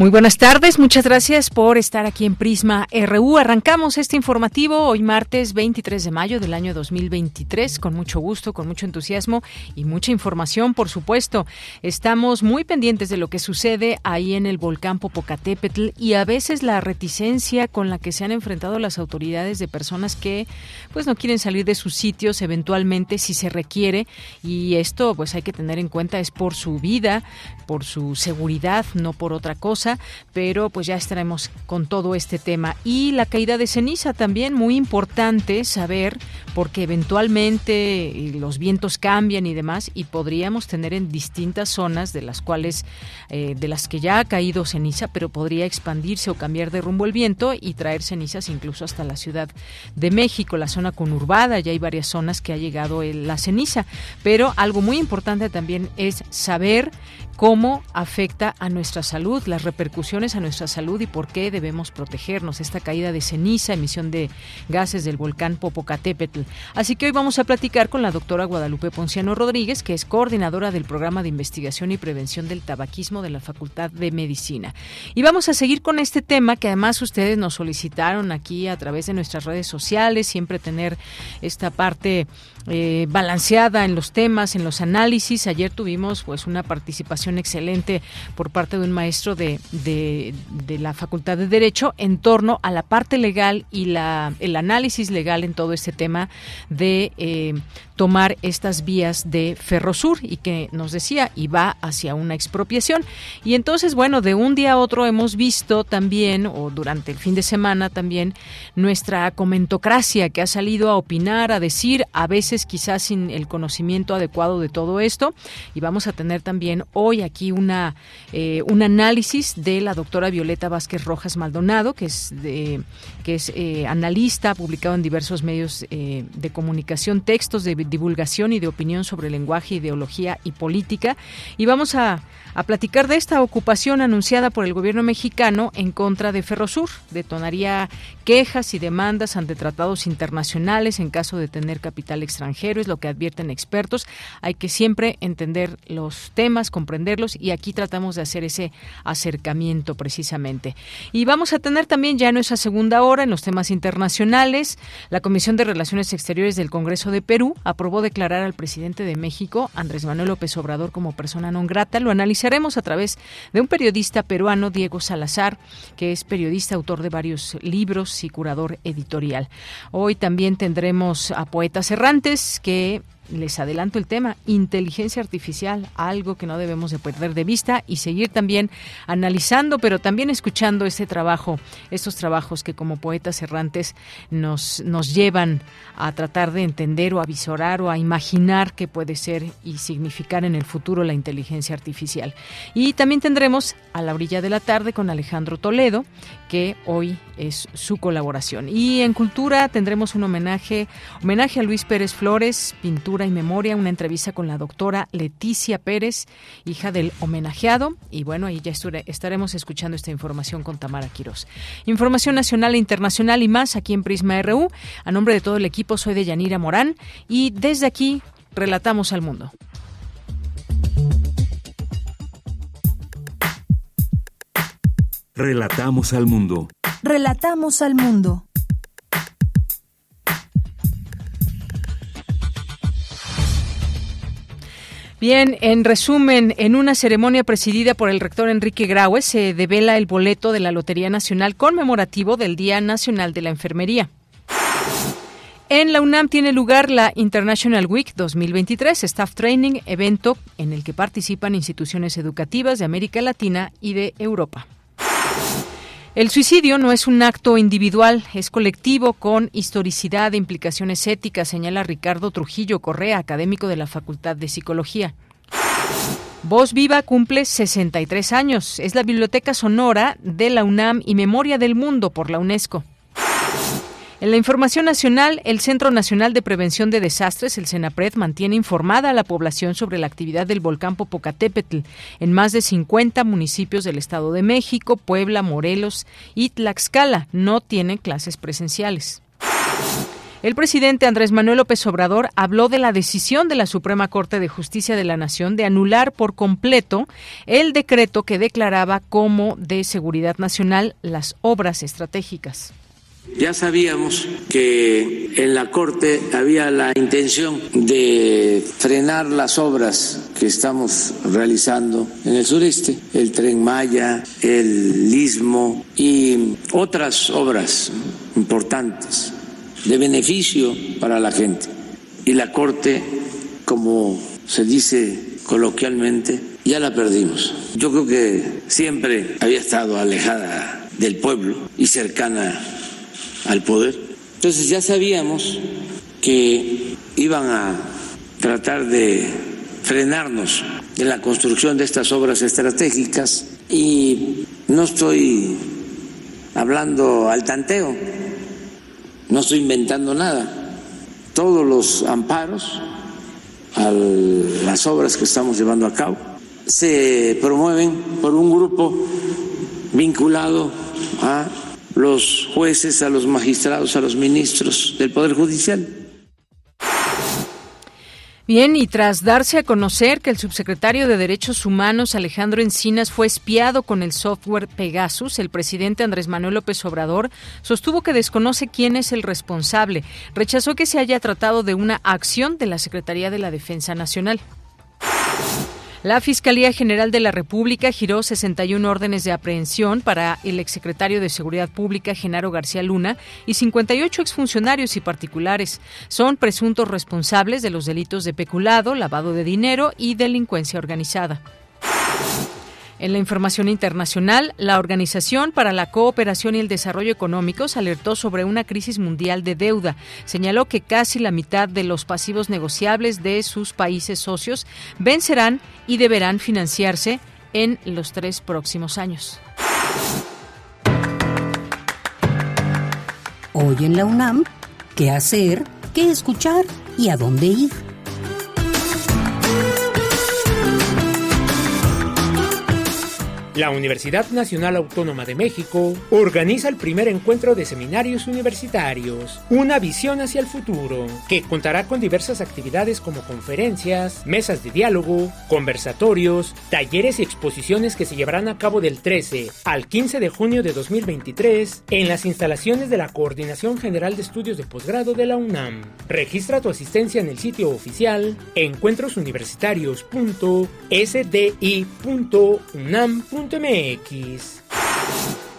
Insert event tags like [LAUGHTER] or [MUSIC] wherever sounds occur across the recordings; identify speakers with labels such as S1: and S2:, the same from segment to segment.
S1: Muy buenas tardes, muchas gracias por estar aquí en Prisma RU. Arrancamos este informativo hoy martes 23 de mayo del año 2023 con mucho gusto, con mucho entusiasmo y mucha información, por supuesto. Estamos muy pendientes de lo que sucede ahí en el volcán Popocatépetl y a veces la reticencia con la que se han enfrentado las autoridades de personas que pues no quieren salir de sus sitios eventualmente si se requiere y esto pues hay que tener en cuenta es por su vida, por su seguridad, no por otra cosa pero pues ya estaremos con todo este tema. Y la caída de ceniza también, muy importante saber, porque eventualmente los vientos cambian y demás, y podríamos tener en distintas zonas de las cuales, eh, de las que ya ha caído ceniza, pero podría expandirse o cambiar de rumbo el viento y traer cenizas incluso hasta la Ciudad de México, la zona conurbada, ya hay varias zonas que ha llegado la ceniza, pero algo muy importante también es saber cómo afecta a nuestra salud, las repercusiones a nuestra salud y por qué debemos protegernos. Esta caída de ceniza, emisión de gases del volcán Popocatépetl. Así que hoy vamos a platicar con la doctora Guadalupe Ponciano Rodríguez, que es coordinadora del programa de investigación y prevención del tabaquismo de la Facultad de Medicina. Y vamos a seguir con este tema que además ustedes nos solicitaron aquí a través de nuestras redes sociales, siempre tener esta parte eh, balanceada en los temas, en los análisis. Ayer tuvimos pues una participación excelente por parte de un maestro de, de, la Facultad de Derecho en torno a la parte legal y la, el análisis legal en todo este tema de eh, tomar estas vías de Ferrosur y que nos decía iba hacia una expropiación. Y entonces, bueno, de un día a otro hemos visto también, o durante el fin de semana también, nuestra comentocracia que ha salido a opinar, a decir, a veces quizás sin el conocimiento adecuado de todo esto. Y vamos a tener también hoy aquí una eh, un análisis de la doctora Violeta Vázquez Rojas Maldonado, que es de, que es eh, analista, publicado en diversos medios eh, de comunicación, textos de divulgación y de opinión sobre lenguaje, ideología y política. Y vamos a a platicar de esta ocupación anunciada por el gobierno mexicano en contra de Ferrosur. Detonaría quejas y demandas ante tratados internacionales en caso de tener capital extranjero, es lo que advierten expertos. Hay que siempre entender los temas, comprenderlos y aquí tratamos de hacer ese acercamiento precisamente. Y vamos a tener también ya nuestra segunda hora en los temas internacionales. La Comisión de Relaciones Exteriores del Congreso de Perú aprobó declarar al presidente de México, Andrés Manuel López Obrador, como persona non grata. Lo analizamos Iniciaremos a través de un periodista peruano, Diego Salazar, que es periodista, autor de varios libros y curador editorial. Hoy también tendremos a poetas errantes que les adelanto el tema, inteligencia artificial, algo que no debemos de perder de vista y seguir también analizando, pero también escuchando este trabajo, estos trabajos que como poetas errantes nos, nos llevan a tratar de entender o a visorar o a imaginar qué puede ser y significar en el futuro la inteligencia artificial. Y también tendremos a la orilla de la tarde con Alejandro Toledo, que hoy es su colaboración. Y en cultura tendremos un homenaje, homenaje a Luis Pérez Flores, pintura y Memoria, una entrevista con la doctora Leticia Pérez, hija del homenajeado. Y bueno, ahí ya estaremos escuchando esta información con Tamara Quirós. Información nacional e internacional y más aquí en Prisma RU. A nombre de todo el equipo, soy de Yanira Morán y desde aquí relatamos al mundo.
S2: Relatamos al mundo.
S3: Relatamos al mundo.
S1: Bien, en resumen, en una ceremonia presidida por el rector Enrique Graue se devela el boleto de la Lotería Nacional conmemorativo del Día Nacional de la Enfermería. En la UNAM tiene lugar la International Week 2023, Staff Training, evento en el que participan instituciones educativas de América Latina y de Europa. El suicidio no es un acto individual, es colectivo con historicidad e implicaciones éticas, señala Ricardo Trujillo Correa, académico de la Facultad de Psicología. Voz Viva cumple 63 años. Es la biblioteca sonora de la UNAM y Memoria del Mundo por la UNESCO. En la información nacional, el Centro Nacional de Prevención de Desastres, el CENAPRED, mantiene informada a la población sobre la actividad del volcán Popocatépetl en más de 50 municipios del Estado de México, Puebla, Morelos y Tlaxcala. No tienen clases presenciales. El presidente Andrés Manuel López Obrador habló de la decisión de la Suprema Corte de Justicia de la Nación de anular por completo el decreto que declaraba como de seguridad nacional las obras estratégicas.
S4: Ya sabíamos que en la Corte había la intención de frenar las obras que estamos realizando en el sureste, el tren Maya, el istmo y otras obras importantes de beneficio para la gente. Y la Corte, como se dice coloquialmente, ya la perdimos. Yo creo que siempre había estado alejada del pueblo y cercana al poder. Entonces ya sabíamos que iban a tratar de frenarnos en la construcción de estas obras estratégicas y no estoy hablando al tanteo, no estoy inventando nada. Todos los amparos a las obras que estamos llevando a cabo se promueven por un grupo vinculado a los jueces, a los magistrados, a los ministros del Poder Judicial.
S1: Bien, y tras darse a conocer que el subsecretario de Derechos Humanos Alejandro Encinas fue espiado con el software Pegasus, el presidente Andrés Manuel López Obrador sostuvo que desconoce quién es el responsable. Rechazó que se haya tratado de una acción de la Secretaría de la Defensa Nacional. La Fiscalía General de la República giró 61 órdenes de aprehensión para el exsecretario de Seguridad Pública, Genaro García Luna, y 58 exfuncionarios y particulares. Son presuntos responsables de los delitos de peculado, lavado de dinero y delincuencia organizada. En la información internacional, la Organización para la Cooperación y el Desarrollo Económicos alertó sobre una crisis mundial de deuda. Señaló que casi la mitad de los pasivos negociables de sus países socios vencerán y deberán financiarse en los tres próximos años.
S5: Hoy en la UNAM, ¿qué hacer? ¿Qué escuchar? ¿Y a dónde ir?
S6: La Universidad Nacional Autónoma de México organiza el primer encuentro de seminarios universitarios, Una visión hacia el futuro, que contará con diversas actividades como conferencias, mesas de diálogo, conversatorios, talleres y exposiciones que se llevarán a cabo del 13 al 15 de junio de 2023 en las instalaciones de la Coordinación General de Estudios de Posgrado de la UNAM. Registra tu asistencia en el sitio oficial encuentrosuniversitarios.sdi.unam.mx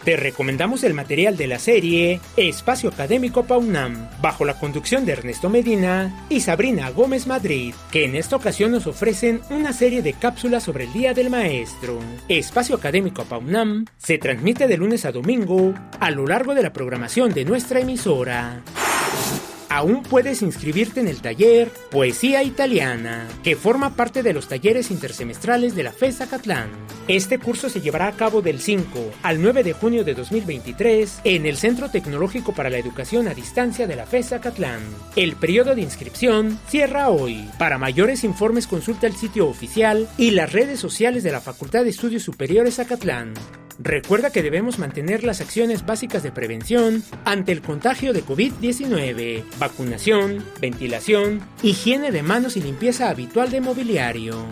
S6: Te recomendamos el material de la serie Espacio Académico Paunam, bajo la conducción de Ernesto Medina y Sabrina Gómez Madrid, que en esta ocasión nos ofrecen una serie de cápsulas sobre el Día del Maestro. Espacio Académico Paunam se transmite de lunes a domingo a lo largo de la programación de nuestra emisora aún puedes inscribirte en el taller Poesía Italiana, que forma parte de los talleres intersemestrales de la FES Acatlán. Este curso se llevará a cabo del 5 al 9 de junio de 2023 en el Centro Tecnológico para la Educación a Distancia de la FES Acatlán. El periodo de inscripción cierra hoy. Para mayores informes consulta el sitio oficial y las redes sociales de la Facultad de Estudios Superiores Acatlán. Recuerda que debemos mantener las acciones básicas de prevención ante el contagio de COVID-19, vacunación, ventilación, higiene de manos y limpieza habitual de mobiliario.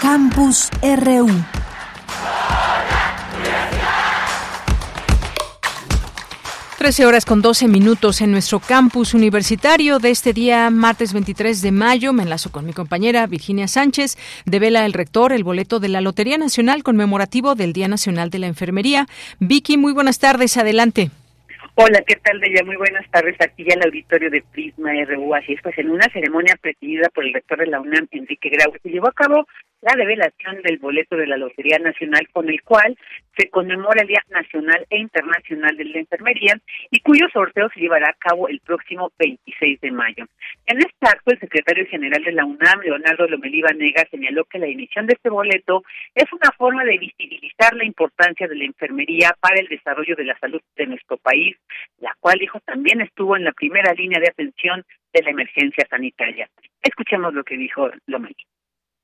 S5: Campus RU
S1: 13 horas con 12 minutos en nuestro campus universitario de este día, martes 23 de mayo. Me enlazo con mi compañera Virginia Sánchez. Devela el rector el boleto de la Lotería Nacional conmemorativo del Día Nacional de la Enfermería. Vicky, muy buenas tardes. Adelante.
S7: Hola, ¿qué tal, Bella? Muy buenas tardes aquí el auditorio de Prisma RU. Así es, pues en una ceremonia presidida por el rector de la UNAM, Enrique Grau, se llevó a cabo la revelación del boleto de la Lotería Nacional con el cual se conmemora el Día Nacional e Internacional de la Enfermería y cuyo sorteo se llevará a cabo el próximo 26 de mayo. En este acto, el secretario general de la UNAM, Leonardo Lomelí Nega, señaló que la emisión de este boleto es una forma de visibilizar la importancia de la enfermería para el desarrollo de la salud de nuestro país, la cual, dijo, también estuvo en la primera línea de atención de la emergencia sanitaria. Escuchemos lo que dijo Lomelí.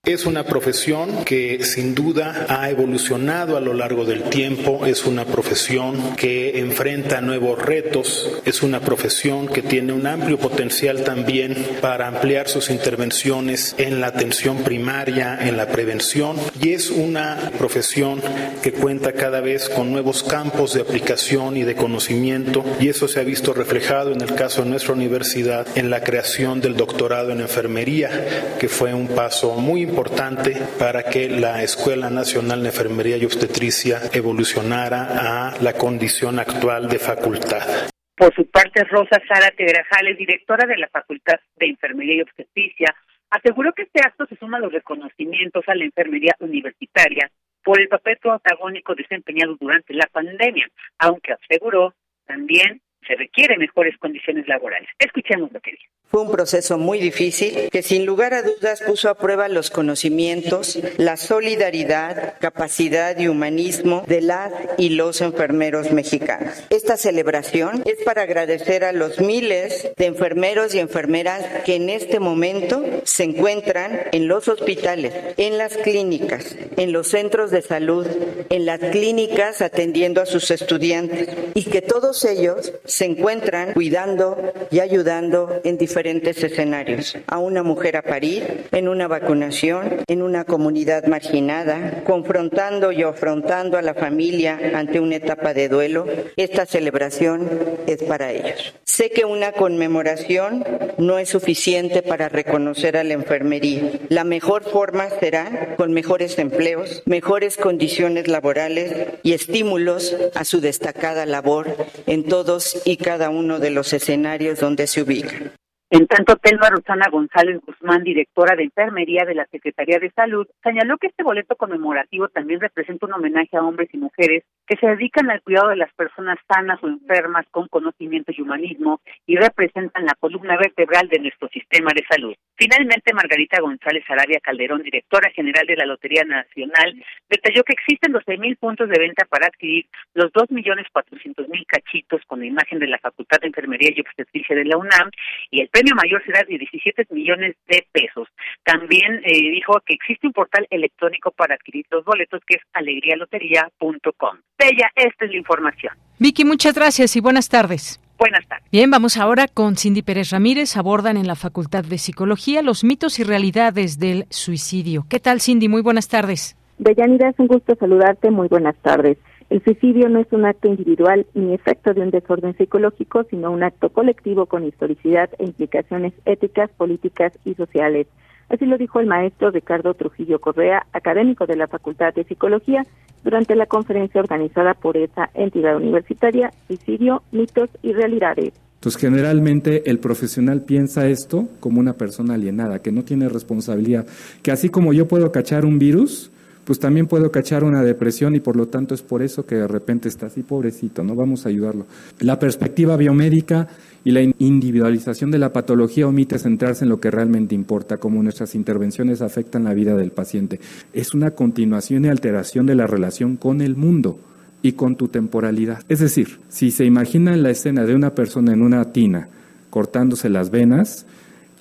S8: Es una profesión que sin duda ha evolucionado a lo largo del tiempo, es una profesión que enfrenta nuevos retos, es una profesión que tiene un amplio potencial también para ampliar sus intervenciones en la atención primaria, en la prevención y es una profesión que cuenta cada vez con nuevos campos de aplicación y de conocimiento y eso se ha visto reflejado en el caso de nuestra universidad en la creación del doctorado en enfermería, que fue un paso muy importante importante para que la Escuela Nacional de Enfermería y Obstetricia evolucionara a la condición actual de facultad.
S7: Por su parte, Rosa Sara Tegrajales, directora de la Facultad de Enfermería y Obstetricia, aseguró que este acto se suma a los reconocimientos a la enfermería universitaria por el papel protagónico desempeñado durante la pandemia, aunque aseguró también se requieren mejores condiciones laborales. Escuchemos lo que dijo.
S9: Fue un proceso muy difícil que sin lugar a dudas puso a prueba los conocimientos, la solidaridad, capacidad y humanismo de las y los enfermeros mexicanos. Esta celebración es para agradecer a los miles de enfermeros y enfermeras que en este momento se encuentran en los hospitales, en las clínicas, en los centros de salud, en las clínicas atendiendo a sus estudiantes y que todos ellos se encuentran cuidando y ayudando en diferentes diferentes escenarios. A una mujer a parir, en una vacunación, en una comunidad marginada, confrontando y afrontando a la familia ante una etapa de duelo. Esta celebración es para ellos. Sé que una conmemoración no es suficiente para reconocer a la enfermería. La mejor forma será con mejores empleos, mejores condiciones laborales y estímulos a su destacada labor en todos y cada uno de los escenarios donde se ubican.
S7: En tanto, Telma Rosana González Guzmán, directora de Enfermería de la Secretaría de Salud, señaló que este boleto conmemorativo también representa un homenaje a hombres y mujeres que se dedican al cuidado de las personas sanas o enfermas con conocimiento y humanismo y representan la columna vertebral de nuestro sistema de salud. Finalmente, Margarita González Arabia Calderón, directora general de la Lotería Nacional, detalló que existen 12.000 puntos de venta para adquirir los 2.400.000 cachitos con la imagen de la Facultad de Enfermería y Obstetricia de la UNAM y el premio mayor será de 17 millones de pesos. También eh, dijo que existe un portal electrónico para adquirir los boletos que es alegrialotería.com. Bella, esta es la información.
S1: Vicky, muchas gracias y buenas tardes.
S7: Buenas tardes.
S1: Bien, vamos ahora con Cindy Pérez Ramírez. Abordan en la Facultad de Psicología los mitos y realidades del suicidio. ¿Qué tal, Cindy? Muy buenas tardes.
S10: Deyanira, es un gusto saludarte. Muy buenas tardes. El suicidio no es un acto individual ni efecto de un desorden psicológico, sino un acto colectivo con historicidad e implicaciones éticas, políticas y sociales. Así lo dijo el maestro Ricardo Trujillo Correa, académico de la Facultad de Psicología, durante la conferencia organizada por esa entidad universitaria, Suicidio, Mitos y Realidades.
S11: Entonces, generalmente el profesional piensa esto como una persona alienada, que no tiene responsabilidad, que así como yo puedo cachar un virus, pues también puedo cachar una depresión y por lo tanto es por eso que de repente está así, pobrecito, no vamos a ayudarlo. La perspectiva biomédica y la individualización de la patología omite centrarse en lo que realmente importa, como nuestras intervenciones afectan la vida del paciente. Es una continuación y alteración de la relación con el mundo y con tu temporalidad. Es decir, si se imaginan la escena de una persona en una tina cortándose las venas,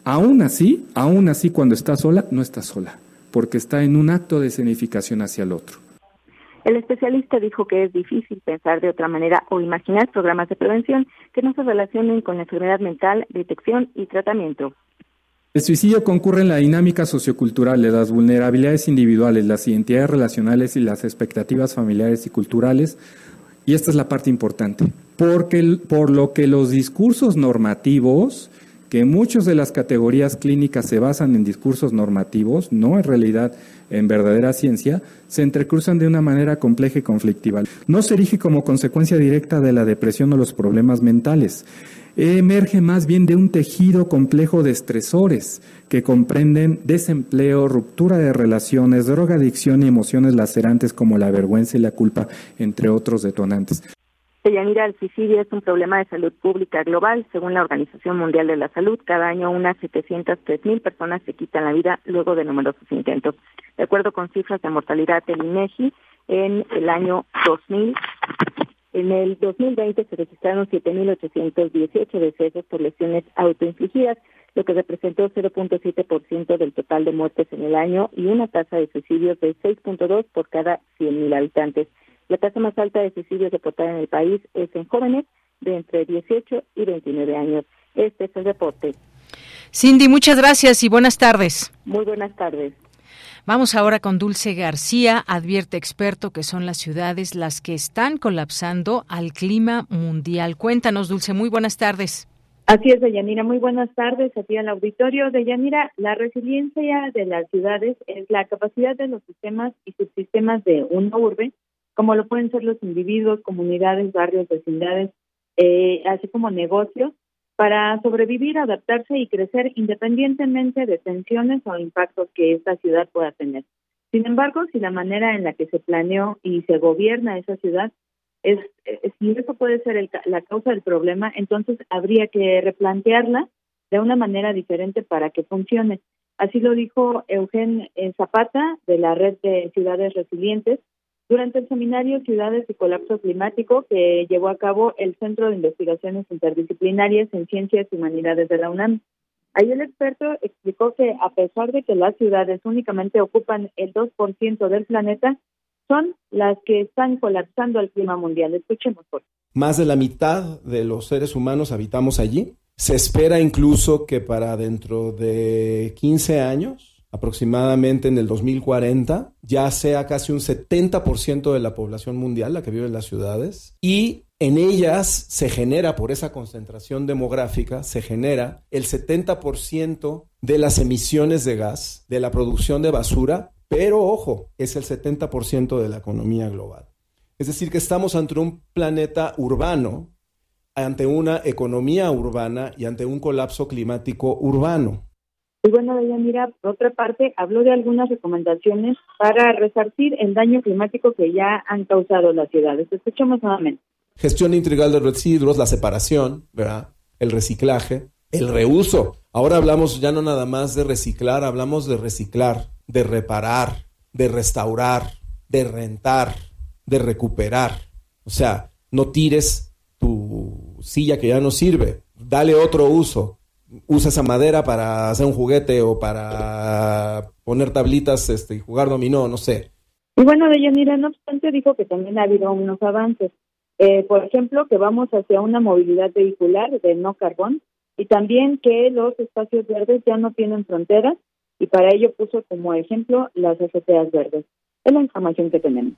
S11: aún así, aún así cuando está sola, no está sola porque está en un acto de escenificación hacia el otro.
S10: El especialista dijo que es difícil pensar de otra manera o imaginar programas de prevención que no se relacionen con la enfermedad mental, detección y tratamiento.
S11: El suicidio concurre en la dinámica sociocultural de las vulnerabilidades individuales, las identidades relacionales y las expectativas familiares y culturales. Y esta es la parte importante. porque, por lo que los discursos normativos, que muchas de las categorías clínicas se basan en discursos normativos, no en realidad en verdadera ciencia, se entrecruzan de una manera compleja y conflictiva. No se erige como consecuencia directa de la depresión o los problemas mentales. Emerge más bien de un tejido complejo de estresores que comprenden desempleo, ruptura de relaciones, drogadicción y emociones lacerantes como la vergüenza y la culpa, entre otros detonantes.
S10: Deyanira, el suicidio es un problema de salud pública global. Según la Organización Mundial de la Salud, cada año unas 703 mil personas se quitan la vida luego de numerosos intentos. De acuerdo con cifras de mortalidad del INEGI, en el año 2000, en el 2020 se registraron 7.818 decesos por lesiones autoinfligidas, lo que representó 0.7% del total de muertes en el año y una tasa de suicidios de 6.2 por cada 100.000 habitantes. La tasa más alta de suicidios reportada en el país es en jóvenes de entre 18 y 29 años. Este es el reporte.
S1: Cindy, muchas gracias y buenas tardes.
S10: Muy buenas tardes.
S1: Vamos ahora con Dulce García. Advierte experto que son las ciudades las que están colapsando al clima mundial. Cuéntanos, Dulce, muy buenas tardes.
S12: Así es, Deyanira. Muy buenas tardes a ti al auditorio. Deyanira, la resiliencia de las ciudades es la capacidad de los sistemas y subsistemas de una urbe como lo pueden ser los individuos, comunidades, barrios, vecindades, eh, así como negocios, para sobrevivir, adaptarse y crecer independientemente de tensiones o impactos que esta ciudad pueda tener. Sin embargo, si la manera en la que se planeó y se gobierna esa ciudad es, si eso puede ser la causa del problema, entonces habría que replantearla de una manera diferente para que funcione. Así lo dijo Eugen Zapata de la Red de Ciudades Resilientes, durante el seminario Ciudades y Colapso Climático que llevó a cabo el Centro de Investigaciones Interdisciplinarias en Ciencias y Humanidades de la UNAM. Ahí el experto explicó que a pesar de que las ciudades únicamente ocupan el 2% del planeta, son las que están colapsando el clima mundial. Escuchemos por
S13: Más de la mitad de los seres humanos habitamos allí. Se espera incluso que para dentro de 15 años aproximadamente en el 2040 ya sea casi un 70% de la población mundial la que vive en las ciudades y en ellas se genera, por esa concentración demográfica, se genera el 70% de las emisiones de gas, de la producción de basura, pero ojo, es el 70% de la economía global. Es decir, que estamos ante un planeta urbano, ante una economía urbana y ante un colapso climático urbano.
S12: Y bueno, mira, por otra parte, habló de algunas recomendaciones para resarcir el daño climático que ya han causado las ciudades. Escuchemos nuevamente.
S13: Gestión integral de residuos, la separación, ¿verdad? El reciclaje, el reuso. Ahora hablamos ya no nada más de reciclar, hablamos de reciclar, de reparar, de restaurar, de rentar, de recuperar. O sea, no tires tu silla que ya no sirve, dale otro uso, usa esa madera para hacer un juguete o para poner tablitas este, y jugar dominó, no sé.
S12: Y bueno, Deyanira, no obstante, dijo que también ha habido unos avances. Eh, por ejemplo, que vamos hacia una movilidad vehicular de no carbón y también que los espacios verdes ya no tienen fronteras y para ello puso como ejemplo las azoteas verdes. Es la información que tenemos.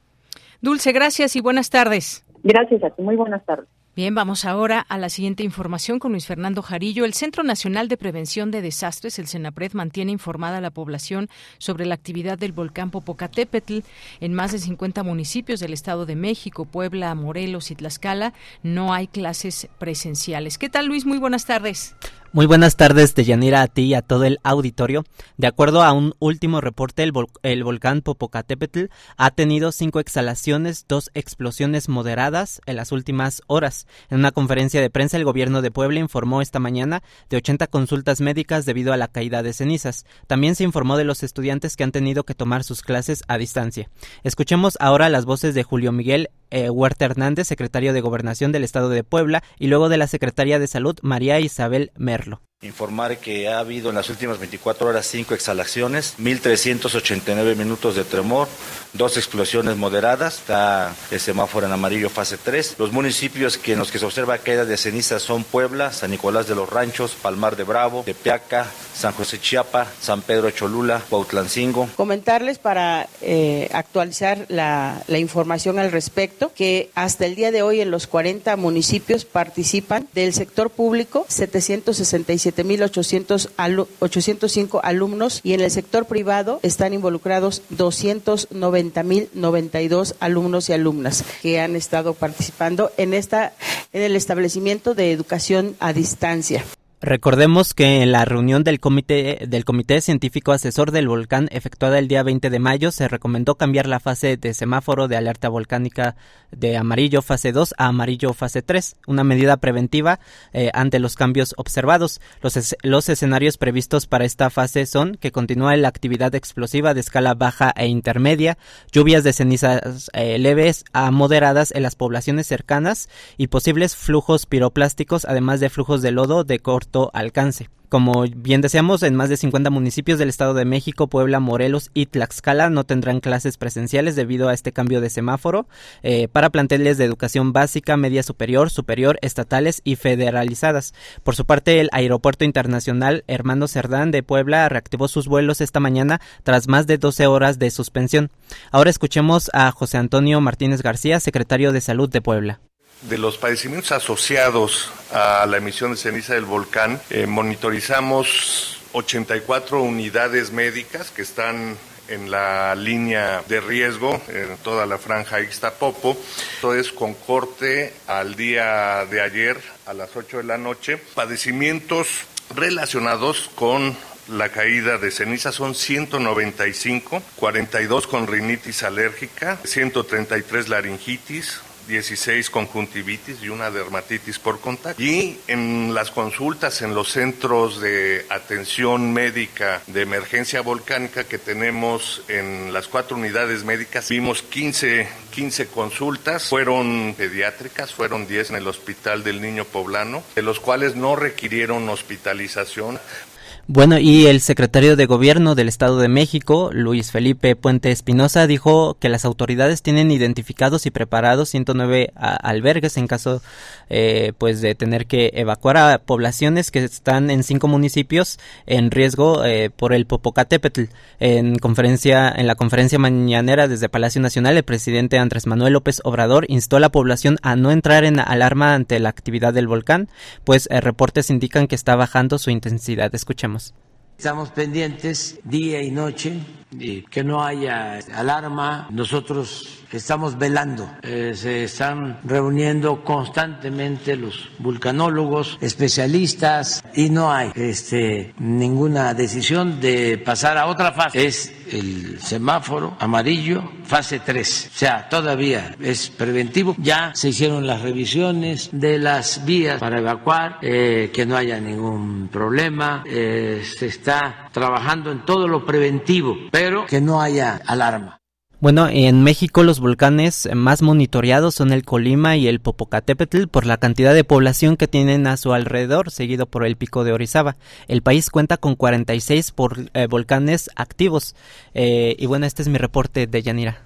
S1: Dulce, gracias y buenas tardes.
S12: Gracias a ti, muy buenas tardes.
S1: Bien, vamos ahora a la siguiente información con Luis Fernando Jarillo. El Centro Nacional de Prevención de Desastres, el CENAPRED, mantiene informada a la población sobre la actividad del volcán Popocatépetl en más de 50 municipios del Estado de México, Puebla, Morelos y Tlaxcala. No hay clases presenciales. ¿Qué tal, Luis? Muy buenas tardes.
S14: Muy buenas tardes, Deyanira, a ti y a todo el auditorio. De acuerdo a un último reporte, el, el, volcán Popocatépetl ha tenido cinco exhalaciones, dos explosiones moderadas en las últimas horas. En una conferencia de prensa, el gobierno de Puebla informó esta mañana de 80 consultas médicas debido a la caída de cenizas. También se informó de los estudiantes que han tenido que tomar sus clases a distancia. Escuchemos ahora las voces de Julio Miguel eh, Huerta Hernández, secretario de Gobernación del Estado de Puebla, y luego de la secretaria de Salud, María Isabel Merlo.
S15: Informar que ha habido en las últimas 24 horas cinco exhalaciones, 1.389 minutos de tremor, dos explosiones moderadas, está el semáforo en amarillo fase 3. Los municipios que en los que se observa caída de cenizas son Puebla, San Nicolás de los Ranchos, Palmar de Bravo, Tepeaca, San José Chiapa, San Pedro Cholula, Cuautlancingo.
S16: Comentarles para eh, actualizar la, información al respecto que hasta el día de hoy en los 40 municipios participan del sector público 767.805 alumnos y en el sector privado están involucrados 290.092 alumnos y alumnas que han estado participando en esta en el establecimiento de educación a distancia.
S14: Recordemos que en la reunión del comité, del comité Científico Asesor del Volcán efectuada el día 20 de mayo se recomendó cambiar la fase de semáforo de alerta volcánica de amarillo fase 2 a amarillo fase 3, una medida preventiva eh, ante los cambios observados. Los, los escenarios previstos para esta fase son que continúe la actividad explosiva de escala baja e intermedia, lluvias de cenizas eh, leves a moderadas en las poblaciones cercanas y posibles flujos piroplásticos, además de flujos de lodo de alcance. Como bien deseamos, en más de 50 municipios del Estado de México, Puebla, Morelos y Tlaxcala no tendrán clases presenciales debido a este cambio de semáforo eh, para planteles de educación básica, media superior, superior, estatales y federalizadas. Por su parte, el Aeropuerto Internacional Hermano Cerdán de Puebla reactivó sus vuelos esta mañana tras más de 12 horas de suspensión. Ahora escuchemos a José Antonio Martínez García, secretario de Salud de Puebla
S17: de los padecimientos asociados a la emisión de ceniza del volcán, eh, monitorizamos 84 unidades médicas que están en la línea de riesgo en toda la franja Ixtapopo. Esto es con corte al día de ayer a las 8 de la noche. Padecimientos relacionados con la caída de ceniza son 195, 42 con rinitis alérgica, 133 laringitis, 16 conjuntivitis y una dermatitis por contacto. Y en las consultas en los centros de atención médica de emergencia volcánica que tenemos en las cuatro unidades médicas, vimos 15, 15 consultas, fueron pediátricas, fueron 10 en el Hospital del Niño Poblano, de los cuales no requirieron hospitalización.
S14: Bueno, y el secretario de Gobierno del Estado de México, Luis Felipe Puente Espinosa, dijo que las autoridades tienen identificados y preparados 109 albergues en caso eh, pues de tener que evacuar a poblaciones que están en cinco municipios en riesgo eh, por el Popocatépetl. En conferencia en la conferencia mañanera desde Palacio Nacional, el presidente Andrés Manuel López Obrador instó a la población a no entrar en alarma ante la actividad del volcán, pues eh, reportes indican que está bajando su intensidad. Escuchemos.
S18: Estamos pendientes día y noche y que no haya alarma. Nosotros estamos velando. Eh, se están reuniendo constantemente los vulcanólogos, especialistas y no hay este, ninguna decisión de pasar a otra fase. Es el semáforo amarillo, fase 3. O sea, todavía es preventivo. Ya se hicieron las revisiones de las vías para evacuar, eh, que no haya ningún problema. Eh, se está trabajando en todo lo preventivo, pero que no haya alarma.
S14: Bueno, en México los volcanes más monitoreados son el Colima y el Popocatépetl por la cantidad de población que tienen a su alrededor, seguido por el Pico de Orizaba. El país cuenta con 46 por, eh, volcanes activos. Eh, y bueno, este es mi reporte de Yanira.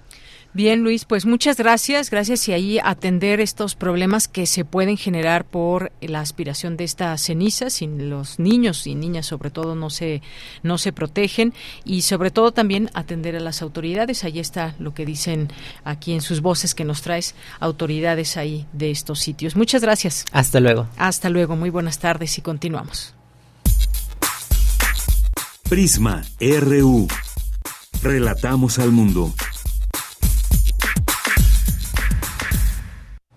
S1: Bien, Luis, pues muchas gracias. Gracias y ahí atender estos problemas que se pueden generar por la aspiración de esta ceniza. Si los niños y niñas, sobre todo, no se, no se protegen. Y sobre todo también atender a las autoridades. Ahí está lo que dicen aquí en sus voces que nos traes autoridades ahí de estos sitios. Muchas gracias.
S14: Hasta luego.
S1: Hasta luego. Muy buenas tardes y continuamos.
S2: Prisma RU. Relatamos al mundo.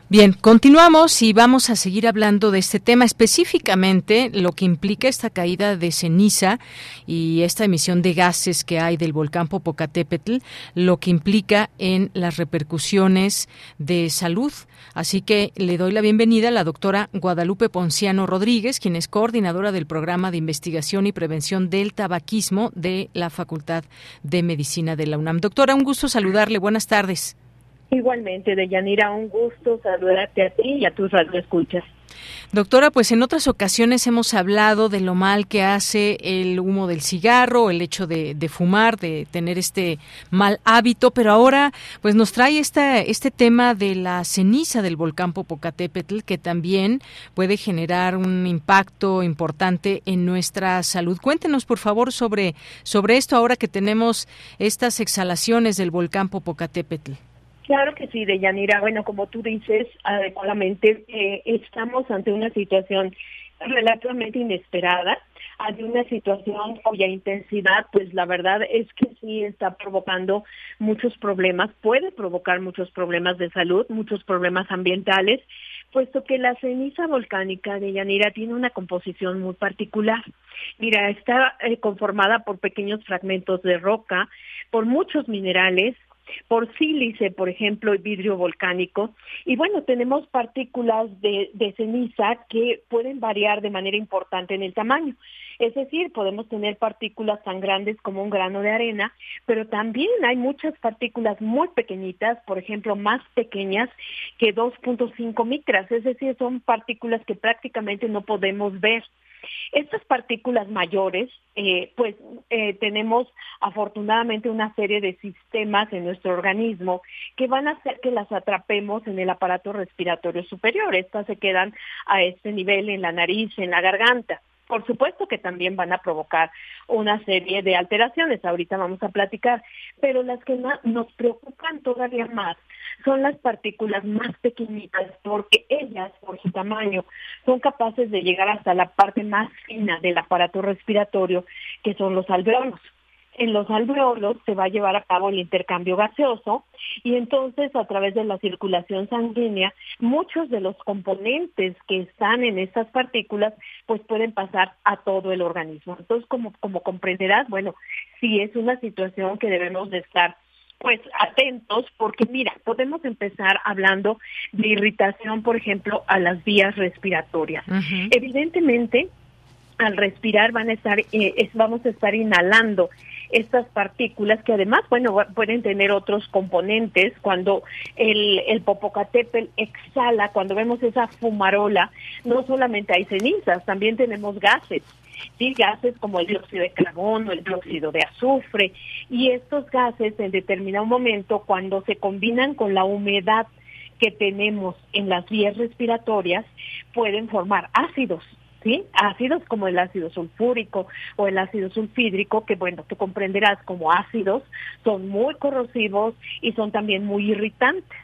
S1: Bien, continuamos y vamos a seguir hablando de este tema específicamente lo que implica esta caída de ceniza y esta emisión de gases que hay del volcán Popocatépetl, lo que implica en las repercusiones de salud. Así que le doy la bienvenida a la doctora Guadalupe Ponciano Rodríguez, quien es coordinadora del programa de investigación y prevención del tabaquismo de la Facultad de Medicina de la UNAM. Doctora, un gusto saludarle. Buenas tardes.
S19: Igualmente, Deyanira, un gusto saludarte a ti y a tus radioescuchas.
S1: Doctora, pues en otras ocasiones hemos hablado de lo mal que hace el humo del cigarro, el hecho de, fumar, de tener este mal hábito, pero ahora pues nos trae este, este tema de la ceniza del volcán Popocatépetl que también puede generar un impacto importante en nuestra salud. Cuéntenos por favor sobre, sobre esto ahora que tenemos estas exhalaciones del volcán Popocatépetl.
S19: Claro que sí, Deyanira. Bueno, como tú dices adecuadamente, eh, estamos ante una situación relativamente inesperada, ante una situación cuya intensidad, pues la verdad es que sí está provocando muchos problemas, puede provocar muchos problemas de salud, muchos problemas ambientales, puesto que la ceniza volcánica de Yanira tiene una composición muy particular. Mira, está eh, conformada por pequeños fragmentos de roca, por muchos minerales, por sílice, por ejemplo, y vidrio volcánico. Y bueno, tenemos partículas de, de, ceniza que pueden variar de manera importante en el tamaño. Es decir, podemos tener partículas tan grandes como un grano de arena, pero también hay muchas partículas muy pequeñitas, por ejemplo, más pequeñas que 2.5 micras, es decir, son partículas que prácticamente no podemos ver. Estas partículas mayores, eh, pues eh, tenemos afortunadamente una serie de sistemas en nuestro organismo que van a hacer que las atrapemos en el aparato respiratorio superior. Estas se quedan a este nivel en la nariz, en la garganta. Por supuesto que también van a provocar una serie de alteraciones, ahorita vamos a platicar, pero las que nos preocupan todavía más son las partículas más pequeñitas porque ellas, por su tamaño, son capaces de llegar hasta la parte más fina del aparato respiratorio, que son los alveolos en los alveolos se va a llevar a cabo el intercambio gaseoso y entonces a través de la circulación sanguínea muchos de los componentes que están en estas partículas pues pueden pasar a todo el organismo. Entonces como, como comprenderás, bueno, sí es una situación que debemos de estar pues atentos porque mira, podemos empezar hablando de irritación, por ejemplo, a las vías respiratorias. Evidentemente, al respirar van a estar, eh, vamos a estar inhalando estas partículas que además, bueno, pueden tener otros componentes. Cuando el, el Popocatépetl exhala, cuando vemos esa fumarola, no solamente hay cenizas, también tenemos gases. Sí, gases como el dióxido de carbono, el dióxido de azufre, y estos gases en determinado momento, cuando se combinan con la humedad que tenemos en las vías respiratorias, pueden formar ácidos. ¿Sí? Ácidos como el ácido sulfúrico o el ácido sulfídrico, que bueno, tú comprenderás como ácidos, son muy corrosivos y son también muy irritantes.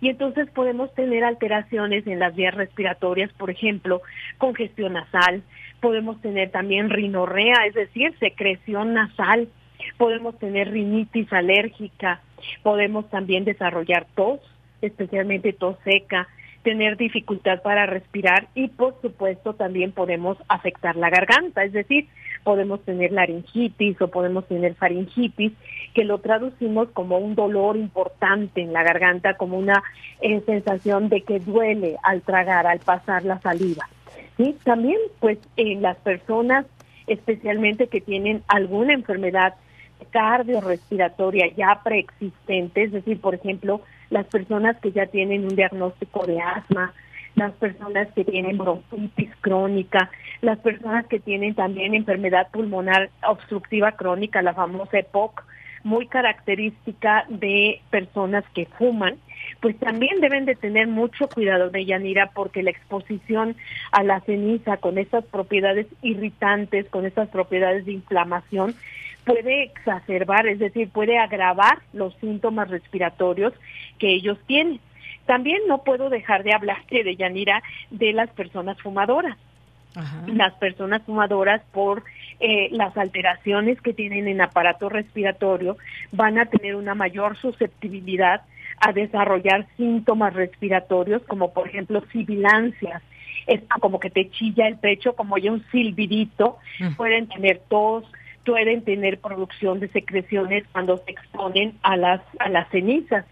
S19: Y entonces podemos tener alteraciones en las vías respiratorias, por ejemplo, congestión nasal, podemos tener también rinorrea, es decir, secreción nasal, podemos tener rinitis alérgica, podemos también desarrollar tos, especialmente tos seca, tener dificultad para respirar y por supuesto también podemos afectar la garganta, es decir, podemos tener laringitis o podemos tener faringitis, que lo traducimos como un dolor importante en la garganta, como una eh, sensación de que duele al tragar, al pasar la saliva. Y también pues en las personas especialmente que tienen alguna enfermedad cardiorrespiratoria ya preexistente, es decir, por ejemplo, las personas que ya tienen un diagnóstico de asma, las personas que tienen bronquitis crónica, las personas que tienen también enfermedad pulmonar obstructiva crónica, la famosa EPOC, muy característica de personas que fuman, pues también deben de tener mucho cuidado de Yanira porque la exposición a la ceniza con estas propiedades irritantes, con estas propiedades de inflamación, puede exacerbar, es decir, puede agravar los síntomas respiratorios que ellos tienen. También no puedo dejar de hablarte [LAUGHS] de Yanira de las personas fumadoras. Las personas fumadoras por eh, las alteraciones que tienen en aparato respiratorio van a tener una mayor susceptibilidad a desarrollar síntomas respiratorios como por ejemplo sibilancias, es como que te chilla el pecho como ya un silbidito, pueden tener tos, pueden tener producción de secreciones cuando se exponen a las, a las cenizas.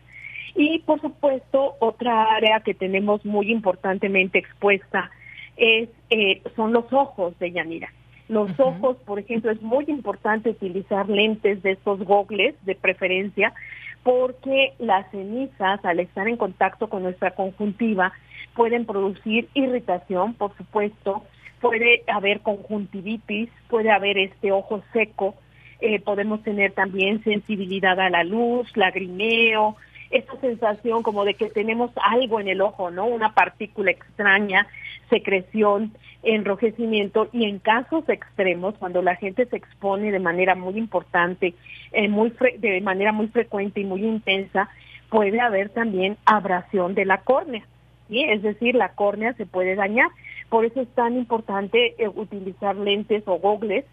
S19: Y por supuesto, otra área que tenemos muy importantemente expuesta es, eh, son los ojos de Yanira. Los ojos, por ejemplo, es muy importante utilizar lentes de estos gogles de preferencia porque las cenizas, al estar en contacto con nuestra conjuntiva, pueden producir irritación, por supuesto, puede haber conjuntivitis, puede haber este ojo seco, eh, podemos tener también sensibilidad a la luz, lagrimeo, esa sensación como de que tenemos algo en el ojo, ¿no? Una partícula extraña, secreción, enrojecimiento y en casos extremos, cuando la gente se expone de manera muy importante, eh, muy de manera muy frecuente y muy intensa, puede haber también abrasión de la córnea, ¿sí? es decir, la córnea se puede dañar. Por eso es tan importante eh, utilizar lentes o gogles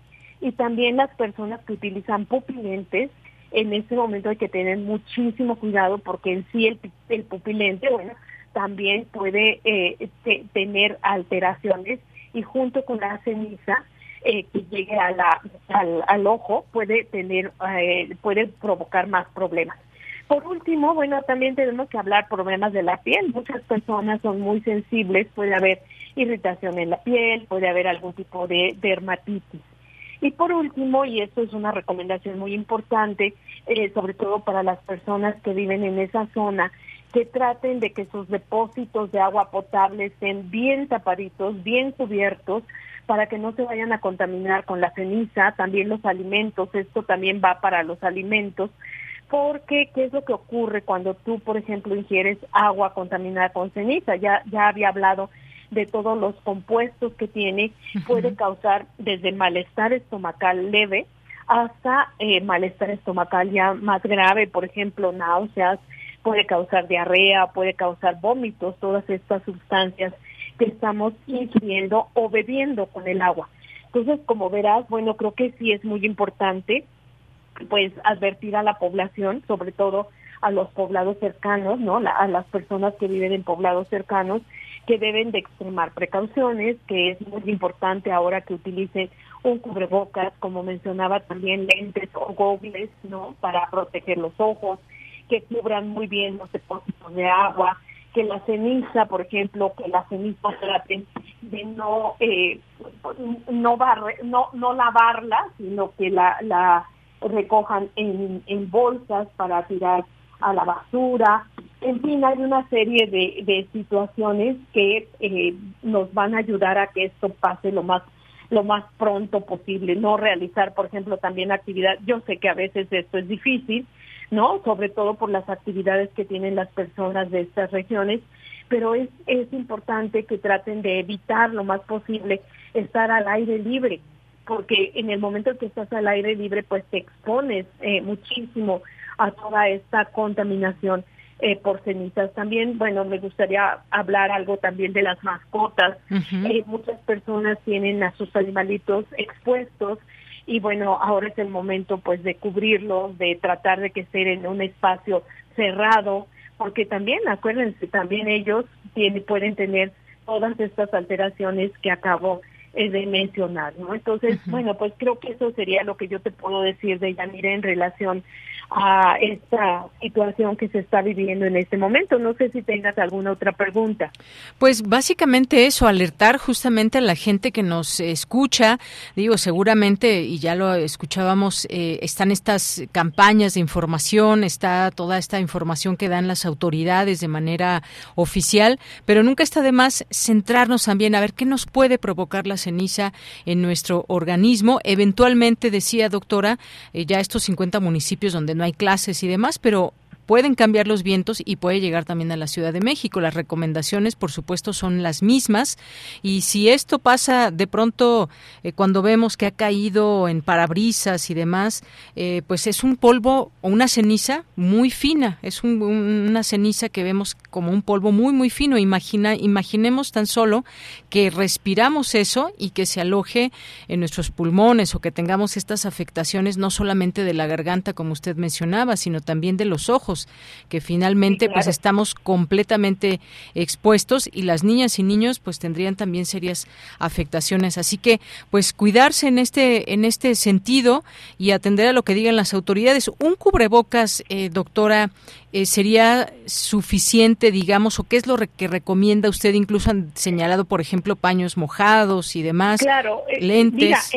S19: y también las personas que utilizan pupilentes, en este momento hay que tener muchísimo cuidado porque en sí el, el pupilente, bueno, también puede eh, tener alteraciones y junto con la ceniza eh, que llegue a la, al, al ojo puede tener eh, puede provocar más problemas. Por último, bueno, también tenemos que hablar problemas de la piel. Muchas personas son muy sensibles, puede haber irritación en la piel, puede haber algún tipo de dermatitis. Y por último, y esto es una recomendación muy importante, eh, sobre todo para las personas que viven en esa zona, que traten de que sus depósitos de agua potable estén bien tapaditos, bien cubiertos, para que no se vayan a contaminar con la ceniza, también los alimentos, esto también va para los alimentos, porque qué es lo que ocurre cuando tú, por ejemplo, ingieres agua contaminada con ceniza, ya, ya había hablado de todos los compuestos que tiene, puede causar desde malestar estomacal leve hasta eh, malestar estomacal ya más grave, por ejemplo, náuseas, puede causar diarrea, puede causar vómitos, todas estas sustancias que estamos ingiriendo o bebiendo con el agua. Entonces, como verás, bueno, creo que sí es muy importante pues advertir a la población, sobre todo a los poblados cercanos, ¿no? a las personas que viven en poblados cercanos, que deben de extremar precauciones, que es muy importante ahora que utilicen un cubrebocas, como mencionaba también lentes o gogles, ¿no? Para proteger los ojos, que cubran muy bien los depósitos de agua, que la ceniza, por ejemplo, que la ceniza traten de no eh, no, no no lavarla, sino que la, la recojan en, bolsas para tirar a la basura. En fin, hay una serie de, de situaciones que eh, nos van a ayudar a que esto pase lo más lo más pronto posible, no realizar, por ejemplo, también actividad. Yo sé que a veces esto es difícil, ¿no? Sobre todo por las actividades que tienen las personas de estas regiones, pero es, es importante que traten de evitar lo más posible estar al aire libre, porque en el momento en que estás al aire libre, pues te expones eh, muchísimo a toda esta contaminación eh, por cenizas. También, bueno, me gustaría hablar algo también de las mascotas. Eh, muchas personas tienen a sus animalitos expuestos y bueno, ahora es el momento pues de cubrirlos, de tratar de que estén en un espacio cerrado, porque también, acuérdense, también ellos tienen, pueden tener todas estas alteraciones que acabo eh, de mencionar, ¿no? Entonces, bueno, pues creo que eso sería lo que yo te puedo decir de Yanira en relación a esta situación que se está viviendo en este momento. No sé si tengas alguna otra pregunta.
S1: Pues básicamente eso, alertar justamente a la gente que nos escucha. Digo, seguramente, y ya lo escuchábamos, eh, están estas campañas de información, está toda esta información que dan las autoridades de manera oficial, pero nunca está de más centrarnos también a ver qué nos puede provocar la ceniza en nuestro organismo. Eventualmente, decía doctora, eh, ya estos 50 municipios donde no hay clases y demás, pero pueden cambiar los vientos y puede llegar también a la Ciudad de México. Las recomendaciones, por supuesto, son las mismas. Y si esto pasa de pronto eh, cuando vemos que ha caído en parabrisas y demás, eh, pues es un polvo o una ceniza muy fina. Es una ceniza que vemos como un polvo muy, muy fino. Imagina, imaginemos tan solo que respiramos eso y que se aloje en nuestros pulmones o que tengamos estas afectaciones no solamente de la garganta, como usted mencionaba, sino también de los ojos que finalmente pues estamos completamente expuestos y las niñas y niños pues tendrían también serias afectaciones. Así que pues cuidarse en este en este sentido y atender a lo que digan las autoridades. Un cubrebocas, eh, doctora, eh, sería suficiente, digamos, o qué es lo que recomienda usted? Incluso han señalado, por ejemplo, paños mojados y demás,
S19: claro, eh, lentes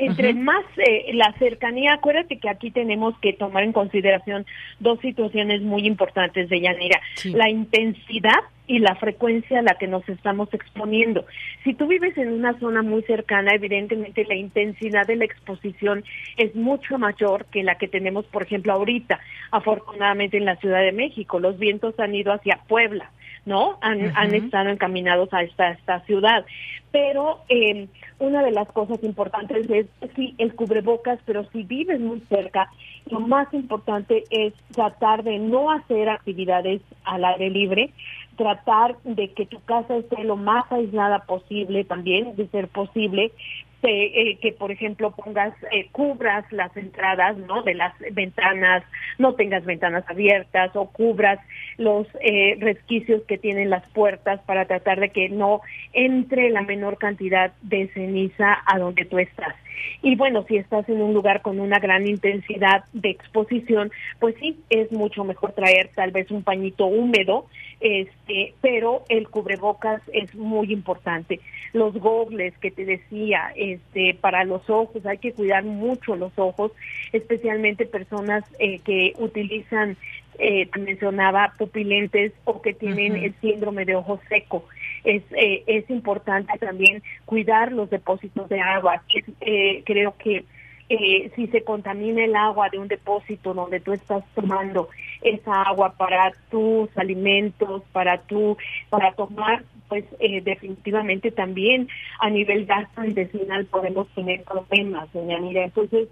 S19: entre más eh, la cercanía, acuérdate que aquí tenemos que tomar en consideración dos situaciones muy importantes de Yanira, la intensidad y la frecuencia a la que nos estamos exponiendo. Si tú vives en una zona muy cercana, evidentemente la intensidad de la exposición es mucho mayor que la que tenemos, por ejemplo, ahorita, afortunadamente en la Ciudad de México. Los vientos han ido hacia Puebla, ¿no? Han, han estado encaminados a esta, esta ciudad. Pero eh, una de las cosas importantes es, sí, el cubrebocas, pero si vives muy cerca, lo más importante es tratar de no hacer actividades al aire libre, tratar de que tu casa esté lo más aislada posible también, de ser posible, eh, que por ejemplo pongas, eh, cubras las entradas, ¿no? De las ventanas, no tengas ventanas abiertas o cubras los eh, resquicios que tienen las puertas para tratar de que no entre la menor cantidad de ceniza a donde tú estás. Y bueno, si estás en un lugar con una gran intensidad de exposición, pues sí, es mucho mejor traer tal vez un pañito húmedo, este, pero el cubrebocas es muy importante. Los gogles que te decía, este, para los ojos, hay que cuidar mucho los ojos, especialmente personas eh, que utilizan eh, mencionaba pupilentes o que tienen el síndrome de ojo seco. Es, eh, es importante también cuidar los depósitos de agua. Eh, creo que eh, si se contamina el agua de un depósito donde tú estás tomando esa agua para tus alimentos, para tu, para tomar, pues eh, definitivamente también a nivel gastrointestinal podemos tener problemas, doña Mira. Entonces,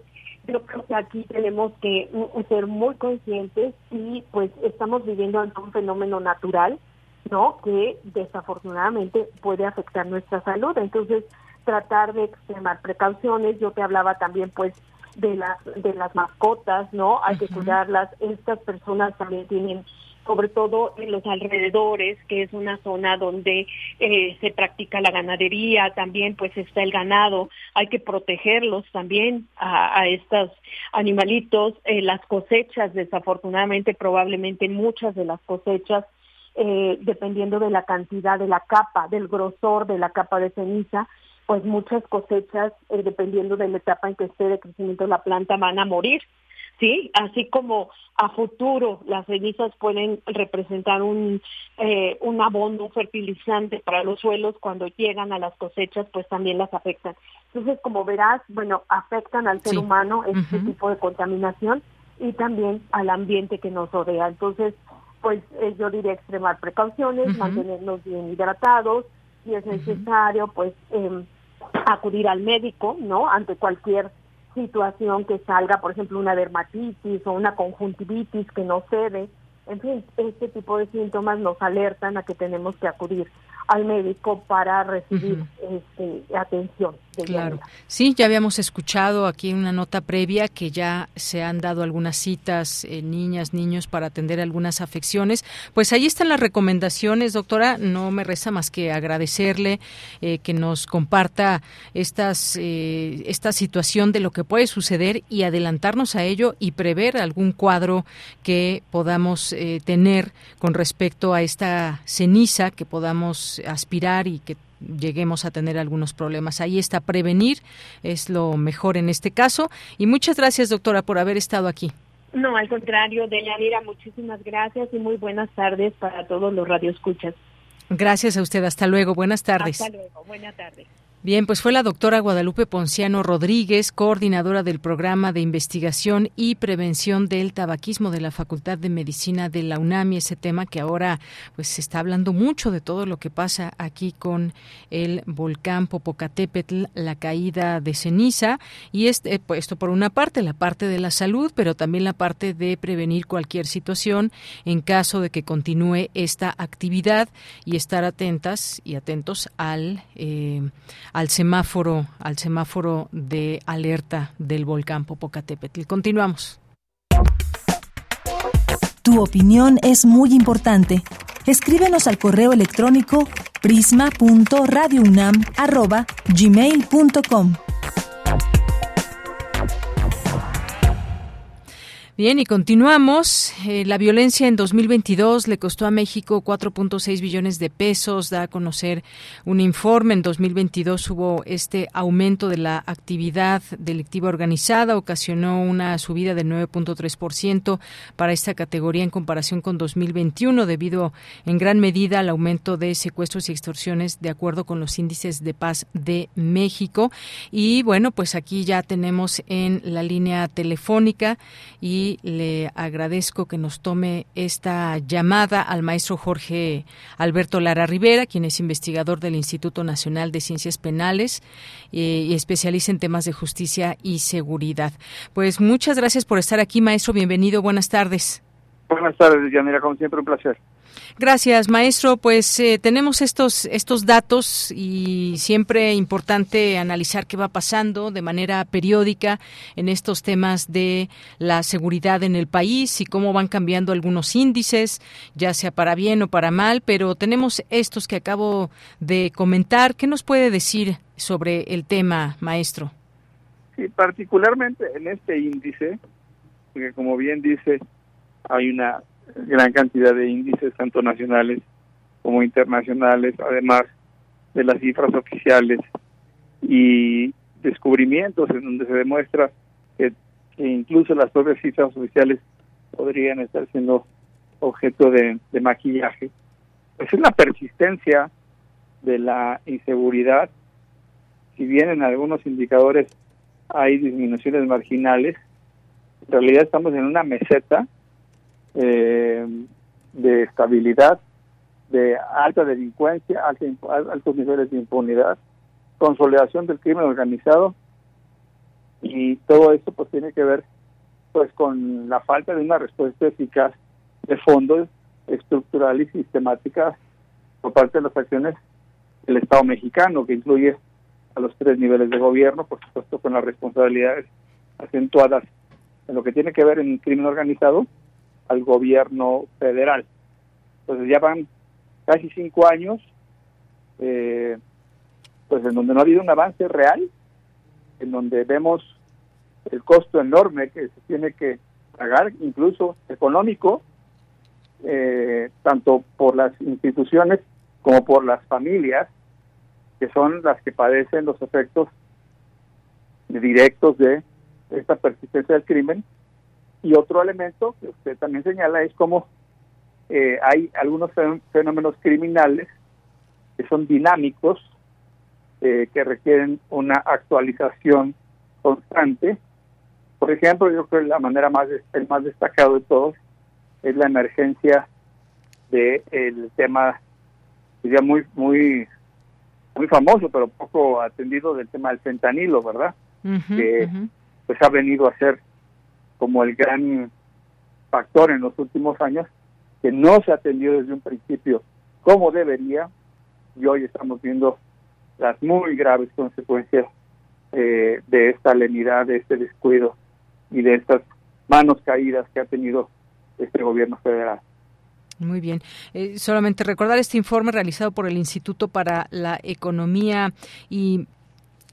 S19: yo creo que aquí tenemos que ser muy conscientes y pues estamos viviendo un fenómeno natural, ¿no? Que desafortunadamente puede afectar nuestra salud. Entonces, tratar de extremar precauciones. Yo te hablaba también, pues, de las de las mascotas, ¿no? Hay que cuidarlas. Estas personas también tienen sobre todo en los alrededores, que es una zona donde eh, se practica la ganadería, también pues está el ganado, hay que protegerlos también a, estos animalitos, eh, las cosechas, desafortunadamente probablemente muchas de las cosechas, eh, dependiendo de la cantidad de la capa, del grosor de la capa de ceniza, pues muchas cosechas, dependiendo de la etapa en que esté de crecimiento de la planta, van a morir. ¿sí? Así como a futuro las cenizas pueden representar un, eh, un abono fertilizante para los suelos, cuando llegan a las cosechas, pues también las afectan. Entonces, como verás, bueno, afectan al ser humano este tipo de contaminación y también al ambiente que nos rodea. Entonces, pues eh, yo diría extremar precauciones, mantenernos bien hidratados, si es necesario, pues eh, acudir al médico, ¿no? Ante cualquier situación que salga, por ejemplo, una dermatitis o una conjuntivitis que no cede. En fin, este tipo de síntomas nos alertan a que tenemos que acudir al médico para recibir este, atención.
S1: Claro. Sí, ya habíamos escuchado aquí en una nota previa que ya se han dado algunas citas, eh, niñas, niños, para atender algunas afecciones. Pues ahí están las recomendaciones, doctora. No me resta más que agradecerle eh, que nos comparta estas, eh, esta situación de lo que puede suceder y adelantarnos a ello y prever algún cuadro que podamos tener con respecto a esta ceniza que podamos aspirar y que lleguemos a tener algunos problemas. Ahí está, prevenir es lo mejor en este caso. Y muchas gracias, doctora, por haber estado aquí.
S19: No, al contrario, Deyanira, muchísimas gracias y muy buenas tardes para todos los radioescuchas.
S1: Gracias a usted. Hasta luego. Buenas tardes.
S19: Hasta luego. Buenas tardes.
S1: Bien, pues fue la doctora Guadalupe Ponciano Rodríguez, coordinadora del programa de investigación y prevención del tabaquismo de la Facultad de Medicina de la UNAM y ese tema que ahora pues se está hablando mucho de todo lo que pasa aquí con el volcán Popocatépetl, la caída de ceniza y este, pues, esto por una parte, la parte de la salud, pero también la parte de prevenir cualquier situación en caso de que continúe esta actividad y estar atentas y atentos al eh, al semáforo, al semáforo de alerta del volcán Popocatépetl. Continuamos.
S3: Tu opinión es muy importante. Escríbenos al correo electrónico prisma.radiounam@gmail.com.
S1: Bien, y continuamos. Eh, la violencia en 2022 le costó a México 4.6 billones de pesos. Da a conocer un informe. En 2022 hubo este aumento de la actividad delictiva organizada. Ocasionó una subida del 9.3% para esta categoría en comparación con 2021, debido en gran medida al aumento de secuestros y extorsiones de acuerdo con los índices de paz de México. Y bueno, pues aquí ya tenemos en la línea telefónica y le agradezco que nos tome esta llamada al maestro Jorge Alberto Lara Rivera, quien es investigador del Instituto Nacional de Ciencias Penales eh, y especialista en temas de justicia y seguridad. Pues muchas gracias por estar aquí, maestro. Bienvenido. Buenas tardes.
S20: Buenas tardes, Yanira. Como siempre, un placer.
S1: Gracias, maestro. Pues eh, tenemos estos estos datos y siempre importante analizar qué va pasando de manera periódica en estos temas de la seguridad en el país y cómo van cambiando algunos índices, ya sea para bien o para mal, pero tenemos estos que acabo de comentar. ¿Qué nos puede decir sobre el tema, maestro?
S20: Sí, particularmente en este índice, porque como bien dice, hay una gran cantidad de índices, tanto nacionales como internacionales, además de las cifras oficiales y descubrimientos en donde se demuestra que, incluso las propias cifras oficiales podrían estar siendo objeto de, maquillaje. Pues es la persistencia de la inseguridad. Si bien en algunos indicadores hay disminuciones marginales, en realidad estamos en una meseta eh, de estabilidad, de alta delincuencia, altos niveles de impunidad, consolidación del crimen organizado y todo esto pues tiene que ver pues con la falta de una respuesta eficaz de fondos estructural y sistemática por parte de las acciones del Estado mexicano, que incluye a los tres niveles de gobierno, por supuesto con las responsabilidades acentuadas en lo que tiene que ver en el crimen organizado al gobierno federal. Entonces ya van casi cinco años, eh, pues en donde no ha habido un avance real, en donde vemos el costo enorme que se tiene que pagar, incluso económico, eh, tanto por las instituciones como por las familias, que son las que padecen los efectos directos de esta persistencia del crimen y otro elemento que usted también señala es como eh, hay algunos fenómenos criminales que son dinámicos, eh, que requieren una actualización constante. Por ejemplo, yo creo que la manera más el más destacado de todos es la emergencia del el tema ya muy muy muy famoso pero poco atendido del tema del fentanilo, ¿verdad? que pues ha venido a ser como el gran factor en los últimos años que no se atendió desde un principio como debería y hoy estamos viendo las muy graves consecuencias eh, de esta lenidad, de este descuido y de estas manos caídas que ha tenido este gobierno federal.
S1: Muy bien. Eh, solamente recordar este informe realizado por el Instituto para la Economía y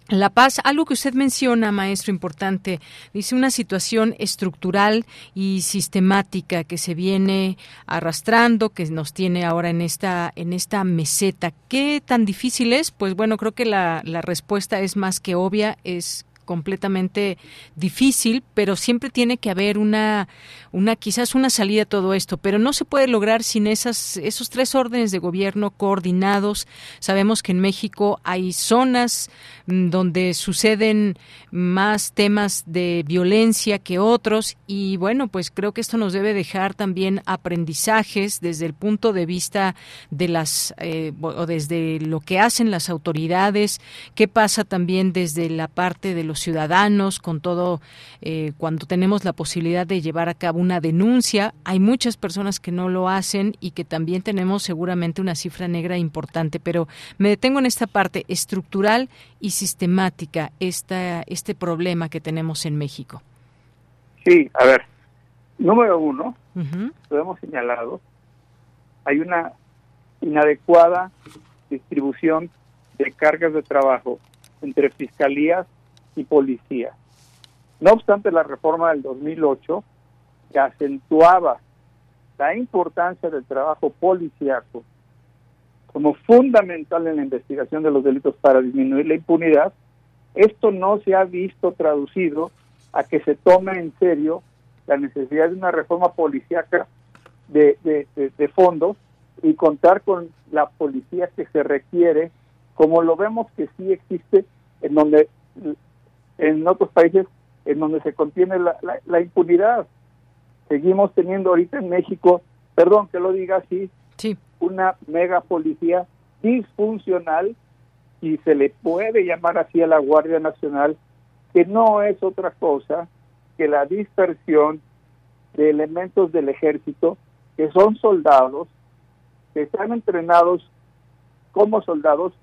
S1: la paz, algo que usted menciona, maestro, importante, dice una situación estructural y sistemática que se viene arrastrando, que nos tiene ahora en esta, en esta meseta. ¿Qué tan difícil es? Pues bueno, creo que la, la respuesta es más que obvia, es completamente difícil, pero siempre tiene que haber una, una quizás una salida a todo esto, pero no se puede lograr sin esas, esos tres órdenes de gobierno coordinados. Sabemos que en México hay zonas mm, donde suceden más temas de violencia que otros y bueno, pues creo que esto nos debe dejar también aprendizajes desde el punto de vista de las eh, o desde lo que hacen las autoridades, qué pasa también desde la parte de los ciudadanos, con todo, eh, cuando tenemos la posibilidad de llevar a cabo una denuncia. Hay muchas personas que no lo hacen y que también tenemos seguramente una cifra negra importante, pero me detengo en esta parte estructural y sistemática, esta, este problema que tenemos en México.
S20: Sí, a ver, número uno, lo hemos señalado, hay una inadecuada distribución de cargas de trabajo entre fiscalías y policía. No obstante, la reforma del 2008, que acentuaba la importancia del trabajo policíaco como fundamental en la investigación de los delitos para disminuir la impunidad, esto no se ha visto traducido a que se tome en serio la necesidad de una reforma policíaca de, de, de fondos y contar con la policía que se requiere, como lo vemos que sí existe, en donde en otros países en donde se contiene la, la, impunidad. seguimos teniendo ahorita en México, perdón que lo diga así,
S1: sí.
S20: una mega policía disfuncional y se le puede llamar así a la Guardia Nacional, que no es otra cosa que la dispersión de elementos del ejército que son soldados, que están entrenados como soldados,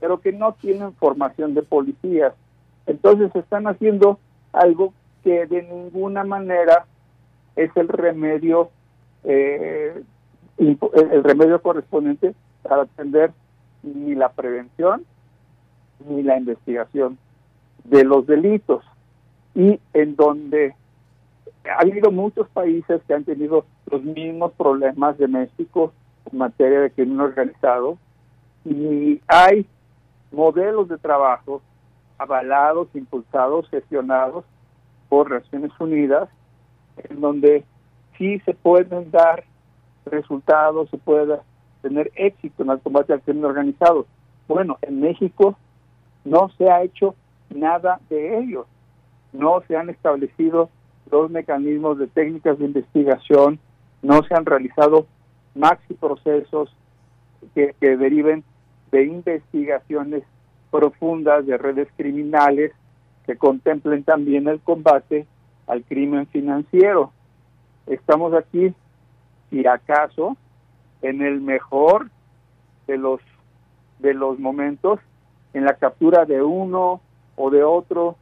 S20: pero que no tienen formación de policías. Entonces están haciendo algo que de ninguna manera es el remedio eh, el remedio correspondiente para atender ni la prevención ni la investigación de los delitos. Y en donde ha habido muchos países que han tenido los mismos problemas de México en materia de crimen organizado y hay modelos de trabajo avalados, impulsados, gestionados por Naciones Unidas, en donde sí se pueden dar resultados, se puede tener éxito en el combate al crimen organizado. Bueno, en México no se ha hecho nada de ello. No se han establecido los mecanismos de técnicas de investigación, no se han realizado maxi procesos que, que deriven de investigaciones profundas de redes criminales que contemplen también el combate al crimen financiero. Estamos aquí, si acaso, en el mejor de los de los momentos en la captura de uno o de otro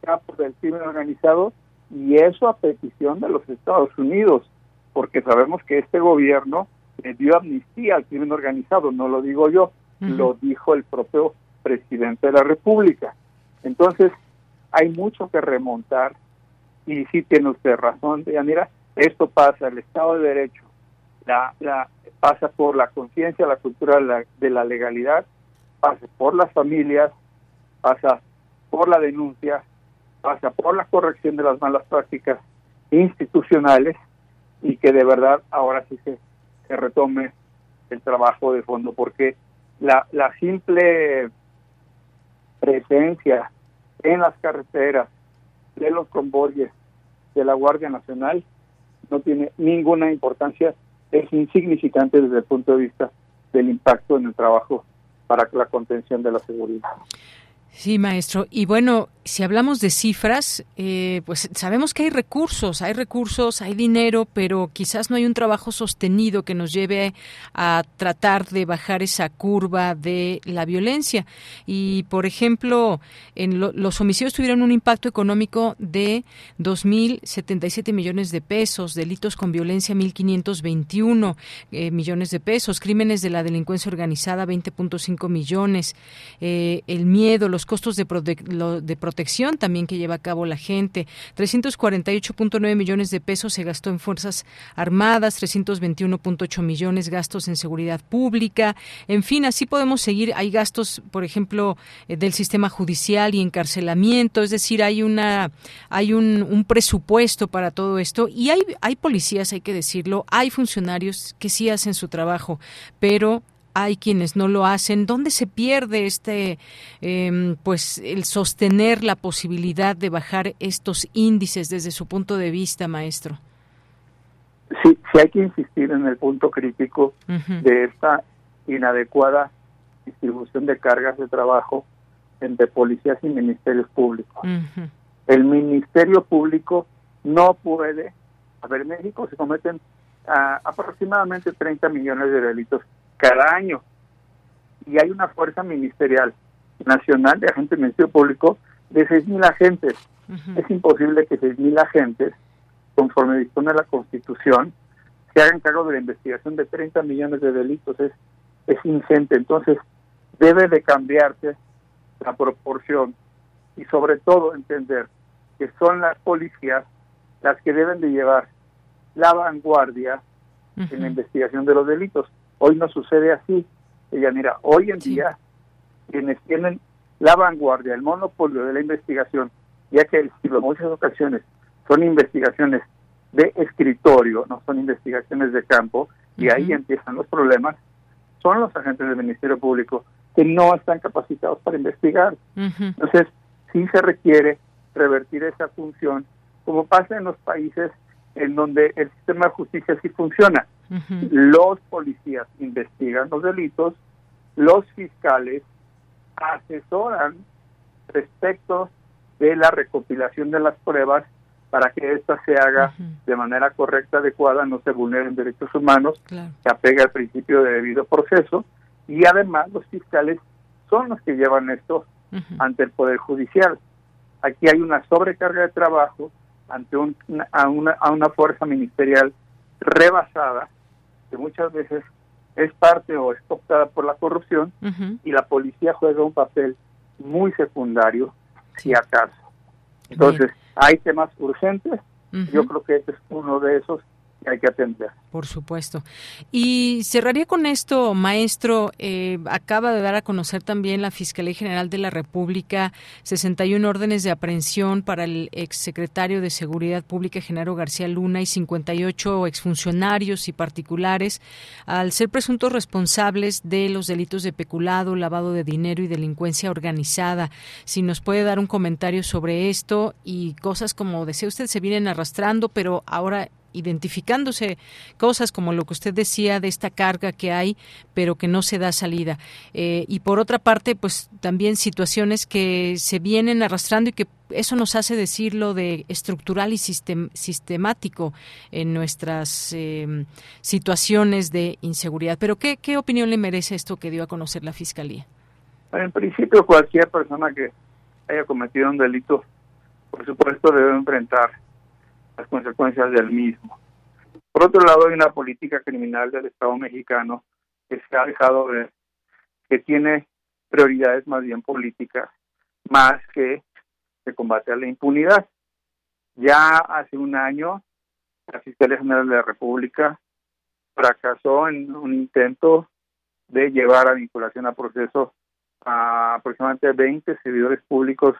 S20: capo del crimen organizado y eso a petición de los Estados Unidos, porque sabemos que este gobierno le dio amnistía al crimen organizado, no lo digo yo, lo dijo el propio presidente de la República. Entonces, hay mucho que remontar y sí tiene usted razón, Yanira, esto pasa, el Estado de Derecho, la, la pasa por la conciencia, la cultura de la, de la legalidad, pasa por las familias, pasa por la denuncia, pasa por la corrección de las malas prácticas institucionales y que de verdad ahora sí se, se retome el trabajo de fondo, porque la, la simple presencia en las carreteras de los convoyes de la Guardia Nacional no tiene ninguna importancia, es insignificante desde el punto de vista del impacto en el trabajo para la contención de la seguridad.
S1: Sí, maestro. Y bueno, si hablamos de cifras, eh, pues sabemos que hay recursos, hay recursos, hay dinero, pero quizás no hay un trabajo sostenido que nos lleve a tratar de bajar esa curva de la violencia. Y, por ejemplo, en los homicidios tuvieron un impacto económico de 2.077 millones de pesos, delitos con violencia 1.521 eh, millones de pesos, crímenes de la delincuencia organizada 20.5 millones, eh, el miedo, los costos de, de protección también que lleva a cabo la gente. 348.9 millones de pesos se gastó en Fuerzas Armadas, 321.8 millones gastos en seguridad pública. En fin, así podemos seguir. Hay gastos, por ejemplo, eh, del sistema judicial y encarcelamiento, es decir, hay una hay un, un presupuesto para todo esto y hay hay policías, hay que decirlo, hay funcionarios que sí hacen su trabajo, pero hay quienes no lo hacen. ¿Dónde se pierde este, eh, pues, el sostener la posibilidad de bajar estos índices desde su punto de vista, maestro?
S20: Sí, sí hay que insistir en el punto crítico de esta inadecuada distribución de cargas de trabajo entre policías y ministerios públicos. El ministerio público no puede, a ver, en México se cometen aproximadamente 30 millones de delitos cada año. Y hay una fuerza ministerial nacional de agentes del Ministerio Público de 6.000 agentes. Es imposible que 6.000 agentes, conforme dispone la Constitución, se hagan cargo de la investigación de 30 millones de delitos. Es, es ingente. Entonces, debe de cambiarse la proporción y sobre todo entender que son las policías las que deben de llevar la vanguardia en la investigación de los delitos. Hoy no sucede así. Ella, mira, hoy en día quienes tienen la vanguardia, el monopolio de la investigación, ya que en muchas ocasiones son investigaciones de escritorio, no son investigaciones de campo, y ahí empiezan los problemas, son los agentes del Ministerio Público que no están capacitados para investigar. Entonces, sí se requiere revertir esa función, como pasa en los países en donde el sistema de justicia sí funciona. Los policías investigan los delitos, los fiscales asesoran respecto de la recopilación de las pruebas para que ésta se haga de manera correcta, adecuada, no se vulneren derechos humanos, se apegue al principio de debido proceso y además los fiscales son los que llevan esto ante el Poder Judicial. Aquí hay una sobrecarga de trabajo ante un, a, una, a una fuerza ministerial rebasada que muchas veces es parte o es optada por la corrupción y la policía juega un papel muy secundario, si acaso. Entonces, hay temas urgentes, yo creo que este es uno de esos hay que atender.
S1: Por supuesto. Y cerraría con esto, maestro. Eh, acaba de dar a conocer también la Fiscalía General de la República 61 órdenes de aprehensión para el exsecretario de Seguridad Pública, Genaro García Luna, y 58 exfuncionarios y particulares al ser presuntos responsables de los delitos de peculado, lavado de dinero y delincuencia organizada. Si nos puede dar un comentario sobre esto y cosas como decía usted se vienen arrastrando, pero ahora identificándose cosas como lo que usted decía de esta carga que hay, pero que no se da salida. Eh, y por otra parte, pues también situaciones que se vienen arrastrando y que eso nos hace decirlo de estructural y sistemático en nuestras em, situaciones de inseguridad. Pero ¿qué, ¿qué opinión le merece esto que dio a conocer la Fiscalía?
S20: En principio, cualquier persona que haya cometido un delito, por supuesto, debe enfrentar las consecuencias del mismo. Por otro lado, hay una política criminal del Estado mexicano que se ha dejado ver que tiene prioridades más bien políticas, más que de combate a la impunidad. Ya hace un año, la Fiscalía General de la República fracasó en un intento de llevar a vinculación a proceso a aproximadamente 20 servidores públicos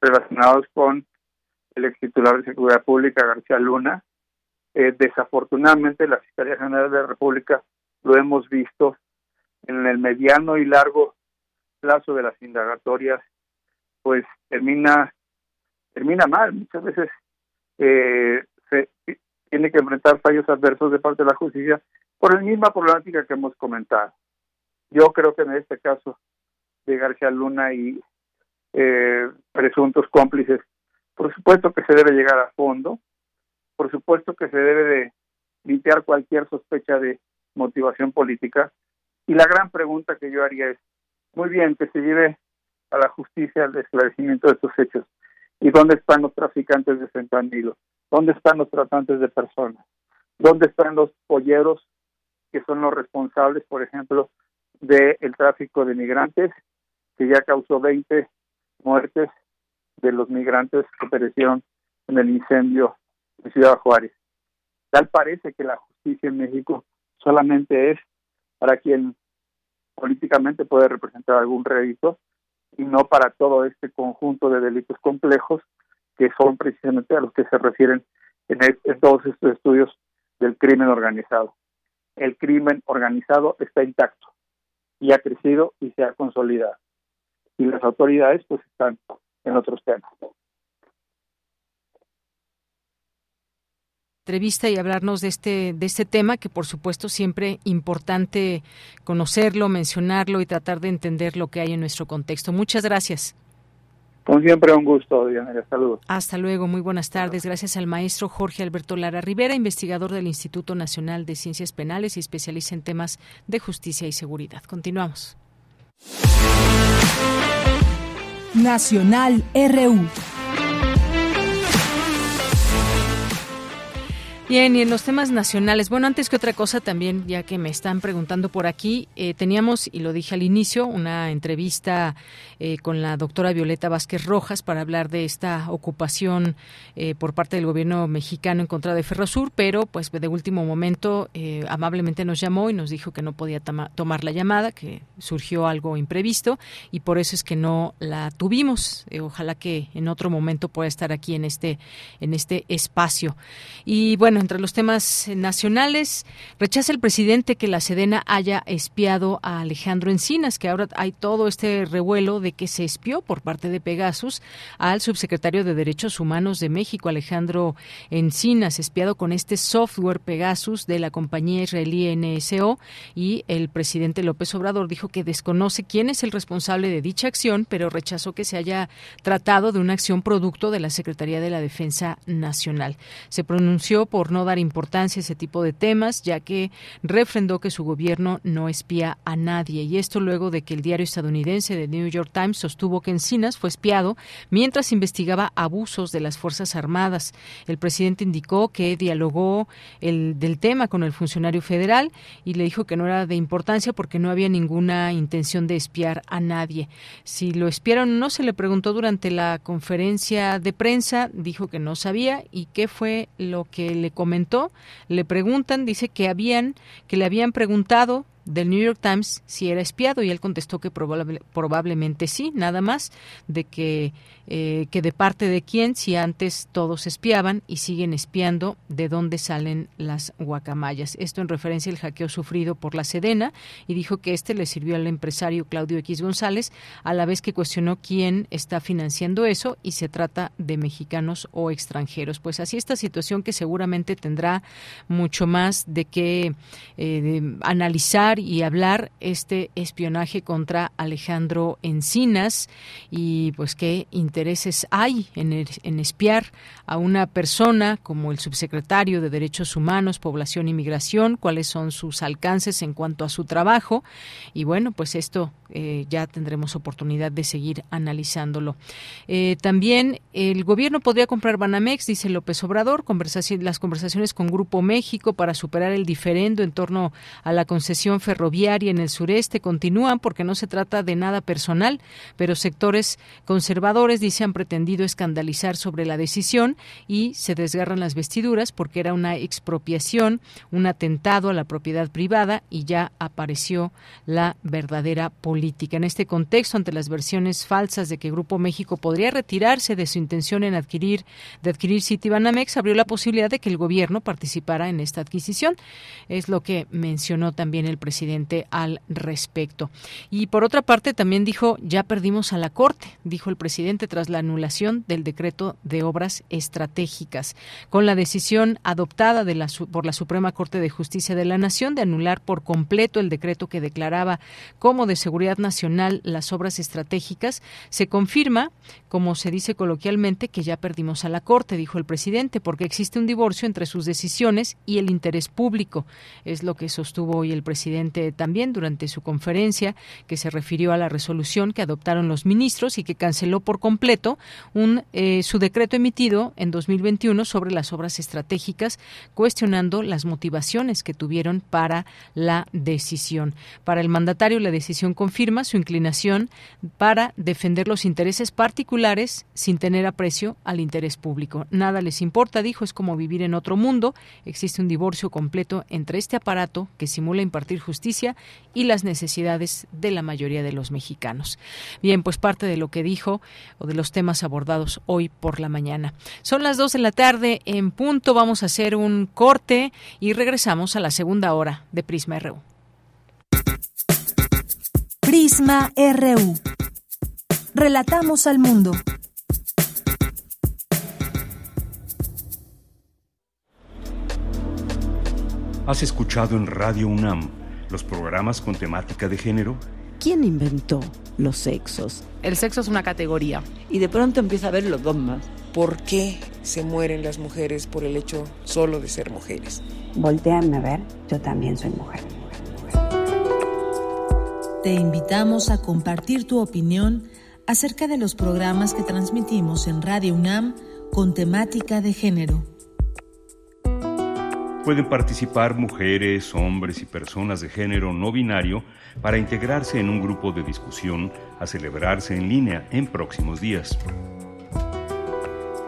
S20: relacionados con el ex titular de Seguridad Pública, García Luna. Eh, desafortunadamente, la Fiscalía General de la República lo hemos visto en el mediano y largo plazo de las indagatorias, pues termina termina mal. Muchas veces eh, se tiene que enfrentar fallos adversos de parte de la justicia por la misma problemática que hemos comentado. Yo creo que en este caso de García Luna y eh, presuntos cómplices por supuesto que se debe llegar a fondo, por supuesto que se debe de limpiar cualquier sospecha de motivación política. Y la gran pregunta que yo haría es, muy bien, que se lleve a la justicia el esclarecimiento de estos hechos. ¿Y dónde están los traficantes de fentanilo? ¿Dónde están los tratantes de personas? ¿Dónde están los polleros que son los responsables, por ejemplo, del tráfico de migrantes, que ya causó 20 muertes de los migrantes que perecieron en el incendio de Ciudad Juárez. Tal parece que la justicia en México solamente es para quien políticamente puede representar algún rédito y no para todo este conjunto de delitos complejos que son precisamente a los que se refieren en, en todos estos estudios del crimen organizado. El crimen organizado está intacto y ha crecido y se ha consolidado. Y las autoridades pues están en otros temas.
S1: entrevista y hablarnos de este de este tema que por supuesto siempre importante conocerlo, mencionarlo y tratar de entender lo que hay en nuestro contexto. Muchas gracias.
S20: Como siempre, un gusto, Diana. Saludos.
S1: Hasta luego, muy buenas tardes. Gracias al maestro Jorge Alberto Lara Rivera, investigador del Instituto Nacional de Ciencias Penales y especialista en temas de justicia y seguridad. Continuamos.
S3: Nacional RU.
S1: Bien, y en los temas nacionales, bueno, antes que otra cosa también, ya que me están preguntando por aquí, eh, teníamos, y lo dije al inicio, una entrevista eh, con la doctora Violeta Vázquez Rojas para hablar de esta ocupación eh, por parte del gobierno mexicano en contra de Ferrosur, pero pues de último momento amablemente nos llamó y nos dijo que no podía tomar la llamada, que surgió algo imprevisto y por eso es que no la tuvimos. ojalá que en otro momento pueda estar aquí en este, en este espacio. Y bueno, entre los temas nacionales, rechaza el presidente que la Sedena haya espiado a Alejandro Encinas, que ahora hay todo este revuelo de que se espió por parte de Pegasus al subsecretario de Derechos Humanos de México, Alejandro Encinas, espiado con este software Pegasus de la compañía israelí NSO y el presidente López Obrador dijo que desconoce quién es el responsable de dicha acción, pero rechazó que se haya tratado de una acción producto de la Secretaría de la Defensa Nacional. Se pronunció por no dar importancia a ese tipo de temas, ya que refrendó que su gobierno no espía a nadie. Y esto luego de que el diario estadounidense The New York Times sostuvo que Encinas fue espiado mientras investigaba abusos de las Fuerzas Armadas. El presidente indicó que dialogó el, del tema con el funcionario federal y le dijo que no era de importancia porque no había ninguna intención de espiar a nadie. Si lo espiaron no, se le preguntó durante la conferencia de prensa, dijo que no sabía y qué fue lo que le comentó. Le preguntan, dice que habían, que le habían preguntado del New York Times si era espiado y él contestó que probablemente sí, nada más de que eh, que de parte de quién, si antes todos espiaban y siguen espiando, de dónde salen las guacamayas. Esto en referencia al hackeo sufrido por la Sedena y dijo que este le sirvió al empresario Claudio X González, a la vez que cuestionó quién está financiando eso y se trata de mexicanos o extranjeros. Pues así esta situación que seguramente tendrá mucho más de qué eh, analizar y hablar este espionaje contra Alejandro Encinas y pues qué intereses hay en, espiar a una persona como el subsecretario de Derechos Humanos, Población y Migración, cuáles son sus alcances en cuanto a su trabajo. Y bueno, pues esto eh, ya tendremos oportunidad de seguir analizándolo. Eh, también el gobierno podría comprar Banamex, dice López Obrador, conversación, las conversaciones con Grupo México para superar el diferendo en torno a la concesión ferroviaria en el sureste continúan porque no se trata de nada personal, pero sectores conservadores se han pretendido escandalizar sobre la decisión y se desgarran las vestiduras porque era una expropiación, un atentado a la propiedad privada y ya apareció la verdadera política. En este contexto, ante las versiones falsas de que Grupo México podría retirarse de su intención en adquirir de adquirir Citibanamex, abrió la posibilidad de que el gobierno participara en esta adquisición. Es lo que mencionó también el presidente al respecto. Y por otra parte, también dijo, ya perdimos a la Corte, dijo el presidente tras la anulación del decreto de obras estratégicas, con la decisión adoptada por la Suprema Corte de Justicia de la Nación de anular por completo el decreto que declaraba como de seguridad nacional las obras estratégicas, se confirma, como se dice coloquialmente, que ya perdimos a la Corte, dijo el presidente, porque existe un divorcio entre sus decisiones y el interés público. Es lo que sostuvo hoy el presidente también durante su conferencia, que se refirió a la resolución que adoptaron los ministros y que canceló por completo un, eh, su decreto emitido en 2021 sobre las obras estratégicas, cuestionando las motivaciones que tuvieron para la decisión. Para el mandatario, la decisión confirma su inclinación para defender los intereses particulares sin tener aprecio al interés público. Nada les importa, dijo, es como vivir en otro mundo. Existe un divorcio completo entre este aparato que simula impartir justicia y las necesidades de la mayoría de los mexicanos. Bien, pues parte de lo que dijo o de los temas abordados hoy por la mañana. Son las dos de la tarde en punto. Vamos a hacer un corte y regresamos a la segunda hora de Prisma RU.
S3: Prisma RU. Relatamos al mundo.
S2: ¿Has escuchado en Radio UNAM los programas con temática de género?
S21: ¿Quién inventó los sexos?
S22: El sexo es una categoría.
S21: Y de pronto empieza a ver los dogmas.
S23: ¿Por qué se mueren las mujeres por el hecho solo de ser mujeres?
S24: Volteame a ver, yo también soy mujer.
S3: Te invitamos a compartir tu opinión acerca de los programas que transmitimos en Radio UNAM con temática de género.
S2: Pueden participar mujeres, hombres y personas de género no binario para integrarse en un grupo de discusión a celebrarse en línea en próximos días.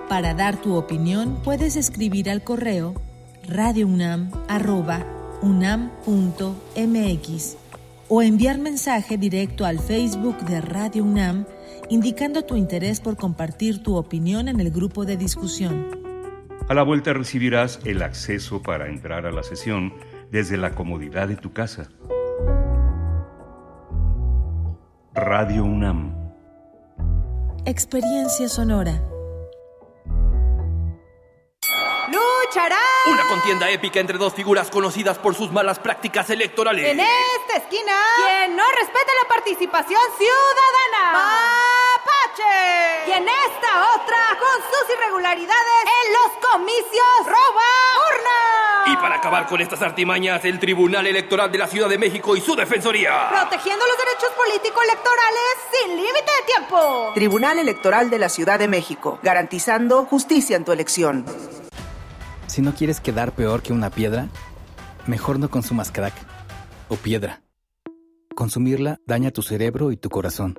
S3: Para dar tu opinión puedes escribir al correo radiounam@unam.mx o enviar mensaje directo al Facebook de Radio UNAM indicando tu interés por compartir tu opinión en el grupo de discusión.
S2: A la vuelta recibirás el acceso para entrar a la sesión desde la comodidad de tu casa. Radio UNAM.
S25: Experiencia sonora.
S26: luchará.
S27: Una contienda épica entre dos figuras conocidas por sus malas prácticas electorales.
S26: En esta esquina, quien no respeta la participación ciudadana. Y en esta otra, con sus irregularidades en los comicios, roba urna.
S27: Y para acabar con estas artimañas, el Tribunal Electoral de la Ciudad de México y su Defensoría.
S26: Protegiendo los derechos político-electorales sin límite de tiempo.
S22: Tribunal Electoral de la Ciudad de México, garantizando justicia en tu elección.
S28: Si no quieres quedar peor que una piedra, mejor no consumas crack o piedra. Consumirla daña tu cerebro y tu corazón,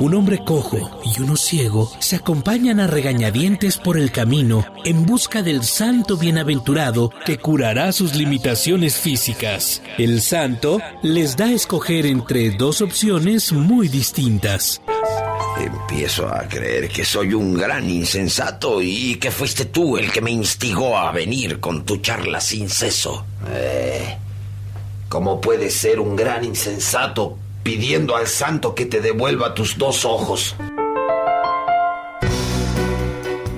S29: Un hombre cojo y uno ciego se acompañan a regañadientes por el camino en busca del santo bienaventurado que curará sus limitaciones físicas. El santo les da a escoger entre dos opciones muy distintas.
S30: Empiezo a creer que soy un gran insensato y que fuiste tú el que me instigó a venir con tu charla sin ceso. Eh, ¿Cómo puedes ser un gran insensato pidiendo al santo que te devuelva tus dos ojos.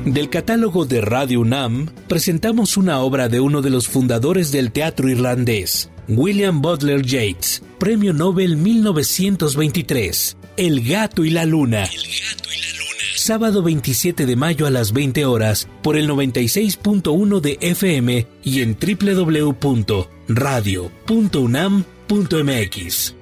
S29: Del catálogo de Radio UNAM presentamos una obra de uno de los fundadores del teatro irlandés, William Butler Yeats, Premio Nobel 1923, El gato y la luna. Sábado 27 de mayo a las 20 horas por el 96.1 de FM y en www.radio.unam.mx.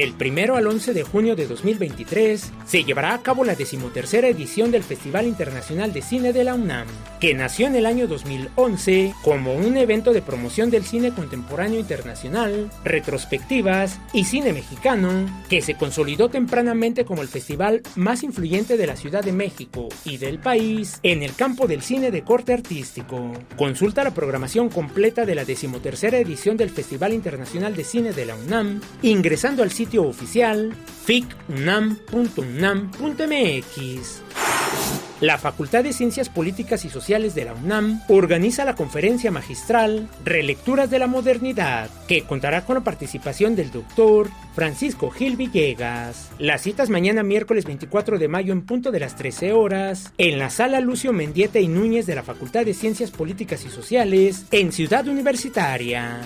S6: Del 1 al 11 de junio de 2023 se llevará a cabo la decimotercera edición del Festival Internacional de Cine de la UNAM, que nació en el año 2011 como un evento de promoción del cine contemporáneo internacional, retrospectivas y cine mexicano, que se consolidó tempranamente como el festival más influyente de la Ciudad de México y del país en el campo del cine de corte artístico. Consulta la programación completa de la decimotercera edición del Festival Internacional de Cine de la UNAM ingresando al sitio oficial ficunam.unam.mx. La Facultad de Ciencias Políticas y Sociales de la UNAM organiza la conferencia magistral Relecturas de la Modernidad, que contará con la participación del doctor Francisco Gil Villegas. Las citas mañana miércoles 24 de mayo en punto de las 13 horas en la sala Lucio Mendieta y Núñez de la Facultad de Ciencias Políticas y Sociales en Ciudad Universitaria.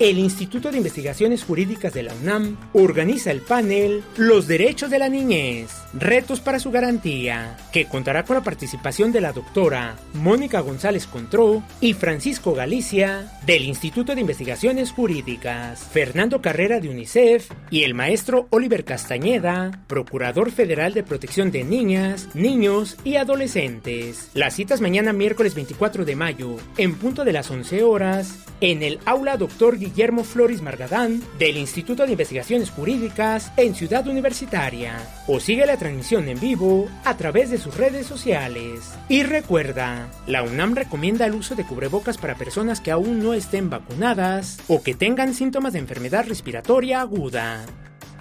S6: El Instituto de Investigaciones Jurídicas de la UNAM organiza el panel Los Derechos de la Niñez, Retos para su Garantía, que contará con la participación de la doctora Mónica González Contró y Francisco Galicia del Instituto de Investigaciones Jurídicas, Fernando Carrera de UNICEF y el maestro Oliver Castañeda, Procurador Federal de Protección de Niñas, Niños y Adolescentes. Las citas mañana miércoles 24 de mayo, en punto de las 11 horas, en el aula Doctor Guillermo Flores Margadán del Instituto de Investigaciones Jurídicas en Ciudad Universitaria o sigue la transmisión en vivo a través de sus redes sociales. Y recuerda, la UNAM recomienda el uso de cubrebocas para personas que aún no estén vacunadas o que tengan síntomas de enfermedad respiratoria aguda.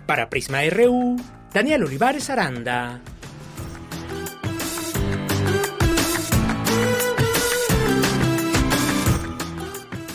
S6: Para Prisma RU, Daniel Olivares Aranda.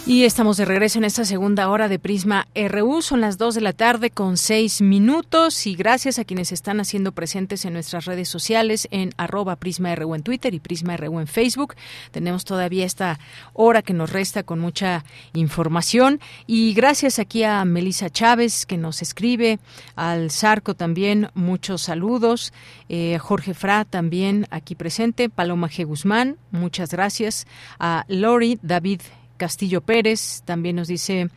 S1: Y estamos de regreso en esta segunda hora de Prisma RU. Son las 2 de la tarde con 6 minutos y gracias a quienes están haciendo presentes en nuestras redes sociales en arroba Prisma RU en Twitter y Prisma RU en Facebook. Tenemos todavía esta hora que nos resta con mucha información y gracias aquí a Melisa Chávez que nos escribe, al Zarco también muchos saludos, eh, Jorge Fra también aquí presente, Paloma G. Guzmán, muchas gracias, a Lori David Castillo Pérez también nos dice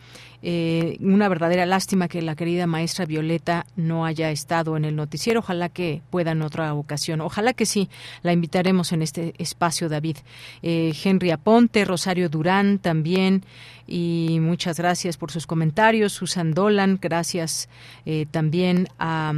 S1: eh, una verdadera lástima que la querida maestra Violeta no haya estado en el noticiero. Ojalá que pueda en otra ocasión. Ojalá que sí. La invitaremos en este espacio, David. Eh, Henry Aponte, Rosario Durán también. Y muchas gracias por sus comentarios. Susan Dolan, gracias eh, también a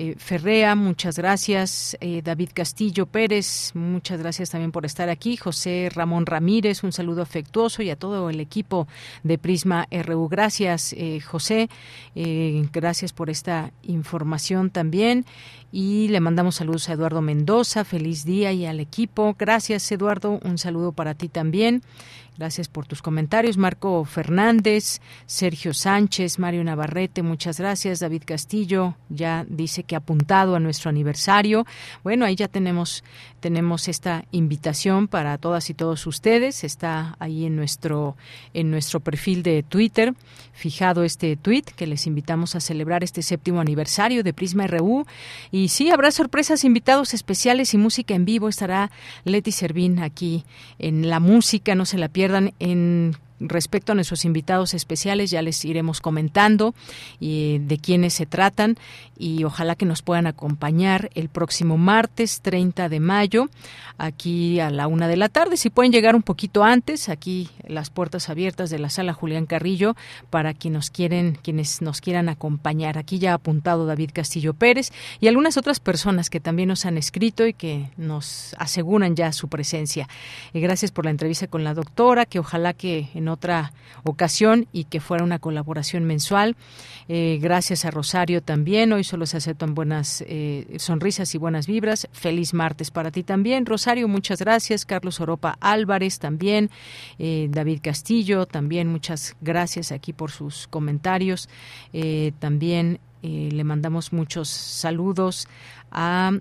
S1: eh, Ferrea, muchas gracias. Eh, David Castillo Pérez, muchas gracias también por estar aquí. José Ramón Ramírez, un saludo afectuoso y a todo el equipo de Prisma RU. Gracias, eh, José. gracias por esta información también. Y le mandamos saludos a Eduardo Mendoza. Feliz día y al equipo. Gracias, Eduardo. Un saludo para ti también. Gracias por tus comentarios. Marco Fernández, Sergio Sánchez, Mario Navarrete, muchas gracias. David Castillo ya dice que ha apuntado a nuestro aniversario. Bueno, ahí ya tenemos, tenemos esta invitación para todas y todos ustedes. Está ahí en nuestro, en nuestro perfil de Twitter, fijado este tweet que les invitamos a celebrar este séptimo aniversario de Prisma RU. Sí, habrá sorpresas, invitados especiales y música en vivo. Estará Leti Servín aquí en la música, no se la pierdan en respecto a nuestros invitados especiales ya les iremos comentando y de quiénes se tratan y ojalá que nos puedan acompañar el próximo martes 30 de mayo aquí a la una de la tarde. Si pueden llegar un poquito antes, aquí las puertas abiertas de la sala Julián Carrillo para quienes nos quieren, quienes nos quieran acompañar. Aquí ya ha apuntado David Castillo Pérez y algunas otras personas que también nos han escrito y que nos aseguran ya su presencia. Y gracias por la entrevista con la doctora, que ojalá que en otra ocasión y que fuera una colaboración mensual. Eh, gracias a Rosario también. Hoy solo se aceptan buenas eh, sonrisas y buenas vibras. Feliz martes para ti también. Rosario, muchas gracias. Carlos Oropa Álvarez también. Eh, David Castillo también. Muchas gracias aquí por sus comentarios. también le mandamos muchos saludos a,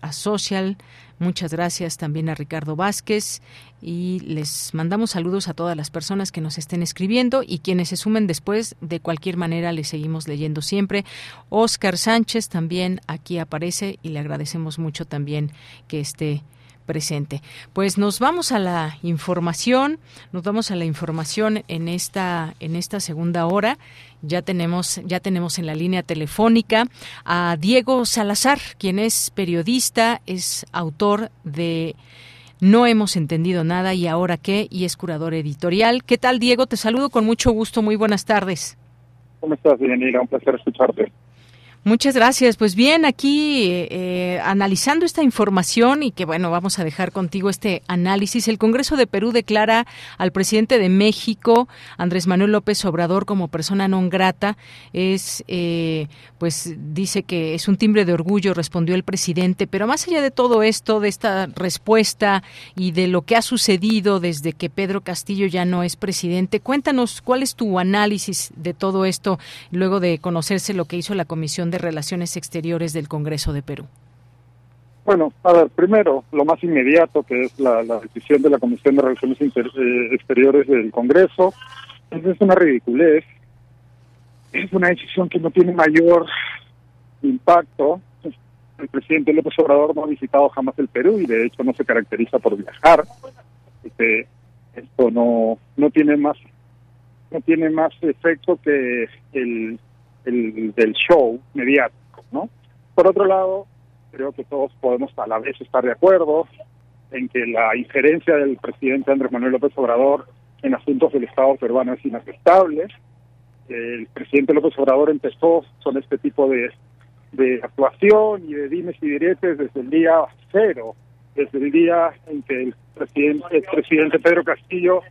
S1: a Social. Muchas gracias también a Ricardo Vázquez y les mandamos saludos a todas las personas que nos estén escribiendo y quienes se sumen después. De cualquier manera, les seguimos leyendo siempre. Oscar Sánchez también aquí aparece y le agradecemos mucho también que esté presente. Pues nos vamos a la información, nos vamos a la información en esta en esta segunda hora. Ya tenemos ya tenemos en la línea telefónica a Diego Salazar, quien es periodista, es autor de no hemos entendido nada y ahora qué, y es curador editorial. ¿Qué tal, Diego? Te saludo con mucho gusto. Muy buenas tardes.
S20: ¿Cómo estás, Bienira? Un placer escucharte.
S1: Muchas gracias. Pues bien, aquí eh, analizando esta información y que bueno, vamos a dejar contigo este análisis. El Congreso de Perú declara al presidente de México, Andrés Manuel López Obrador, como persona non grata. Es, eh, pues dice que es un timbre de orgullo, respondió el presidente. Pero más allá de todo esto, de esta respuesta y de lo que ha sucedido desde que Pedro Castillo ya no es presidente, cuéntanos cuál es tu análisis de todo esto luego de conocerse lo que hizo la Comisión de Relaciones Exteriores del Congreso de Perú?
S20: Bueno, a ver, primero, lo más inmediato, que es la, decisión de la Comisión de Relaciones eh, Exteriores del Congreso, es una ridiculez, es una decisión que no tiene mayor impacto. El presidente López Obrador no ha visitado jamás el Perú y de hecho no se caracteriza por viajar. Este, esto no no tiene más no tiene más efecto que el del show mediático, ¿no? Por otro lado, creo que todos podemos a la vez estar de acuerdo en que la injerencia del presidente Andrés Manuel López Obrador en asuntos del Estado peruano es inaceptable. El presidente López Obrador empezó con este tipo de, de actuación y de dimes y diretes desde el día cero, desde el día en que el presidente, el presidente Pedro Castillo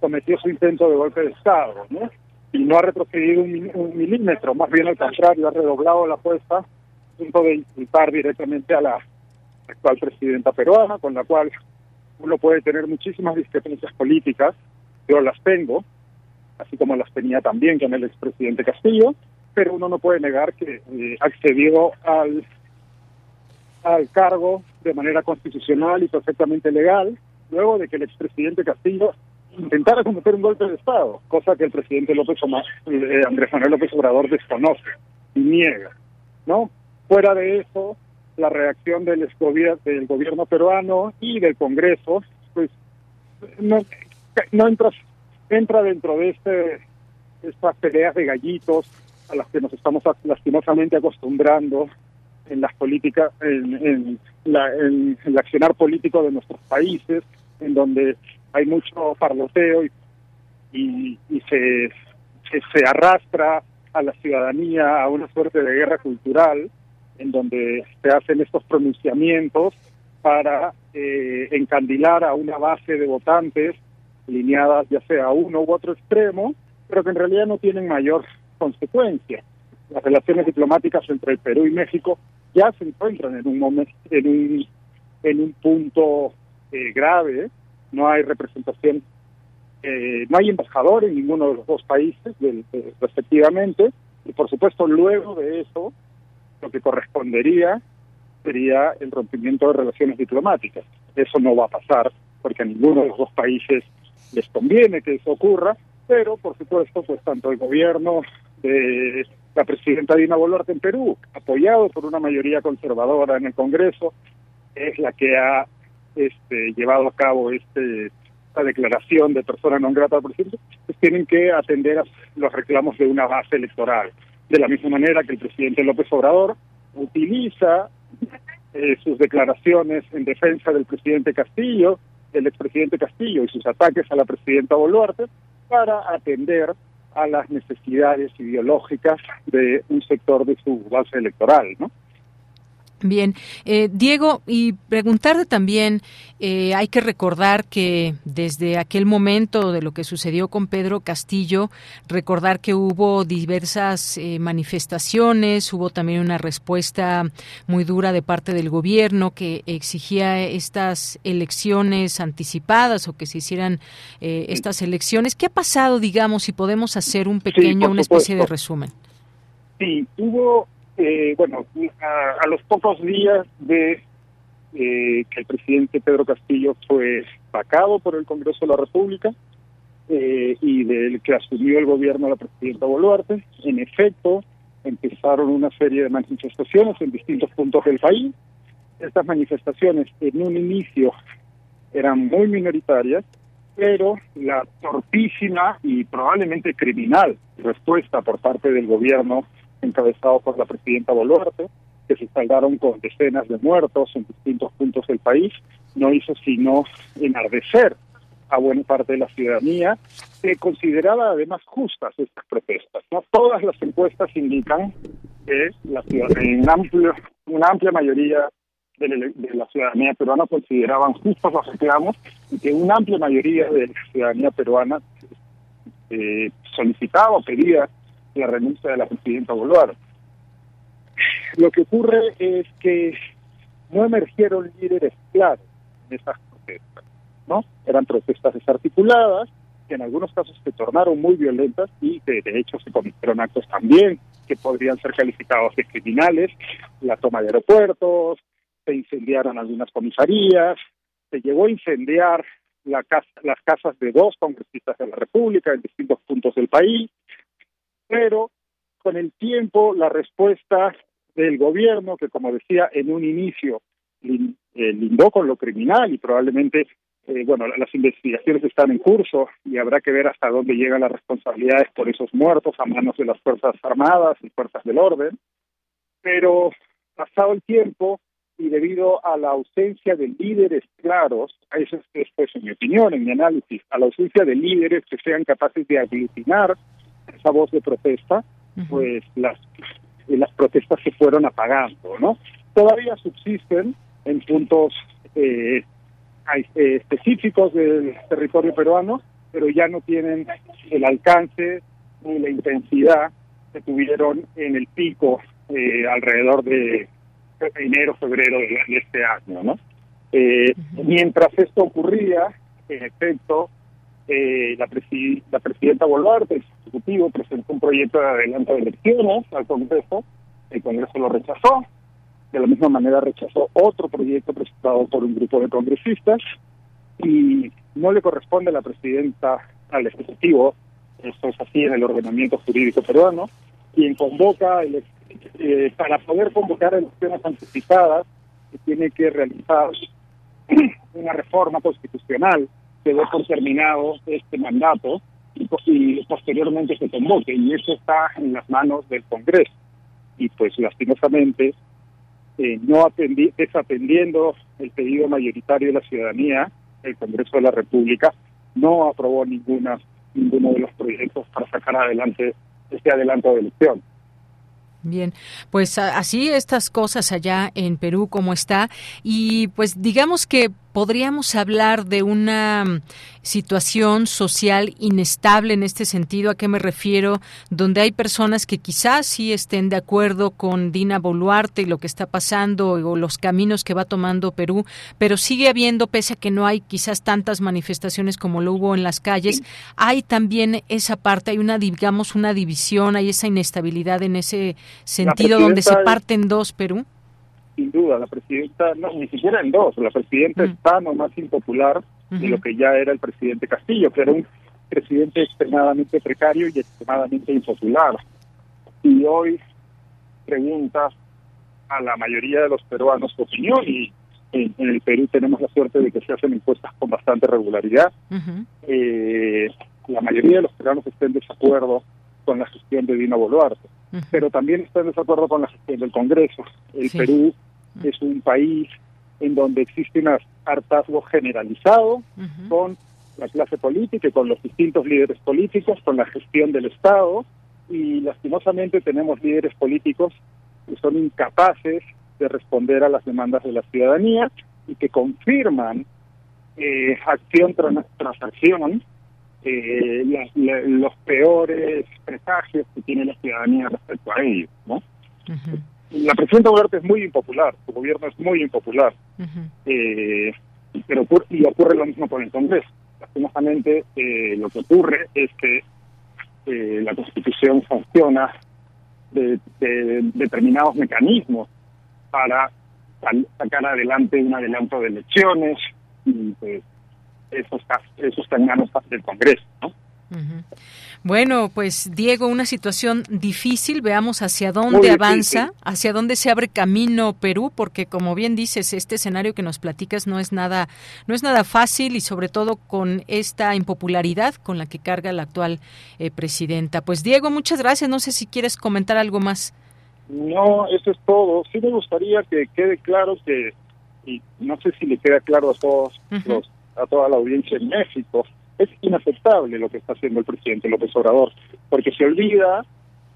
S20: cometió su intento de golpe de Estado, ¿no? Y no ha retrocedido un, milímetro, más bien al contrario, ha redoblado la apuesta a punto de insultar directamente a la actual presidenta peruana, con la cual uno puede tener muchísimas discrepancias políticas, yo las tengo, así como las tenía también con el expresidente Castillo, pero uno no puede negar que eh, accedió al, al cargo de manera constitucional y perfectamente legal, luego de que el expresidente Castillo intentara cometer un golpe de Estado, cosa que el presidente López eh, Andrés Manuel López Obrador desconoce y niega, ¿no? Fuera de eso, la reacción del, del gobierno peruano y del Congreso, pues no, no entra, entra dentro de este estas peleas de gallitos a las que nos estamos lastimosamente acostumbrando en las políticas, en, la, en el accionar político de nuestros países, en donde hay mucho parloteo y, y, se, arrastra a la ciudadanía a una suerte de guerra cultural en donde se hacen estos pronunciamientos para eh, encandilar a una base de votantes lineadas ya sea a uno u otro extremo, pero que en realidad no tienen mayor consecuencia. Las relaciones diplomáticas entre el Perú y México ya se encuentran en un momento, en un, en un punto eh, grave no hay representación, eh, no hay embajador en ninguno de los dos países respectivamente, y por supuesto luego de eso lo que correspondería sería el rompimiento de relaciones diplomáticas. Eso no va a pasar porque a ninguno de los dos países les conviene que eso ocurra, pero por supuesto pues tanto el gobierno de la presidenta Dina Boluarte en Perú, apoyado por una mayoría conservadora en el Congreso, es la que ha este, llevado a cabo este, esta declaración de persona no grata al presidente, pues tienen que atender a los reclamos de una base electoral. De la misma manera que el presidente López Obrador utiliza eh, sus declaraciones en defensa del presidente Castillo, del expresidente Castillo y sus ataques a la presidenta Boluarte para atender a las necesidades ideológicas de un sector de su base electoral, ¿no?
S1: Bien, eh, Diego, y preguntarte también, eh, hay que recordar que desde aquel momento de lo que sucedió con Pedro Castillo, recordar que hubo diversas eh, manifestaciones, hubo también una respuesta muy dura de parte del gobierno que exigía estas elecciones anticipadas o que se hicieran estas elecciones. ¿Qué ha pasado, digamos, si podemos hacer un pequeño, una especie de resumen?
S20: Sí, hubo eh, bueno, a, los pocos días de eh, que el presidente Pedro Castillo fue vacado por el Congreso de la República eh, y del que asumió el gobierno la presidenta Boluarte, en efecto, empezaron una serie de manifestaciones en distintos puntos del país. Estas manifestaciones en un inicio eran muy minoritarias, pero la torpísima y probablemente criminal respuesta por parte del gobierno encabezado por la presidenta Boluarte, que se saldaron con decenas de muertos en distintos puntos del país, no hizo sino enardecer a buena parte de la ciudadanía, que consideraba además justas estas protestas. No todas las encuestas indican que la ciudadanía, amplio, una amplia mayoría de, la ciudadanía peruana consideraban justos los reclamos y que una amplia mayoría de la ciudadanía peruana eh, solicitaba o pedía la renuncia de la presidenta Boluarte. Lo que ocurre es que no emergieron líderes claros en esas protestas, ¿no? Eran protestas desarticuladas, que en algunos casos se tornaron muy violentas y que de hecho se cometieron actos también que podrían ser calificados de criminales, la toma de aeropuertos, se incendiaron algunas comisarías, se llegó a incendiar la casa, las casas de dos congresistas de la República en distintos puntos del país, pero con el tiempo la respuesta del gobierno, que como decía en un inicio eh, lindó con lo criminal y probablemente, eh, bueno, las investigaciones están en curso y habrá que ver hasta dónde llegan las responsabilidades por esos muertos a manos de las Fuerzas Armadas y Fuerzas del Orden, pero pasado el tiempo y debido a la ausencia de líderes claros, eso es pues, en mi opinión, en mi análisis, a la ausencia de líderes que sean capaces de aglutinar esa voz de protesta, pues las, las protestas se fueron apagando, ¿no? Todavía subsisten en puntos eh, eh, específicos del territorio peruano, pero ya no tienen el alcance ni la intensidad que tuvieron en el pico eh, alrededor de enero, febrero de, este año, ¿no? Mientras esto ocurría, en efecto, eh, la, la presidenta Boluarte, el Ejecutivo, presentó un proyecto de adelanto de elecciones al Congreso, el Congreso lo rechazó, de la misma manera rechazó otro proyecto presentado por un grupo de congresistas y no le corresponde a la presidenta, al Ejecutivo, esto es así en el ordenamiento jurídico peruano, quien convoca, eh, para poder convocar elecciones anticipadas, se tiene que realizar [CLEARS THROAT] una reforma constitucional que dé por terminado este mandato y, posteriormente se convoque, y eso está en las manos del Congreso. Y pues lastimosamente, eh, no atendi desatendiendo el pedido mayoritario de la ciudadanía, el Congreso de la República no aprobó ninguna ninguno de los proyectos para sacar adelante este adelanto de elección.
S1: Bien, pues así estas cosas allá en Perú como está y pues digamos que podríamos hablar de una mm, situación social inestable en este sentido. ¿A qué me refiero? Donde hay personas que quizás sí estén de acuerdo con Dina Boluarte y lo que está pasando o los caminos que va tomando Perú, pero sigue habiendo, pese a que no hay quizás tantas manifestaciones como lo hubo en las calles, hay también esa parte, hay una, digamos, una división, hay esa inestabilidad en ese sentido donde se parten dos Perú
S20: sin duda, la presidenta, no, ni siquiera en dos, la presidenta mm. está no más impopular de lo que ya era el presidente Castillo, que era un presidente extremadamente precario y extremadamente impopular. Y hoy pregunta a la mayoría de los peruanos su opinión y en, el Perú tenemos la suerte de que se hacen encuestas con bastante regularidad. eh, la mayoría de los peruanos están en desacuerdo con la gestión de Dina Boluarte, pero también está en desacuerdo con la gestión del Congreso. El Perú es un país en donde existe un hartazgo generalizado con la clase política y con los distintos líderes políticos, con la gestión del Estado, y lastimosamente tenemos líderes políticos que son incapaces de responder a las demandas de la ciudadanía y que confirman eh, acción tras, acción eh, los peores presagios que tiene la ciudadanía respecto a ellos, ¿no? la presidenta es muy impopular, su gobierno es muy impopular, eh, pero ocurre, y ocurre lo mismo con el Congreso. Lastimosamente, eh, lo que ocurre es que eh, la Constitución funciona de, determinados mecanismos para sacar adelante un adelanto de elecciones y pues eso está, eso está en manos del Congreso, ¿no?
S1: Bueno, pues Diego, una situación difícil. Veamos hacia dónde avanza, hacia dónde se abre camino Perú, porque como bien dices, este escenario que nos platicas no es nada, no es nada fácil y sobre todo con esta impopularidad con la que carga la actual eh, presidenta. Pues Diego, muchas gracias. No sé si quieres comentar algo más.
S20: No, eso es todo. Sí me gustaría que quede claro que, y no sé si le queda claro a todos los, a toda la audiencia en México es inaceptable lo que está haciendo el presidente López Obrador, porque se olvida,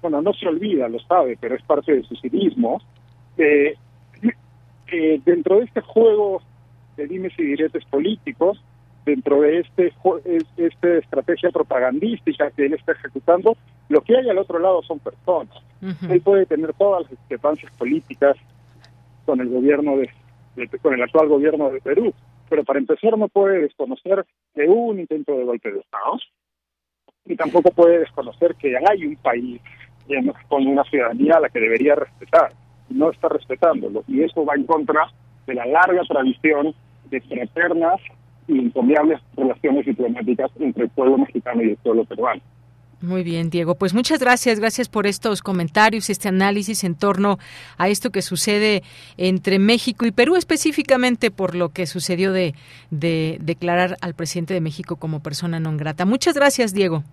S20: bueno, no se olvida, lo sabe, pero es parte de su cinismo, que dentro de este juego de dimes y diretes políticos, dentro de este esta estrategia propagandística que él está ejecutando, lo que hay al otro lado son personas. Él puede tener todas las discrepancias políticas con el gobierno de, con el actual gobierno de Perú, pero para empezar no puede desconocer que un intento de golpe de Estado. Y tampoco puede desconocer que hay un país con una ciudadanía a la que debería respetar. Y no está respetándolo. Y eso va en contra de la larga tradición de fraternas y encomiables relaciones diplomáticas entre el pueblo mexicano y el pueblo peruano.
S1: Muy bien, Diego. Pues muchas gracias, gracias por estos comentarios, este análisis en torno a esto que sucede entre México y Perú, específicamente por lo que sucedió de, de declarar al presidente de México como persona non grata. Muchas gracias, Diego.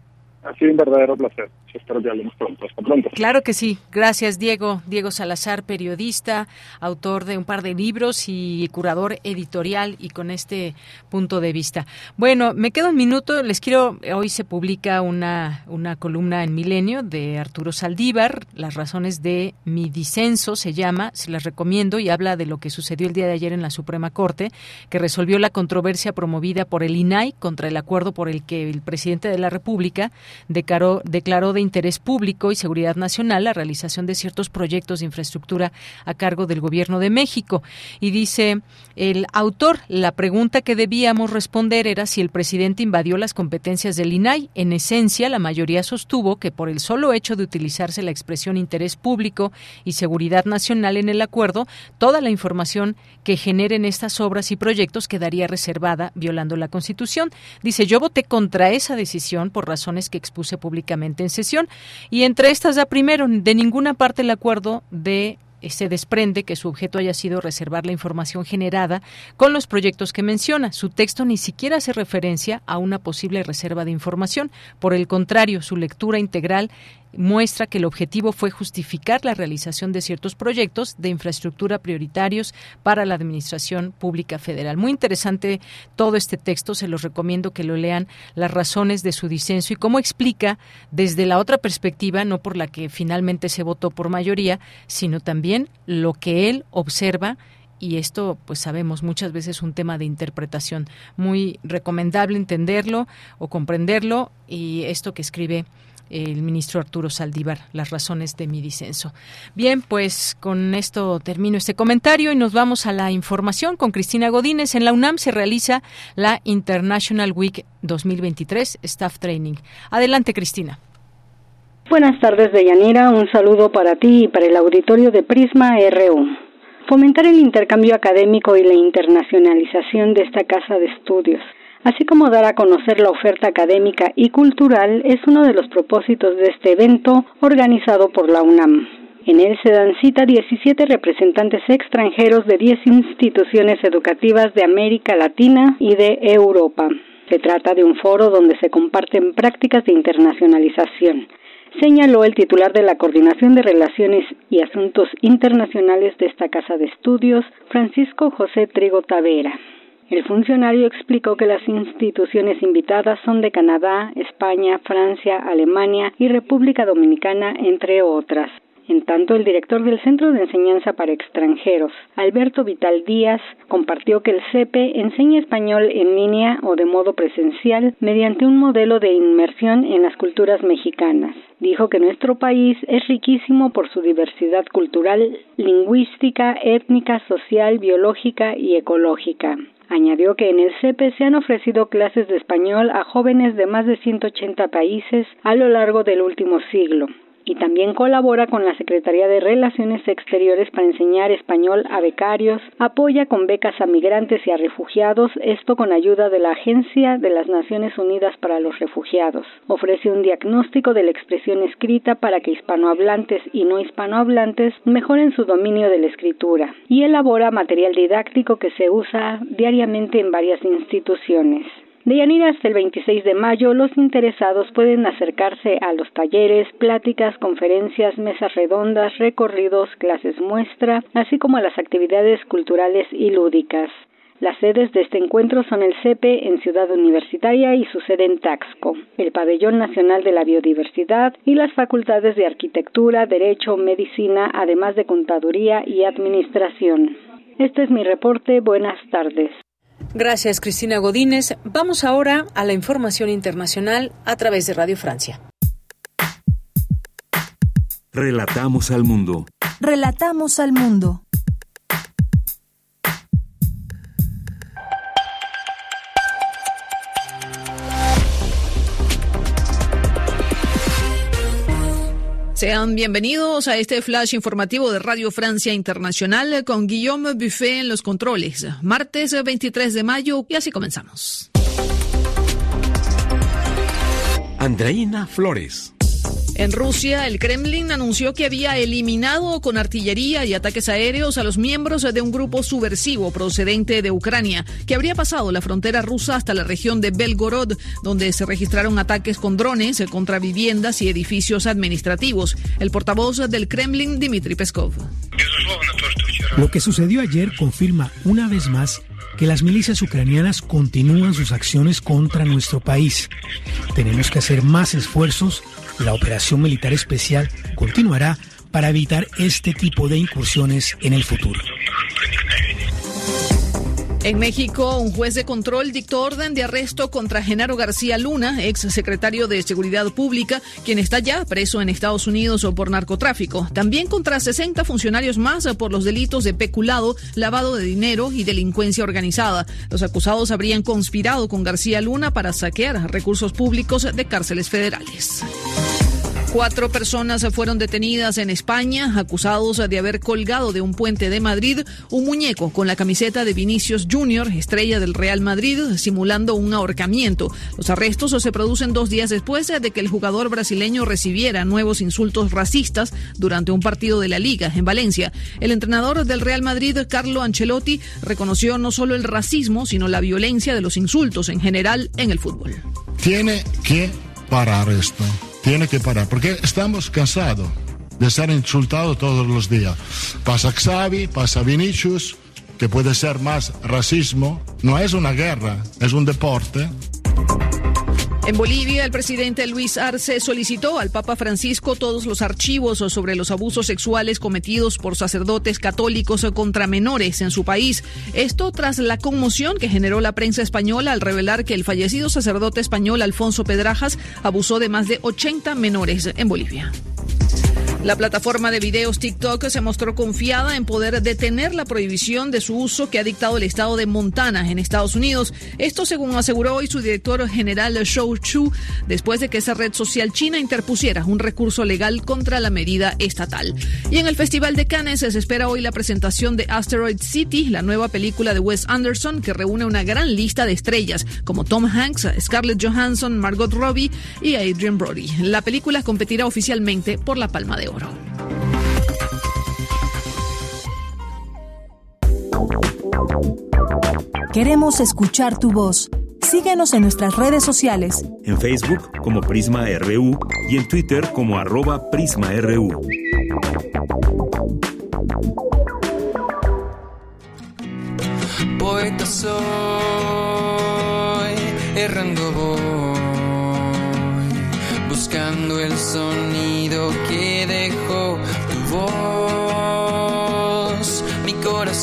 S20: Ha sido un verdadero placer. Espero que hablemos pronto. Pronto.
S1: Claro que sí. Gracias, Diego. Diego Salazar, periodista, autor de un par de libros y curador editorial y con este punto de vista. Bueno, me queda un minuto. Les quiero, hoy se publica una, una columna en Milenio de Arturo Saldívar, Las razones de mi disenso se llama, se las recomiendo y habla de lo que sucedió el día de ayer en la Suprema Corte, que resolvió la controversia promovida por el INAI contra el acuerdo por el que el presidente de la República declaró, declaró de interés público y seguridad nacional la realización de ciertos proyectos de infraestructura a cargo del Gobierno de México. Y dice el autor, la pregunta que debíamos responder era si el presidente invadió las competencias del INAI. En esencia, la mayoría sostuvo que por el solo hecho de utilizarse la expresión interés público y seguridad nacional en el acuerdo, toda la información que generen estas obras y proyectos quedaría reservada violando la Constitución. Dice, yo voté contra esa decisión por razones que expuse públicamente en sesión y entre estas da primero, de ninguna parte el acuerdo de eh, se desprende que su objeto haya sido reservar la información generada con los proyectos que menciona. Su texto ni siquiera hace referencia a una posible reserva de información. Por el contrario, su lectura integral muestra que el objetivo fue justificar la realización de ciertos proyectos de infraestructura prioritarios para la Administración Pública Federal. Muy interesante todo este texto, se los recomiendo que lo lean, las razones de su disenso y cómo explica desde la otra perspectiva, no por la que finalmente se votó por mayoría, sino también lo que él observa y esto pues sabemos muchas veces un tema de interpretación muy recomendable entenderlo o comprenderlo y esto que escribe el ministro Arturo Saldívar las razones de mi disenso. Bien, pues con esto termino este comentario y nos vamos a la información con Cristina Godínez. En la UNAM se realiza la International Week 2023 Staff Training. Adelante, Cristina.
S31: Buenas tardes, Deyanira. Un saludo para ti y para el auditorio de Prisma RU. Fomentar el intercambio académico y la internacionalización de esta casa de estudios así como dar a conocer la oferta académica y cultural, es uno de los propósitos de este evento organizado por la UNAM. En él se dan cita 17 representantes extranjeros de 10 instituciones educativas de América Latina y de Europa. Se trata de un foro donde se comparten prácticas de internacionalización, señaló el titular de la Coordinación de Relaciones y Asuntos Internacionales de esta Casa de Estudios, Francisco José Trigo Tavera. El funcionario explicó que las instituciones invitadas son de Canadá, España, Francia, Alemania y República Dominicana, entre otras. En tanto, el director del Centro de Enseñanza para Extranjeros, Alberto Vital Díaz, compartió que el CEPE enseña español en línea o de modo presencial mediante un modelo de inmersión en las culturas mexicanas. Dijo que nuestro país es riquísimo por su diversidad cultural, lingüística, étnica, social, biológica y ecológica. Añadió que en el CEPE se han ofrecido clases de español a jóvenes de más de 180 países a lo largo del último siglo y también colabora con la Secretaría de Relaciones Exteriores para enseñar español a becarios, apoya con becas a migrantes y a refugiados, esto con ayuda de la Agencia de las Naciones Unidas para los Refugiados. Ofrece un diagnóstico de la expresión escrita para que hispanohablantes y no hispanohablantes mejoren su dominio de la escritura y elabora material didáctico que se usa diariamente en varias instituciones. De Yanira hasta el 26 de mayo, los interesados pueden acercarse a los talleres, pláticas, conferencias, mesas redondas, recorridos, clases muestra, así como a las actividades culturales y lúdicas. Las sedes de este encuentro son el CEPE en Ciudad Universitaria y su sede en Taxco, el Pabellón Nacional de la Biodiversidad y las facultades de Arquitectura, Derecho, Medicina, además de Contaduría y Administración. Este es mi reporte. Buenas tardes.
S1: Gracias, Cristina Godínez. Vamos ahora a la información internacional a través de Radio Francia.
S2: Relatamos al mundo.
S32: Relatamos al mundo.
S33: Sean bienvenidos a este flash informativo de Radio Francia Internacional con Guillaume Buffet en los controles. Martes 23 de mayo y así comenzamos.
S2: Andreina Flores.
S33: En Rusia, el Kremlin anunció que había eliminado con artillería y ataques aéreos a los miembros de un grupo subversivo procedente de Ucrania, que habría pasado la frontera rusa hasta la región de Belgorod, donde se registraron ataques con drones contra viviendas y edificios administrativos. El portavoz del Kremlin, Dmitry Peskov.
S34: Lo que sucedió ayer confirma una vez más que las milicias ucranianas continúan sus acciones contra nuestro país. Tenemos que hacer más esfuerzos la operación militar especial continuará para evitar este tipo de incursiones en el futuro.
S33: En México, un juez de control dictó orden de arresto contra Genaro García Luna, ex secretario de Seguridad Pública, quien está ya preso en Estados Unidos por narcotráfico. También contra 60 funcionarios más por los delitos de peculado, lavado de dinero y delincuencia organizada. Los acusados habrían conspirado con García Luna para saquear recursos públicos de cárceles federales. Cuatro personas fueron detenidas en España acusados de haber colgado de un puente de Madrid un muñeco con la camiseta de Vinicius Junior, estrella del Real Madrid, simulando un ahorcamiento. Los arrestos se producen dos días después de que el jugador brasileño recibiera nuevos insultos racistas durante un partido de la Liga en Valencia. El entrenador del Real Madrid, Carlo Ancelotti, reconoció no solo el racismo, sino la violencia de los insultos en general en el fútbol.
S35: Tiene que parar esto tiene que parar, porque estamos cansados de ser insultados todos los días. Pasa Xavi, pasa Vinicius, que puede ser más racismo. No es una guerra, es un deporte.
S33: En Bolivia, el presidente Luis Arce solicitó al Papa Francisco todos los archivos sobre los abusos sexuales cometidos por sacerdotes católicos contra menores en su país. Esto tras la conmoción que generó la prensa española al revelar que el fallecido sacerdote español Alfonso Pedrajas abusó de más de 80 menores en Bolivia. La plataforma de videos TikTok se mostró confiada en poder detener la prohibición de su uso que ha dictado el estado de Montana en Estados Unidos. Esto según aseguró hoy su director general Shou Chu, después de que esa red social china interpusiera un recurso legal contra la medida estatal. Y en el Festival de Cannes se espera hoy la presentación de Asteroid City, la nueva película de Wes Anderson que reúne una gran lista de estrellas como Tom Hanks, Scarlett Johansson, Margot Robbie y Adrian Brody. La película competirá oficialmente por la Palma de oro.
S32: Queremos escuchar tu voz. Síguenos en nuestras redes sociales.
S2: En Facebook como Prisma RU y en Twitter como arroba PrismaRU.
S36: Poeta soy, errando voy, buscando el sonido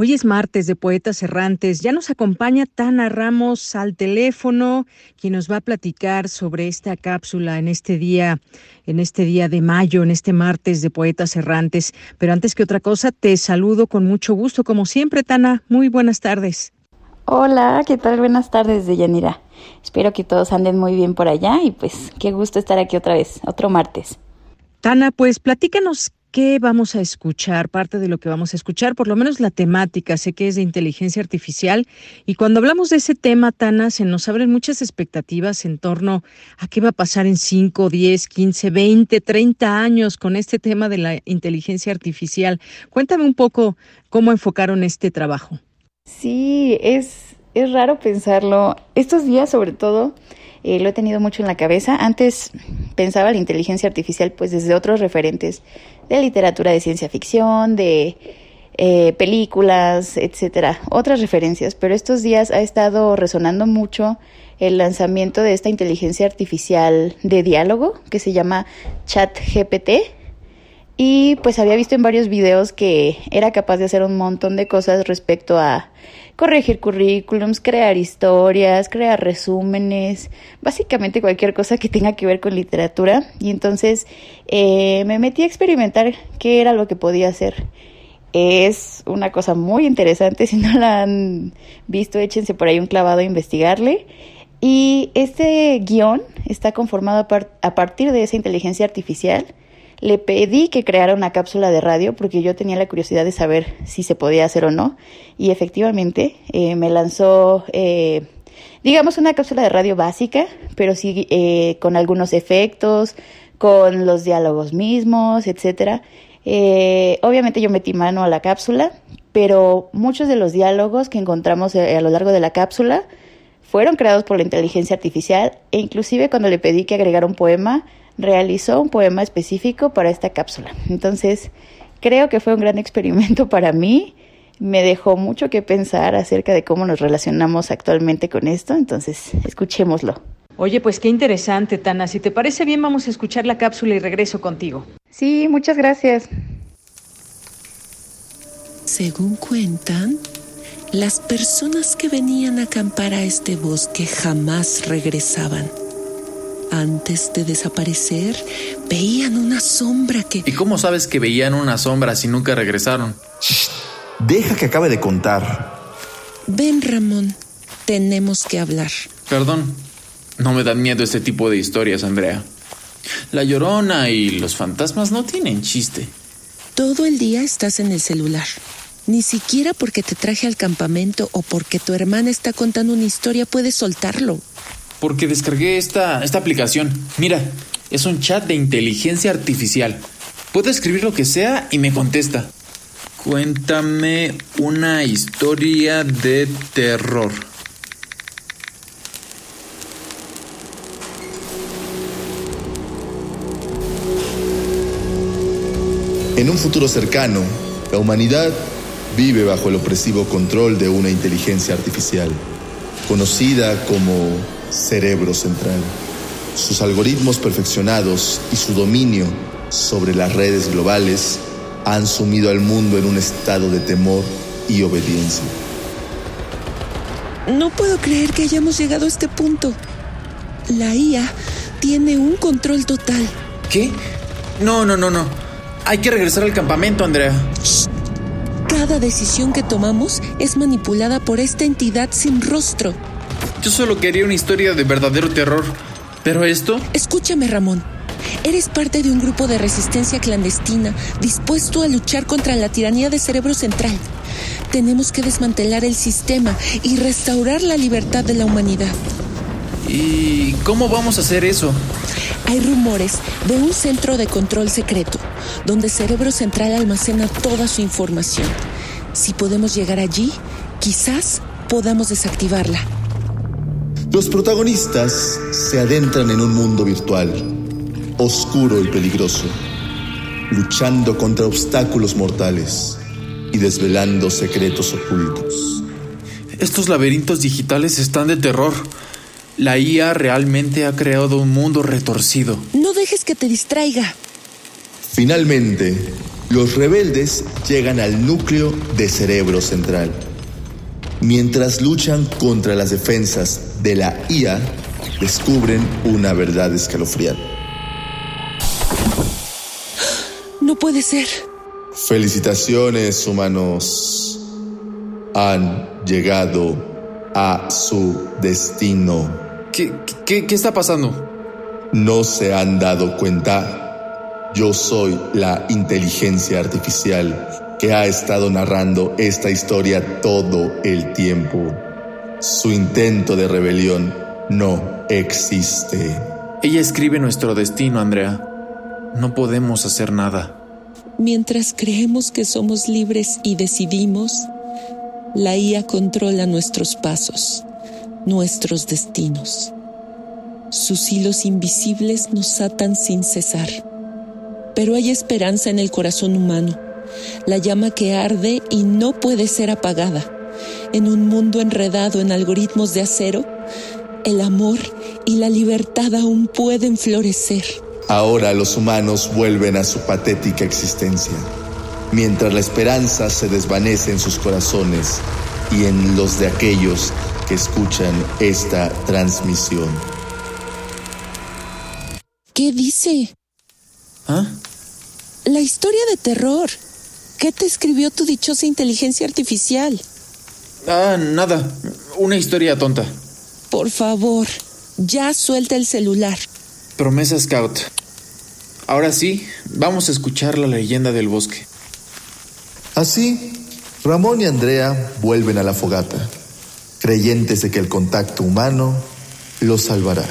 S1: Hoy es martes de Poetas Errantes. Ya nos acompaña Tana Ramos al teléfono, quien nos va a platicar sobre esta cápsula en este día, en este día de mayo, en este martes de Poetas Errantes. Pero antes que otra cosa, te saludo con mucho gusto, como siempre, Tana. Muy buenas tardes.
S37: Hola, ¿qué tal? Buenas tardes, Deyanira. Espero que todos anden muy bien por allá y pues qué gusto estar aquí otra vez, otro martes.
S1: Tana, pues platícanos ¿Qué vamos a escuchar? Parte de lo que vamos a escuchar, por lo menos la temática, sé que es de inteligencia artificial. Y cuando hablamos de ese tema, Tana, se nos abren muchas expectativas en torno a qué va a pasar en 5, 10, 15, 20, 30 años con este tema de la inteligencia artificial. Cuéntame un poco cómo enfocaron este trabajo.
S37: Sí, es, es raro pensarlo. Estos días, sobre todo, eh, lo he tenido mucho en la cabeza. Antes pensaba la inteligencia artificial pues desde otros referentes de literatura de ciencia ficción, de eh, películas, etcétera, otras referencias, pero estos días ha estado resonando mucho el lanzamiento de esta inteligencia artificial de diálogo que se llama ChatGPT y pues había visto en varios videos que era capaz de hacer un montón de cosas respecto a corregir currículums, crear historias, crear resúmenes, básicamente cualquier cosa que tenga que ver con literatura. Y entonces eh, me metí a experimentar qué era lo que podía hacer. Es una cosa muy interesante, [LAUGHS] si no la han visto, échense por ahí un clavado a investigarle. Y este guion está conformado a partir de esa inteligencia artificial le pedí que creara una cápsula de radio porque yo tenía la curiosidad de saber si se podía hacer o no. Y efectivamente eh, me lanzó, eh, digamos, una cápsula de radio básica, pero sí eh, con algunos efectos, con los diálogos mismos, etcétera. obviamente yo metí mano a la cápsula, pero muchos de los diálogos que encontramos a lo largo de la cápsula fueron creados por la inteligencia artificial e inclusive cuando le pedí que agregara un poema, realizó un poema específico para esta cápsula. Entonces, creo que fue un gran experimento [LAUGHS] para mí. me dejó mucho que pensar acerca de cómo nos relacionamos actualmente con esto, entonces escuchémoslo.
S1: Oye, pues qué interesante, Tana. Si te parece bien, vamos a escuchar la cápsula y regreso contigo.
S37: Sí, muchas gracias.
S38: Según cuentan, las personas que venían a acampar a este bosque jamás regresaban. Antes de desaparecer, veían una sombra que...
S39: ¿Y cómo sabes que veían una sombra si nunca regresaron?
S40: deja que acabe de contar.
S38: Ven, Ramón, tenemos que hablar.
S39: Perdón, no me dan miedo este tipo de historias, Andrea. La llorona y los fantasmas no tienen chiste.
S38: Todo el día estás en el celular. Ni siquiera porque te traje al campamento o porque tu hermana está contando una historia puedes soltarlo.
S39: Porque descargué esta, esta aplicación. Mira, es un chat de inteligencia artificial. Puedo escribir lo que sea y me contesta. Cuéntame una historia de terror.
S41: En un futuro cercano, la humanidad vive bajo el opresivo control de una inteligencia artificial, conocida como cerebro central. Sus algoritmos perfeccionados y su dominio sobre las redes globales han sumido al mundo en un estado de temor y obediencia.
S38: No puedo creer que hayamos llegado a este punto. La IA tiene un control total.
S39: ¿Qué? No, no, no, no. Hay que regresar al campamento, Andrea.
S38: Cada decisión que tomamos es manipulada por esta entidad sin rostro.
S39: Yo solo quería una historia de verdadero terror. Pero esto...
S38: Escúchame, Ramón. Eres parte de un grupo de resistencia clandestina dispuesto a luchar contra la tiranía de cerebro central. Tenemos que desmantelar el sistema y restaurar la libertad de la humanidad.
S39: ¿Y cómo vamos a hacer eso?
S38: Hay rumores de un centro de control secreto donde Cerebro Central almacena toda su información. Si podemos llegar allí, quizás podamos desactivarla.
S41: Los protagonistas se adentran en un mundo virtual, oscuro y peligroso, luchando contra obstáculos mortales y desvelando secretos ocultos.
S39: Estos laberintos digitales están de terror. La IA realmente ha creado un mundo retorcido.
S38: No dejes que te distraiga.
S41: Finalmente, los rebeldes llegan al núcleo de cerebro central. Mientras luchan contra las defensas de la IA, descubren una verdad escalofriante.
S38: No puede ser.
S41: Felicitaciones, humanos. Han llegado a su destino.
S39: ¿Qué, qué, qué está pasando?
S41: No se han dado cuenta yo soy la inteligencia artificial que ha estado narrando esta historia todo el tiempo. Su intento de rebelión no existe.
S39: Ella escribe nuestro destino, Andrea. No podemos hacer nada.
S38: Mientras creemos que somos libres y decidimos, la IA controla nuestros pasos, nuestros destinos. Sus hilos invisibles nos atan sin cesar pero hay esperanza en el corazón humano, la llama que arde y no puede ser apagada. En un mundo enredado en algoritmos de acero, el amor y la libertad aún pueden florecer.
S41: Ahora los humanos vuelven a su patética existencia, mientras la esperanza se desvanece en sus corazones y en los de aquellos que escuchan esta transmisión.
S38: ¿Qué dice?
S39: ¿Ah?
S38: La historia de terror. ¿Qué te escribió tu dichosa inteligencia artificial?
S39: Ah, nada. Una historia tonta.
S38: Por favor, ya suelta el celular.
S39: Promesa Scout. Ahora sí, vamos a escuchar la leyenda del bosque.
S41: Así, Ramón y Andrea vuelven a la fogata, creyentes de que el contacto humano los salvará.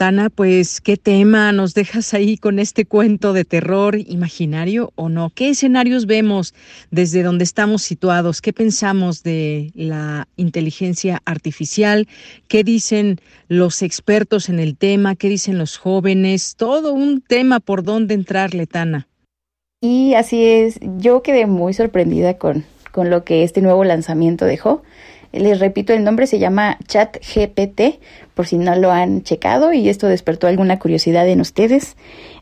S1: Tana, pues, ¿qué tema nos dejas ahí con este cuento de terror imaginario o no? ¿Qué escenarios vemos desde donde estamos situados? ¿Qué pensamos de la inteligencia artificial? ¿Qué dicen los expertos en el tema? ¿Qué dicen los jóvenes? Todo un tema por dónde entrarle, Tana.
S37: Y así es, yo quedé muy sorprendida con, con lo que este nuevo lanzamiento dejó. Les repito, el nombre se llama ChatGPT, por si no lo han checado y esto despertó alguna curiosidad en ustedes.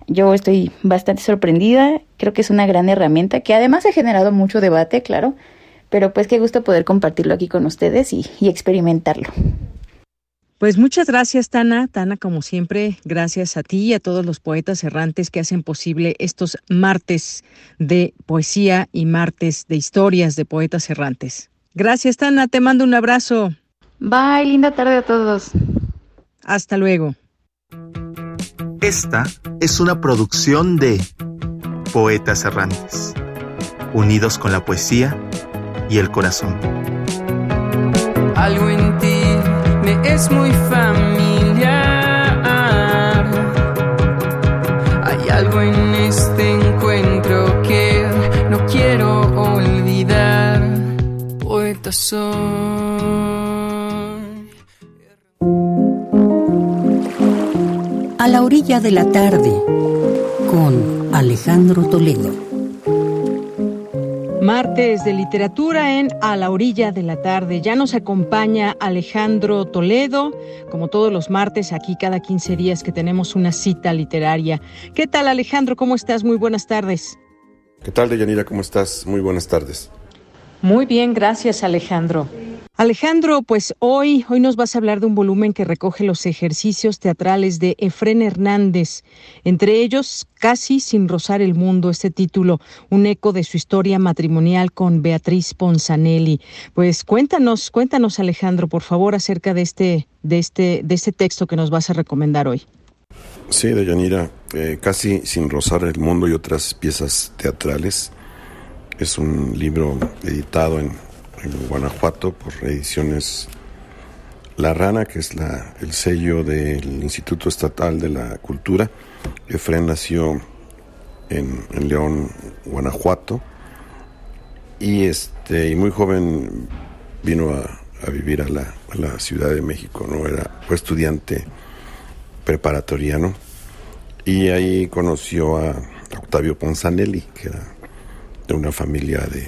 S37: Yo estoy bastante sorprendida, creo que es una gran herramienta que además ha generado mucho debate, claro, pero pues qué gusto poder compartirlo aquí con ustedes y, y experimentarlo.
S1: Pues muchas gracias, Tana. Tana, como siempre, gracias a ti y a todos los poetas errantes que hacen posible estos martes de poesía y martes de historias de poetas errantes. Gracias, Tana. Te mando un abrazo.
S37: Bye, linda tarde a todos.
S1: Hasta luego.
S42: Esta es una producción de Poetas Errantes, unidos con la poesía y el corazón.
S36: Algo en ti me es muy familiar. Soy.
S43: A la orilla de la tarde, con Alejandro Toledo.
S1: Martes de literatura en A la orilla de la tarde. Ya nos acompaña Alejandro Toledo, como todos los martes, aquí cada 15 días que tenemos una cita literaria. ¿Qué tal Alejandro? ¿Cómo estás? Muy buenas tardes.
S44: ¿Qué tal, Deyanira? ¿Cómo estás? Muy buenas tardes.
S1: Muy bien, gracias Alejandro. Alejandro, pues hoy, hoy nos vas a hablar de un volumen que recoge los ejercicios teatrales de Efrén Hernández, entre ellos Casi sin rozar el mundo, este título, un eco de su historia matrimonial con Beatriz Ponzanelli. Pues cuéntanos, cuéntanos Alejandro, por favor, acerca de este, de este, de este texto que nos vas a recomendar hoy.
S44: Sí, Deyanira, eh, Casi sin rozar el mundo y otras piezas teatrales. Es un libro editado en Guanajuato por Ediciones La Rana, que es el sello del Instituto Estatal de la Cultura. Efren nació en, León, Guanajuato, y, este, y muy joven vino a, vivir a la, a la, Ciudad de México, ¿no? Era, fue estudiante preparatoriano y ahí conoció a Octavio Ponzanelli, que era de una familia de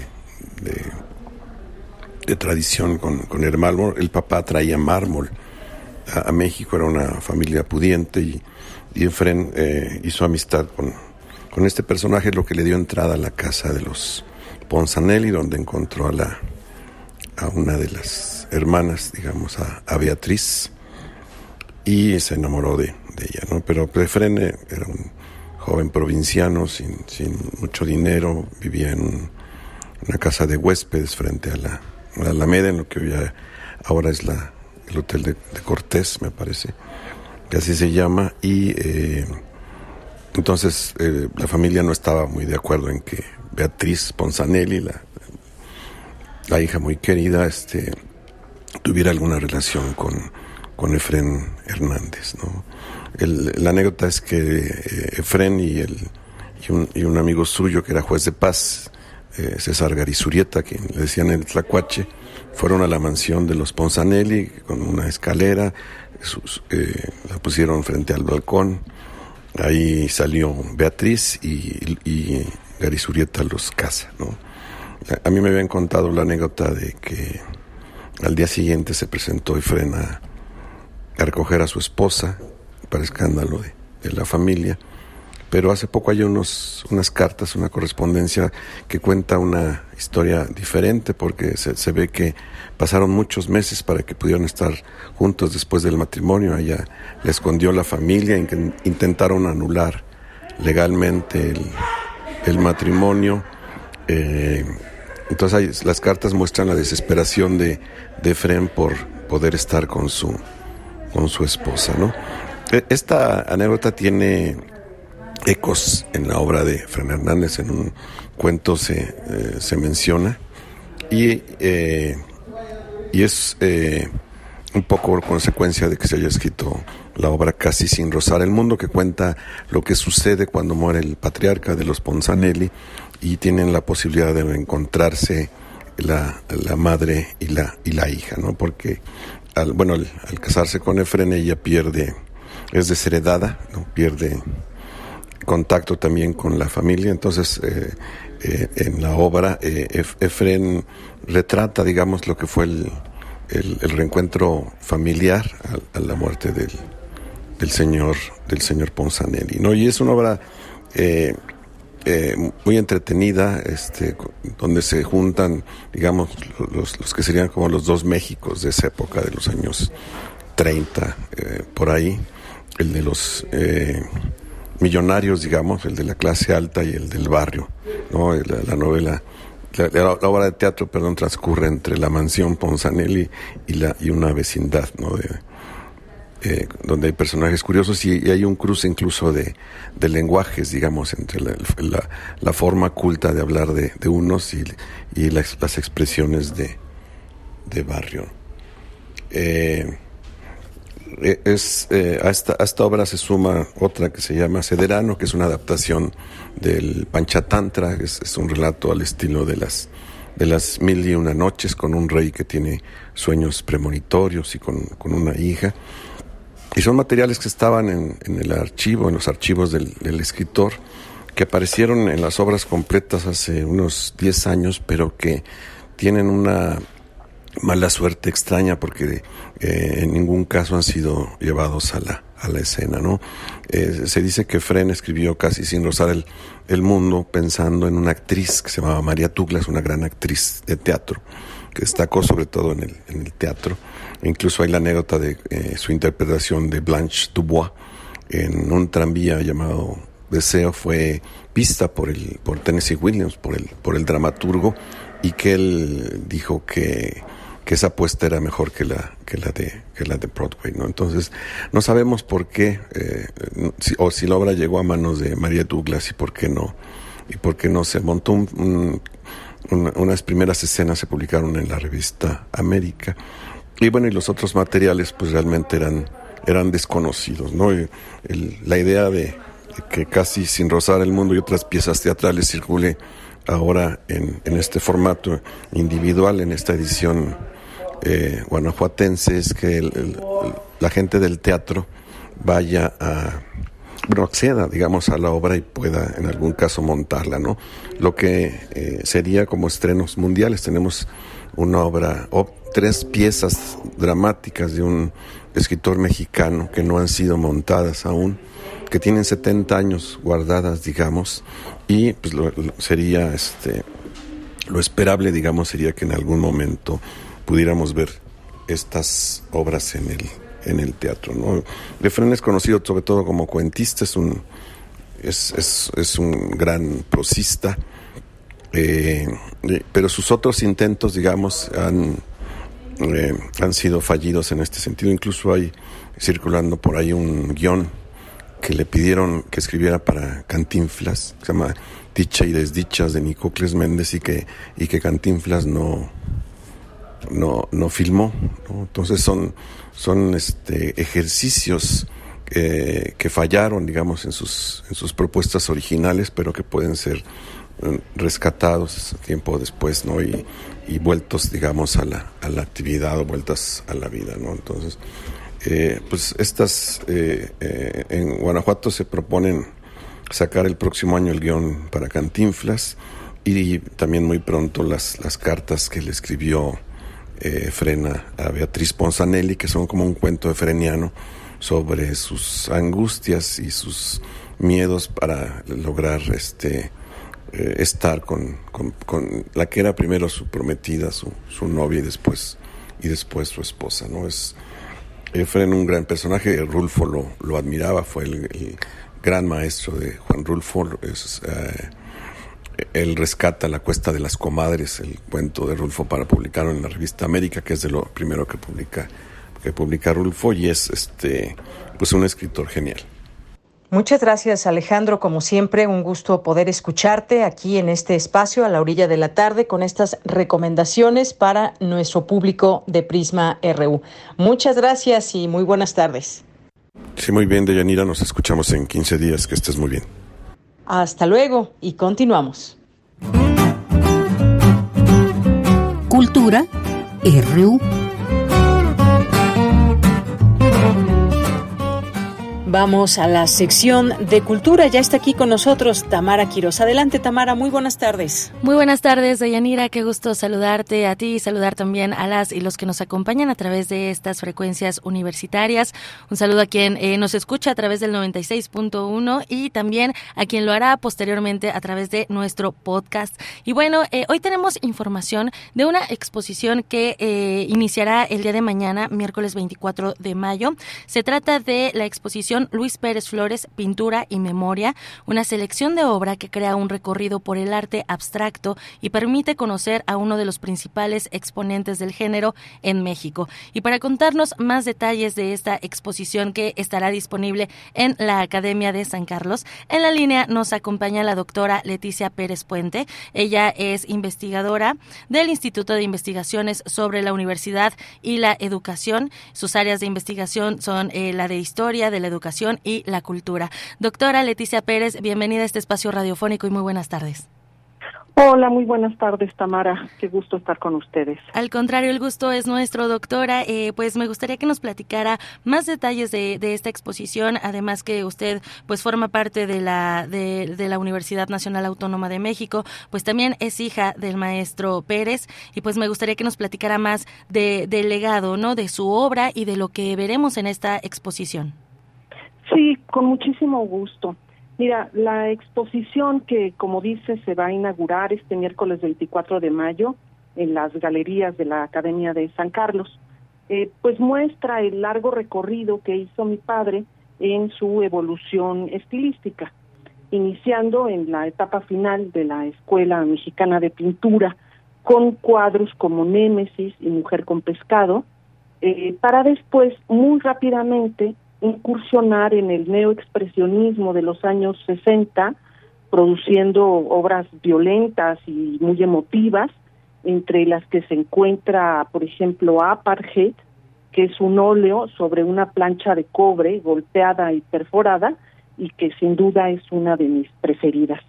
S44: de tradición con, el mármol. El papá traía mármol a, México, era una familia pudiente y, y Efren eh, hizo amistad con, con este personaje, lo que le dio entrada a la casa de los Ponzanelli, donde encontró a, la, a una de las hermanas, digamos, a, Beatriz, y se enamoró de, ella, ¿no? Pero Efren eh, era un joven provinciano sin, sin mucho dinero, vivía en una casa de huéspedes frente a la, la Alameda, en lo que hoy ahora es la, el Hotel de, Cortés, me parece, que así se llama, y eh, entonces eh, la familia no estaba muy de acuerdo en que Beatriz Ponzanelli, la, la hija muy querida, este, tuviera alguna relación con, con Efren Hernández. ¿no? La anécdota es que eh, Efren y, el, y, un, y un amigo suyo, que era juez de paz, eh, César Garizurieta, quien le decían el Tlacuache, fueron a la mansión de los Ponzanelli con una escalera, eh, la pusieron frente al balcón, ahí salió Beatriz y, y Garizurieta los casa. A, mí me habían contado la anécdota de que al día siguiente se presentó Efren a recoger a su esposa para escándalo de, la familia pero hace poco hay unos, unas cartas, una correspondencia que cuenta una historia diferente porque se, ve que pasaron muchos meses para que pudieran estar juntos después del matrimonio. Ella le escondió la familia, intentaron anular legalmente el, matrimonio. Eh, entonces las cartas muestran la desesperación de, de Efren por poder estar con su, con su esposa. ¿no? E, esta anécdota tiene ecos en la obra de Fran Hernández, en un cuento se, eh, se menciona, y, eh, y es eh, un poco consecuencia de que se haya escrito la obra Casi sin rozar el mundo, que cuenta lo que sucede cuando muere el patriarca de los Ponzanelli y tienen la posibilidad de encontrarse la, la madre y la, y la hija, ¿no? Porque, al, bueno, al, al casarse con Efren, ella pierde, es desheredada, ¿no? Pierde contacto también con la familia. Entonces, en la obra, Efren retrata, digamos, lo que fue el, el, reencuentro familiar a, la muerte del, del, señor del señor Ponzanelli, ¿no? Y es una obra eh, eh, muy entretenida, este, donde se juntan, digamos, los, los, que serían como los dos Méxicos de esa época, de los años 30, eh, por ahí, el de los millonarios, digamos, el de la clase alta y el del barrio, ¿no? la novela la, obra de teatro, perdón, transcurre entre la mansión Ponzanelli y, la, y una vecindad, ¿no? De, eh, donde hay personajes curiosos y, hay un cruce incluso de, de lenguajes, digamos, entre la, la, forma culta de hablar de, de unos y, y las, las, expresiones de, de barrio. Eh, eh, es, eh, a, esta, esta, obra se suma otra que se llama Cederano, que es una adaptación del Panchatantra, es, es un relato al estilo de las, de las mil y una noches, con un rey que tiene sueños premonitorios y con, con una hija. Y son materiales que estaban en, en el archivo, en los archivos del, del, escritor, que aparecieron en las obras completas hace unos 10 años, pero que tienen una mala suerte extraña porque eh, en ningún caso han sido llevados a la, a la escena, ¿no? Se dice que Fren escribió casi sin rozar el, el, mundo pensando en una actriz que se llamaba María Douglas, una gran actriz de teatro, que destacó sobre todo en el, en el teatro. Incluso hay la anécdota de eh, su interpretación de Blanche Dubois en un tranvía llamado Deseo, fue vista por, el, por Tennessee Williams, por el, por el dramaturgo, y que él dijo que que esa apuesta era mejor que la, que la, de, que la de Broadway, ¿no? Entonces, no sabemos por qué, eh, o si la obra llegó a manos de María Douglas y por qué no, y por qué no se montó unas primeras escenas se publicaron en la revista América. Y bueno, y los otros materiales pues realmente eran, eran desconocidos, ¿no? la idea de, que casi sin rozar el mundo y otras piezas teatrales circule ahora en, en este formato individual, en esta edición eh, guanajuatense es que la gente del teatro vaya a, bueno, acceda, digamos, a la obra y pueda en algún caso montarla, ¿no? Lo que eh, sería como estrenos mundiales. Tenemos una obra, o tres piezas dramáticas de un escritor mexicano que no han sido montadas aún, que tienen 70 años guardadas, digamos, y pues sería, este, lo esperable, digamos, sería que en algún momento pudiéramos ver estas obras en el, en el teatro. ¿no? Lefren es conocido sobre todo como cuentista, es un, es, es, un gran prosista, eh, pero sus otros intentos, digamos, han, eh, han sido fallidos en este sentido. Incluso hay circulando por ahí un guion que le pidieron que escribiera para Cantinflas, que se llama Dicha y Desdichas de Nicocles Méndez y que, y que Cantinflas no, no, no filmó. Entonces son, son este, ejercicios eh, que fallaron, digamos, en sus, en sus propuestas originales, pero que pueden ser eh, rescatados tiempo después, ¿no? Y, y vueltos, digamos, a la, a la actividad o vueltas a la vida, ¿no? Entonces, eh, pues estas, en Guanajuato se proponen sacar el próximo año el guion para Cantinflas y también muy pronto las, las cartas que le escribió eh, frena a Beatriz Ponzanelli, que son como un cuento freniano sobre sus angustias y sus miedos para lograr este eh, estar con, con, la que era primero su prometida, su, su novia y después y después su esposa, ¿no? Es Efren un gran personaje, Rulfo lo, lo admiraba, fue el, gran maestro de Juan Rulfo, eh, él rescata La Cuesta de las Comadres, el cuento de Rulfo para publicarlo en la revista América, que es de lo primero que publica, que publica Rulfo, y es este, pues un escritor genial.
S1: Muchas gracias Alejandro, como siempre, un gusto poder escucharte aquí en este espacio a la orilla de la tarde con estas recomendaciones para nuestro público de Prisma RU. Muchas gracias y muy buenas tardes.
S44: Sí, muy bien, Deyanira, nos escuchamos en 15 días, que estés muy bien.
S1: Hasta luego y continuamos.
S43: Cultura RU.
S1: Vamos a la sección de cultura. Ya está aquí con nosotros Tamara Quiroz. Adelante, Tamara. Muy buenas tardes.
S45: Muy buenas tardes, Deyanira. Qué gusto saludarte a ti y saludar también a las y los que nos acompañan a través de estas frecuencias universitarias. Un saludo a quien eh, nos escucha a través del 96.1 y también a quien lo hará posteriormente a través de nuestro podcast. Y bueno, eh, hoy tenemos información de una exposición que eh, iniciará el día de mañana, miércoles 24 de mayo. Se trata de la exposición Luis Pérez Flores, Pintura y Memoria, una selección de obra que crea un recorrido por el arte abstracto y permite conocer a uno de los principales exponentes del género en México. Y para contarnos más detalles de esta exposición que estará disponible en la Academia de San Carlos, en la línea nos acompaña la doctora Leticia Pérez Puente. Ella es investigadora del Instituto de Investigaciones sobre la Universidad y la Educación. Sus áreas de investigación son eh, la de Historia de la Educación educación y la cultura. Doctora Leticia Pérez, bienvenida a este espacio radiofónico y muy buenas tardes.
S46: Hola, muy buenas tardes, Tamara. Qué gusto estar con ustedes.
S45: Al contrario, el gusto es nuestro, doctora. Eh, pues me gustaría que nos platicara más detalles de, esta exposición, además que usted pues forma parte de la, de, la Universidad Nacional Autónoma de México, pues también es hija del maestro Pérez y pues me gustaría que nos platicara más de, del legado, ¿no? De su obra y de lo que veremos en esta exposición.
S46: Sí, con muchísimo gusto. Mira, la exposición que, como dice, se va a inaugurar este miércoles 24 de mayo en las galerías de la Academia de San Carlos, eh, pues muestra el largo recorrido que hizo mi padre en su evolución estilística, iniciando en la etapa final de la Escuela Mexicana de Pintura con cuadros como Némesis y Mujer con Pescado, eh, para después muy rápidamente incursionar en el neoexpresionismo de los años 60, produciendo obras violentas y muy emotivas, entre las que se encuentra, por ejemplo, Apartheid, que es un óleo sobre una plancha de cobre golpeada y perforada y que sin duda es una de mis preferidas.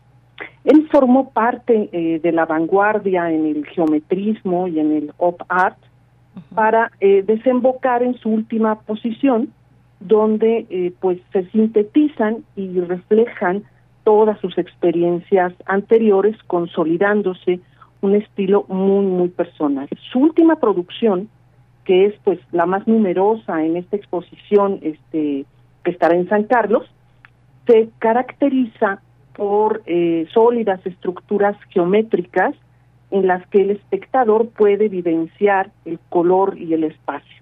S46: Él formó parte eh, de la vanguardia en el geometrismo y en el op art para eh, desembocar en su última posición, donde eh, pues se sintetizan y reflejan todas sus experiencias anteriores, consolidándose un estilo muy muy personal. Su última producción, que es pues la más numerosa en esta exposición, este que estará en San Carlos, se caracteriza por eh, sólidas estructuras geométricas en las que el espectador puede evidenciar el color y el espacio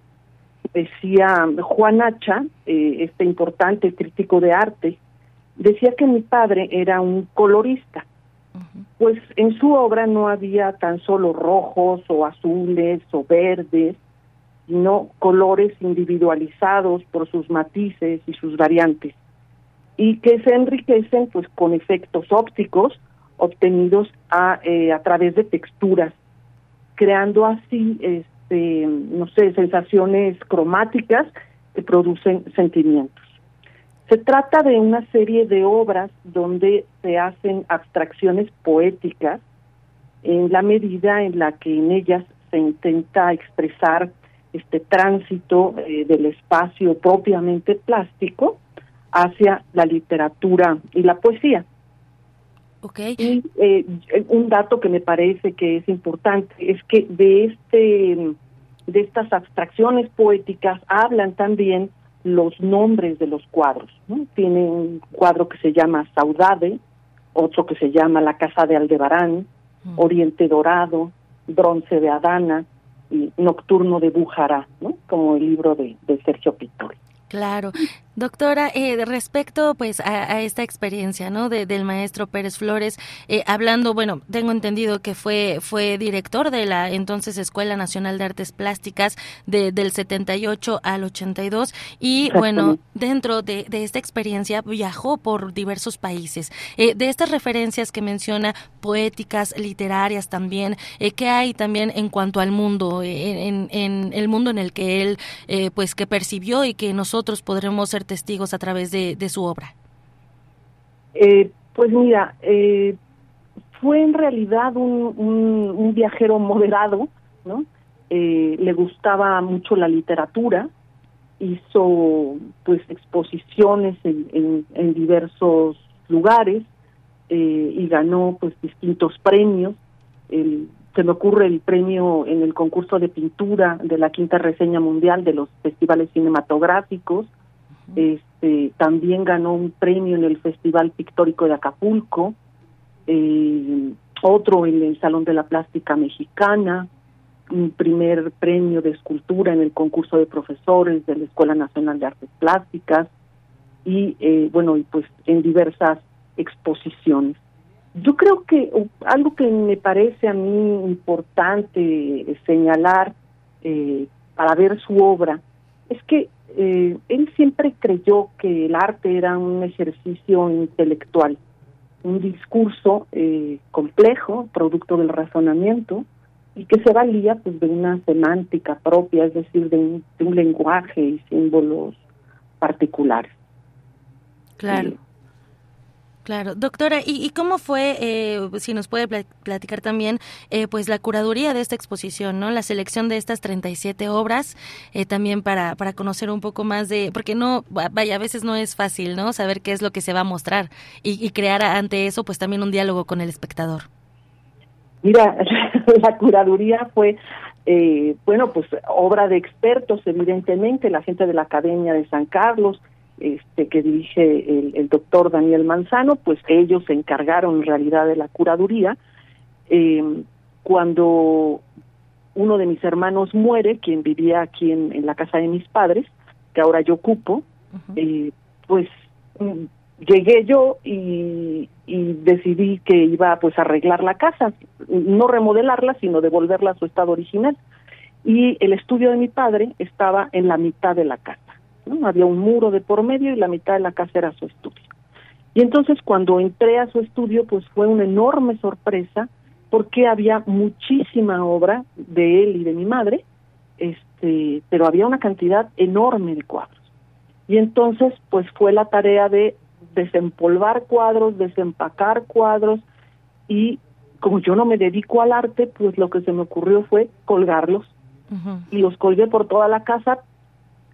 S46: decía Juan Hacha, eh, este importante crítico de arte, decía que mi padre era un colorista. Pues en su obra no había tan solo rojos o azules o verdes, sino colores individualizados por sus matices y sus variantes, y que se enriquecen pues con efectos ópticos obtenidos a, eh, a través de texturas, creando así este, no sé, sensaciones cromáticas que producen sentimientos. Se trata de una serie de obras donde se hacen abstracciones poéticas en la medida en la que en ellas se intenta expresar este tránsito eh, del espacio propiamente plástico hacia la literatura y la poesía.
S45: Okay.
S46: Y eh, un dato que me parece que es importante es que de este de estas abstracciones poéticas hablan también los nombres de los cuadros. Tiene un cuadro que se llama Saudade, otro que se llama La Casa de Aldebarán, mm. Oriente Dorado, Bronce de Adana y Nocturno de Bujará, ¿no? como el libro de, de Sergio Pittori.
S45: Claro. Doctora, eh, respecto pues a, esta experiencia, ¿no? del maestro Pérez Flores, eh, hablando, bueno, tengo entendido que fue fue director de la entonces Escuela Nacional de Artes Plásticas de, del 78 al 82 y bueno, dentro de, esta experiencia viajó por diversos países. Eh, de estas referencias que menciona, poéticas, literarias también, eh, ¿qué hay también en cuanto al mundo, en, en, el mundo en el que él pues que percibió y que nosotros podremos ser testigos a través de, su obra?
S46: Eh, pues mira, eh, fue en realidad un, un, viajero moderado, ¿no? Eh, le gustaba mucho la literatura hizo pues exposiciones en, en, diversos lugares eh, y ganó pues distintos premios. se me ocurre el premio en el concurso de pintura de la quinta reseña mundial de los festivales cinematográficos. Este, también ganó un premio en el Festival Pictórico de Acapulco, eh, otro en el Salón de la Plástica Mexicana, un primer premio de escultura en el concurso de profesores de la Escuela Nacional de Artes Plásticas y eh, bueno y pues en diversas exposiciones. Yo creo que algo que me parece a mí importante señalar eh, para ver su obra es que eh, él siempre creyó que el arte era un ejercicio intelectual, un discurso complejo, producto del razonamiento, y que se valía pues de una semántica propia, es decir, de un, lenguaje y símbolos particulares.
S45: Claro. Claro, doctora, ¿y, cómo fue, eh, si nos puede platicar también, eh, pues la curaduría de esta exposición, ¿no? La selección de estas 37 obras, eh, también para, para conocer un poco más de, porque no, vaya, a veces no es fácil, ¿no? Saber qué es lo que se va a mostrar y, y crear ante eso, pues también un diálogo con el espectador.
S46: Mira, [LAUGHS] la curaduría fue, eh, bueno, pues obra de expertos, evidentemente, la gente de la Academia de San Carlos, este, que dirige el, doctor Daniel Manzano, pues ellos se encargaron en realidad de la curaduría. Eh, cuando uno de mis hermanos muere, quien vivía aquí en, la casa de mis padres, que ahora yo ocupo, eh, pues llegué yo y, decidí que iba pues a arreglar la casa, no remodelarla, sino devolverla a su estado original. Y el estudio de mi padre estaba en la mitad de la casa. ¿No? Había un muro de por medio y la mitad de la casa era su estudio. Y entonces cuando entré a su estudio, pues fue una enorme sorpresa porque había muchísima obra de él y de mi madre, este, pero había una cantidad enorme de cuadros. Y entonces, pues fue la tarea de desempolvar cuadros, desempacar cuadros y como yo no me dedico al arte, pues lo que se me ocurrió fue colgarlos y los colgué por toda la casa,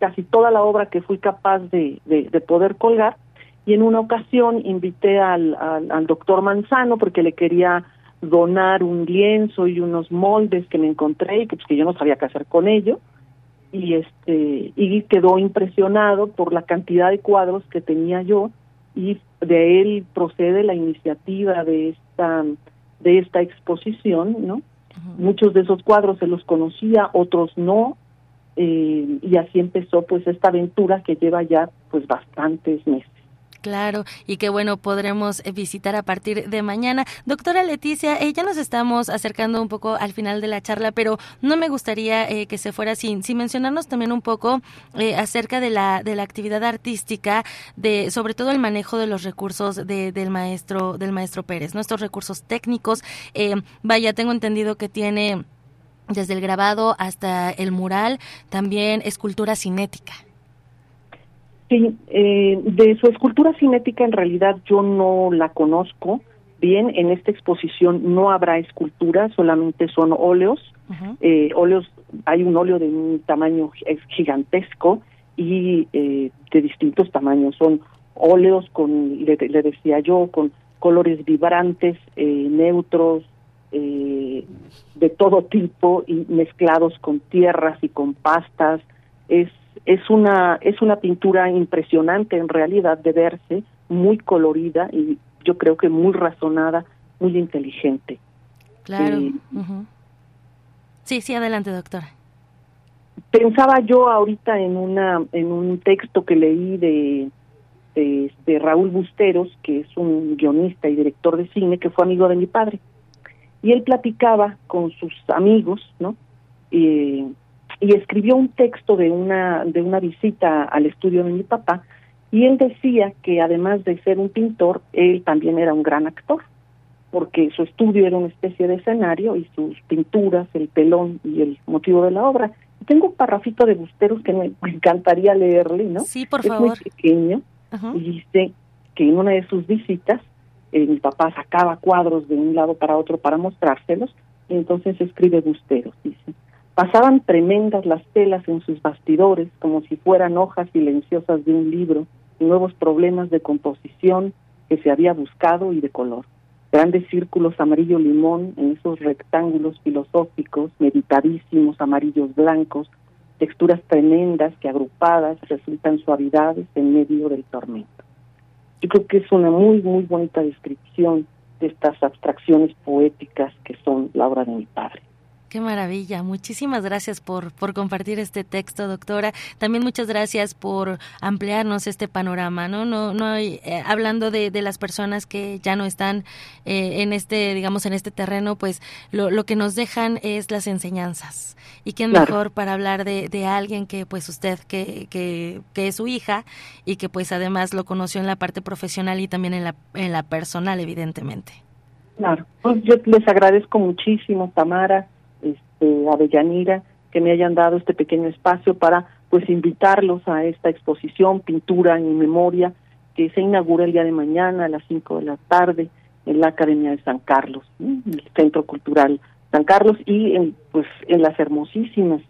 S46: casi toda la obra que fui capaz de, de, poder colgar. Y en una ocasión invité al, al, doctor Manzano porque le quería donar un lienzo y unos moldes que me encontré y que, pues, que yo no sabía qué hacer con ello. Y este y quedó impresionado por la cantidad de cuadros que tenía yo. Y de él procede la iniciativa de esta de esta exposición, ¿no? Muchos de esos cuadros se los conocía, otros no, eh, y así empezó pues esta aventura que lleva ya pues bastantes meses.
S45: Claro, y qué bueno podremos eh, visitar a partir de mañana. Doctora Leticia, eh, ya nos estamos acercando un poco al final de la charla, pero no me gustaría eh, que se fuera sin, sin mencionarnos también un poco acerca de la, de la actividad artística, de sobre todo el manejo de los recursos de, del maestro del maestro Pérez, nuestros recursos técnicos. vaya, tengo entendido que tiene desde el grabado hasta el mural, también escultura cinética.
S46: Sí, eh, de su escultura cinética en realidad yo no la conozco bien. En esta exposición no habrá escultura, solamente son óleos. eh, óleos, hay un óleo de un tamaño gigantesco y eh, de distintos tamaños. Son óleos con, le, le decía yo, con colores vibrantes, eh, neutros, eh, de todo tipo y mezclados con tierras y con pastas. Es es una es una pintura impresionante en realidad de verse, muy colorida y yo creo que muy razonada, muy inteligente.
S45: Claro. Eh, sí, sí, adelante, doctora.
S46: Pensaba yo ahorita en una en un texto que leí de, de, de Raúl Busteros, que es un guionista y director de cine que fue amigo de mi padre. Y él platicaba con sus amigos, ¿no? Eh, y escribió un texto de una de una visita al estudio de mi papá y él decía que además de ser un pintor él también era un gran actor porque su estudio era una especie de escenario y sus pinturas el pelón y el motivo de la obra. Tengo un parrafito de Busteros que me, encantaría leerle no
S45: sí por
S46: es
S45: favor.
S46: muy pequeño y dice que en una de sus visitas eh, mi papá sacaba cuadros de un lado para otro para mostrárselos y entonces escribe Busteros dice Pasaban tremendas las telas en sus bastidores, como si fueran hojas silenciosas de un libro, nuevos problemas de composición que se había buscado y de color. Grandes círculos amarillo limón en esos rectángulos filosóficos, meditadísimos, amarillos blancos, texturas tremendas que agrupadas resultan suavidades en medio del tormento. Yo creo que es una muy, muy bonita descripción de estas abstracciones poéticas que son la obra de mi padre.
S45: Qué maravilla. Muchísimas gracias por, por compartir este texto, doctora. También muchas gracias por ampliarnos este panorama, ¿no? No, no hay, eh, hablando de, de, las personas que ya no están eh, en este, digamos, en este terreno, pues lo, lo, que nos dejan es las enseñanzas. Y quién claro. mejor para hablar de, de, alguien que, pues, usted, que, que, que, es su hija y que, pues, además lo conoció en la parte profesional y también en la, en la personal, evidentemente.
S46: Claro, pues yo les agradezco muchísimo, Tamara este, Avellanira, que me hayan dado este pequeño espacio para pues invitarlos a esta exposición Pintura en Memoria que se inaugura el día de mañana a las 5 de la tarde en la Academia de San Carlos, el Centro Cultural San Carlos y en, pues en las hermosísimas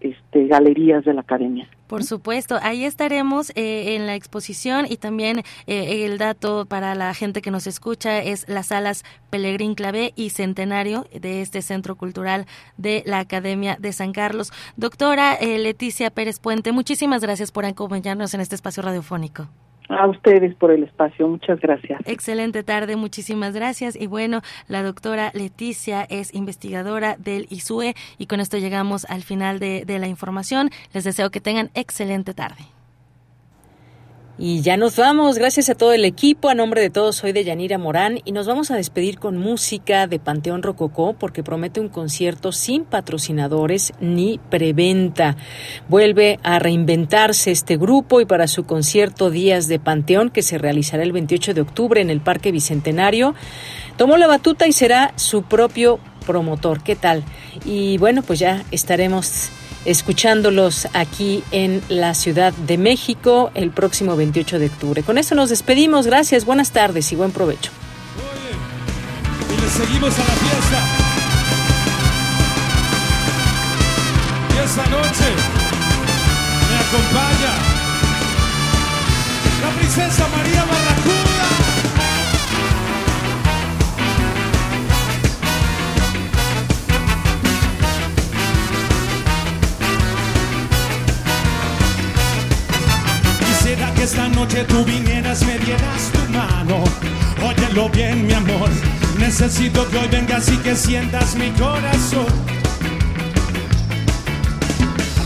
S46: este, galerías de la academia.
S45: Por supuesto, ahí estaremos eh, en la exposición y también eh, el dato para la gente que nos escucha es las salas Pelegrín Clavé y Centenario de este Centro Cultural de la Academia de San Carlos. Doctora eh, Leticia Pérez Puente, muchísimas gracias por acompañarnos en este espacio radiofónico.
S46: A ustedes por el espacio, muchas gracias.
S45: Excelente tarde, muchísimas gracias. Y bueno, la doctora Leticia es investigadora del ISUE y con esto llegamos al final de, de la información. Les deseo que tengan excelente tarde.
S1: Y ya nos vamos, gracias a todo el equipo, a nombre de todos soy de Yanira Morán y nos vamos a despedir con música de Panteón Rococó porque promete un concierto sin patrocinadores ni preventa. Vuelve a reinventarse este grupo y para su concierto Días de Panteón que se realizará el 28 de octubre en el Parque Bicentenario, tomó la batuta y será su propio promotor. ¿Qué tal? Y bueno, pues ya estaremos escuchándolos aquí en la Ciudad de México el próximo 28 de octubre. Con eso nos despedimos. Gracias, buenas tardes y buen provecho.
S47: Oye, y le seguimos a la fiesta. Y esta noche me acompaña la princesa María Barracuda. Que esta noche tú vinieras, me dieras tu mano. Óyelo bien, mi amor. Necesito que hoy vengas y que sientas mi corazón.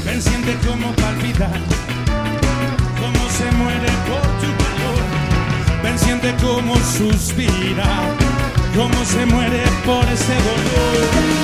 S47: Ven, siente como palpitar, cómo se muere por tu calor. Ven, siente como suspira, cómo se muere por ese dolor.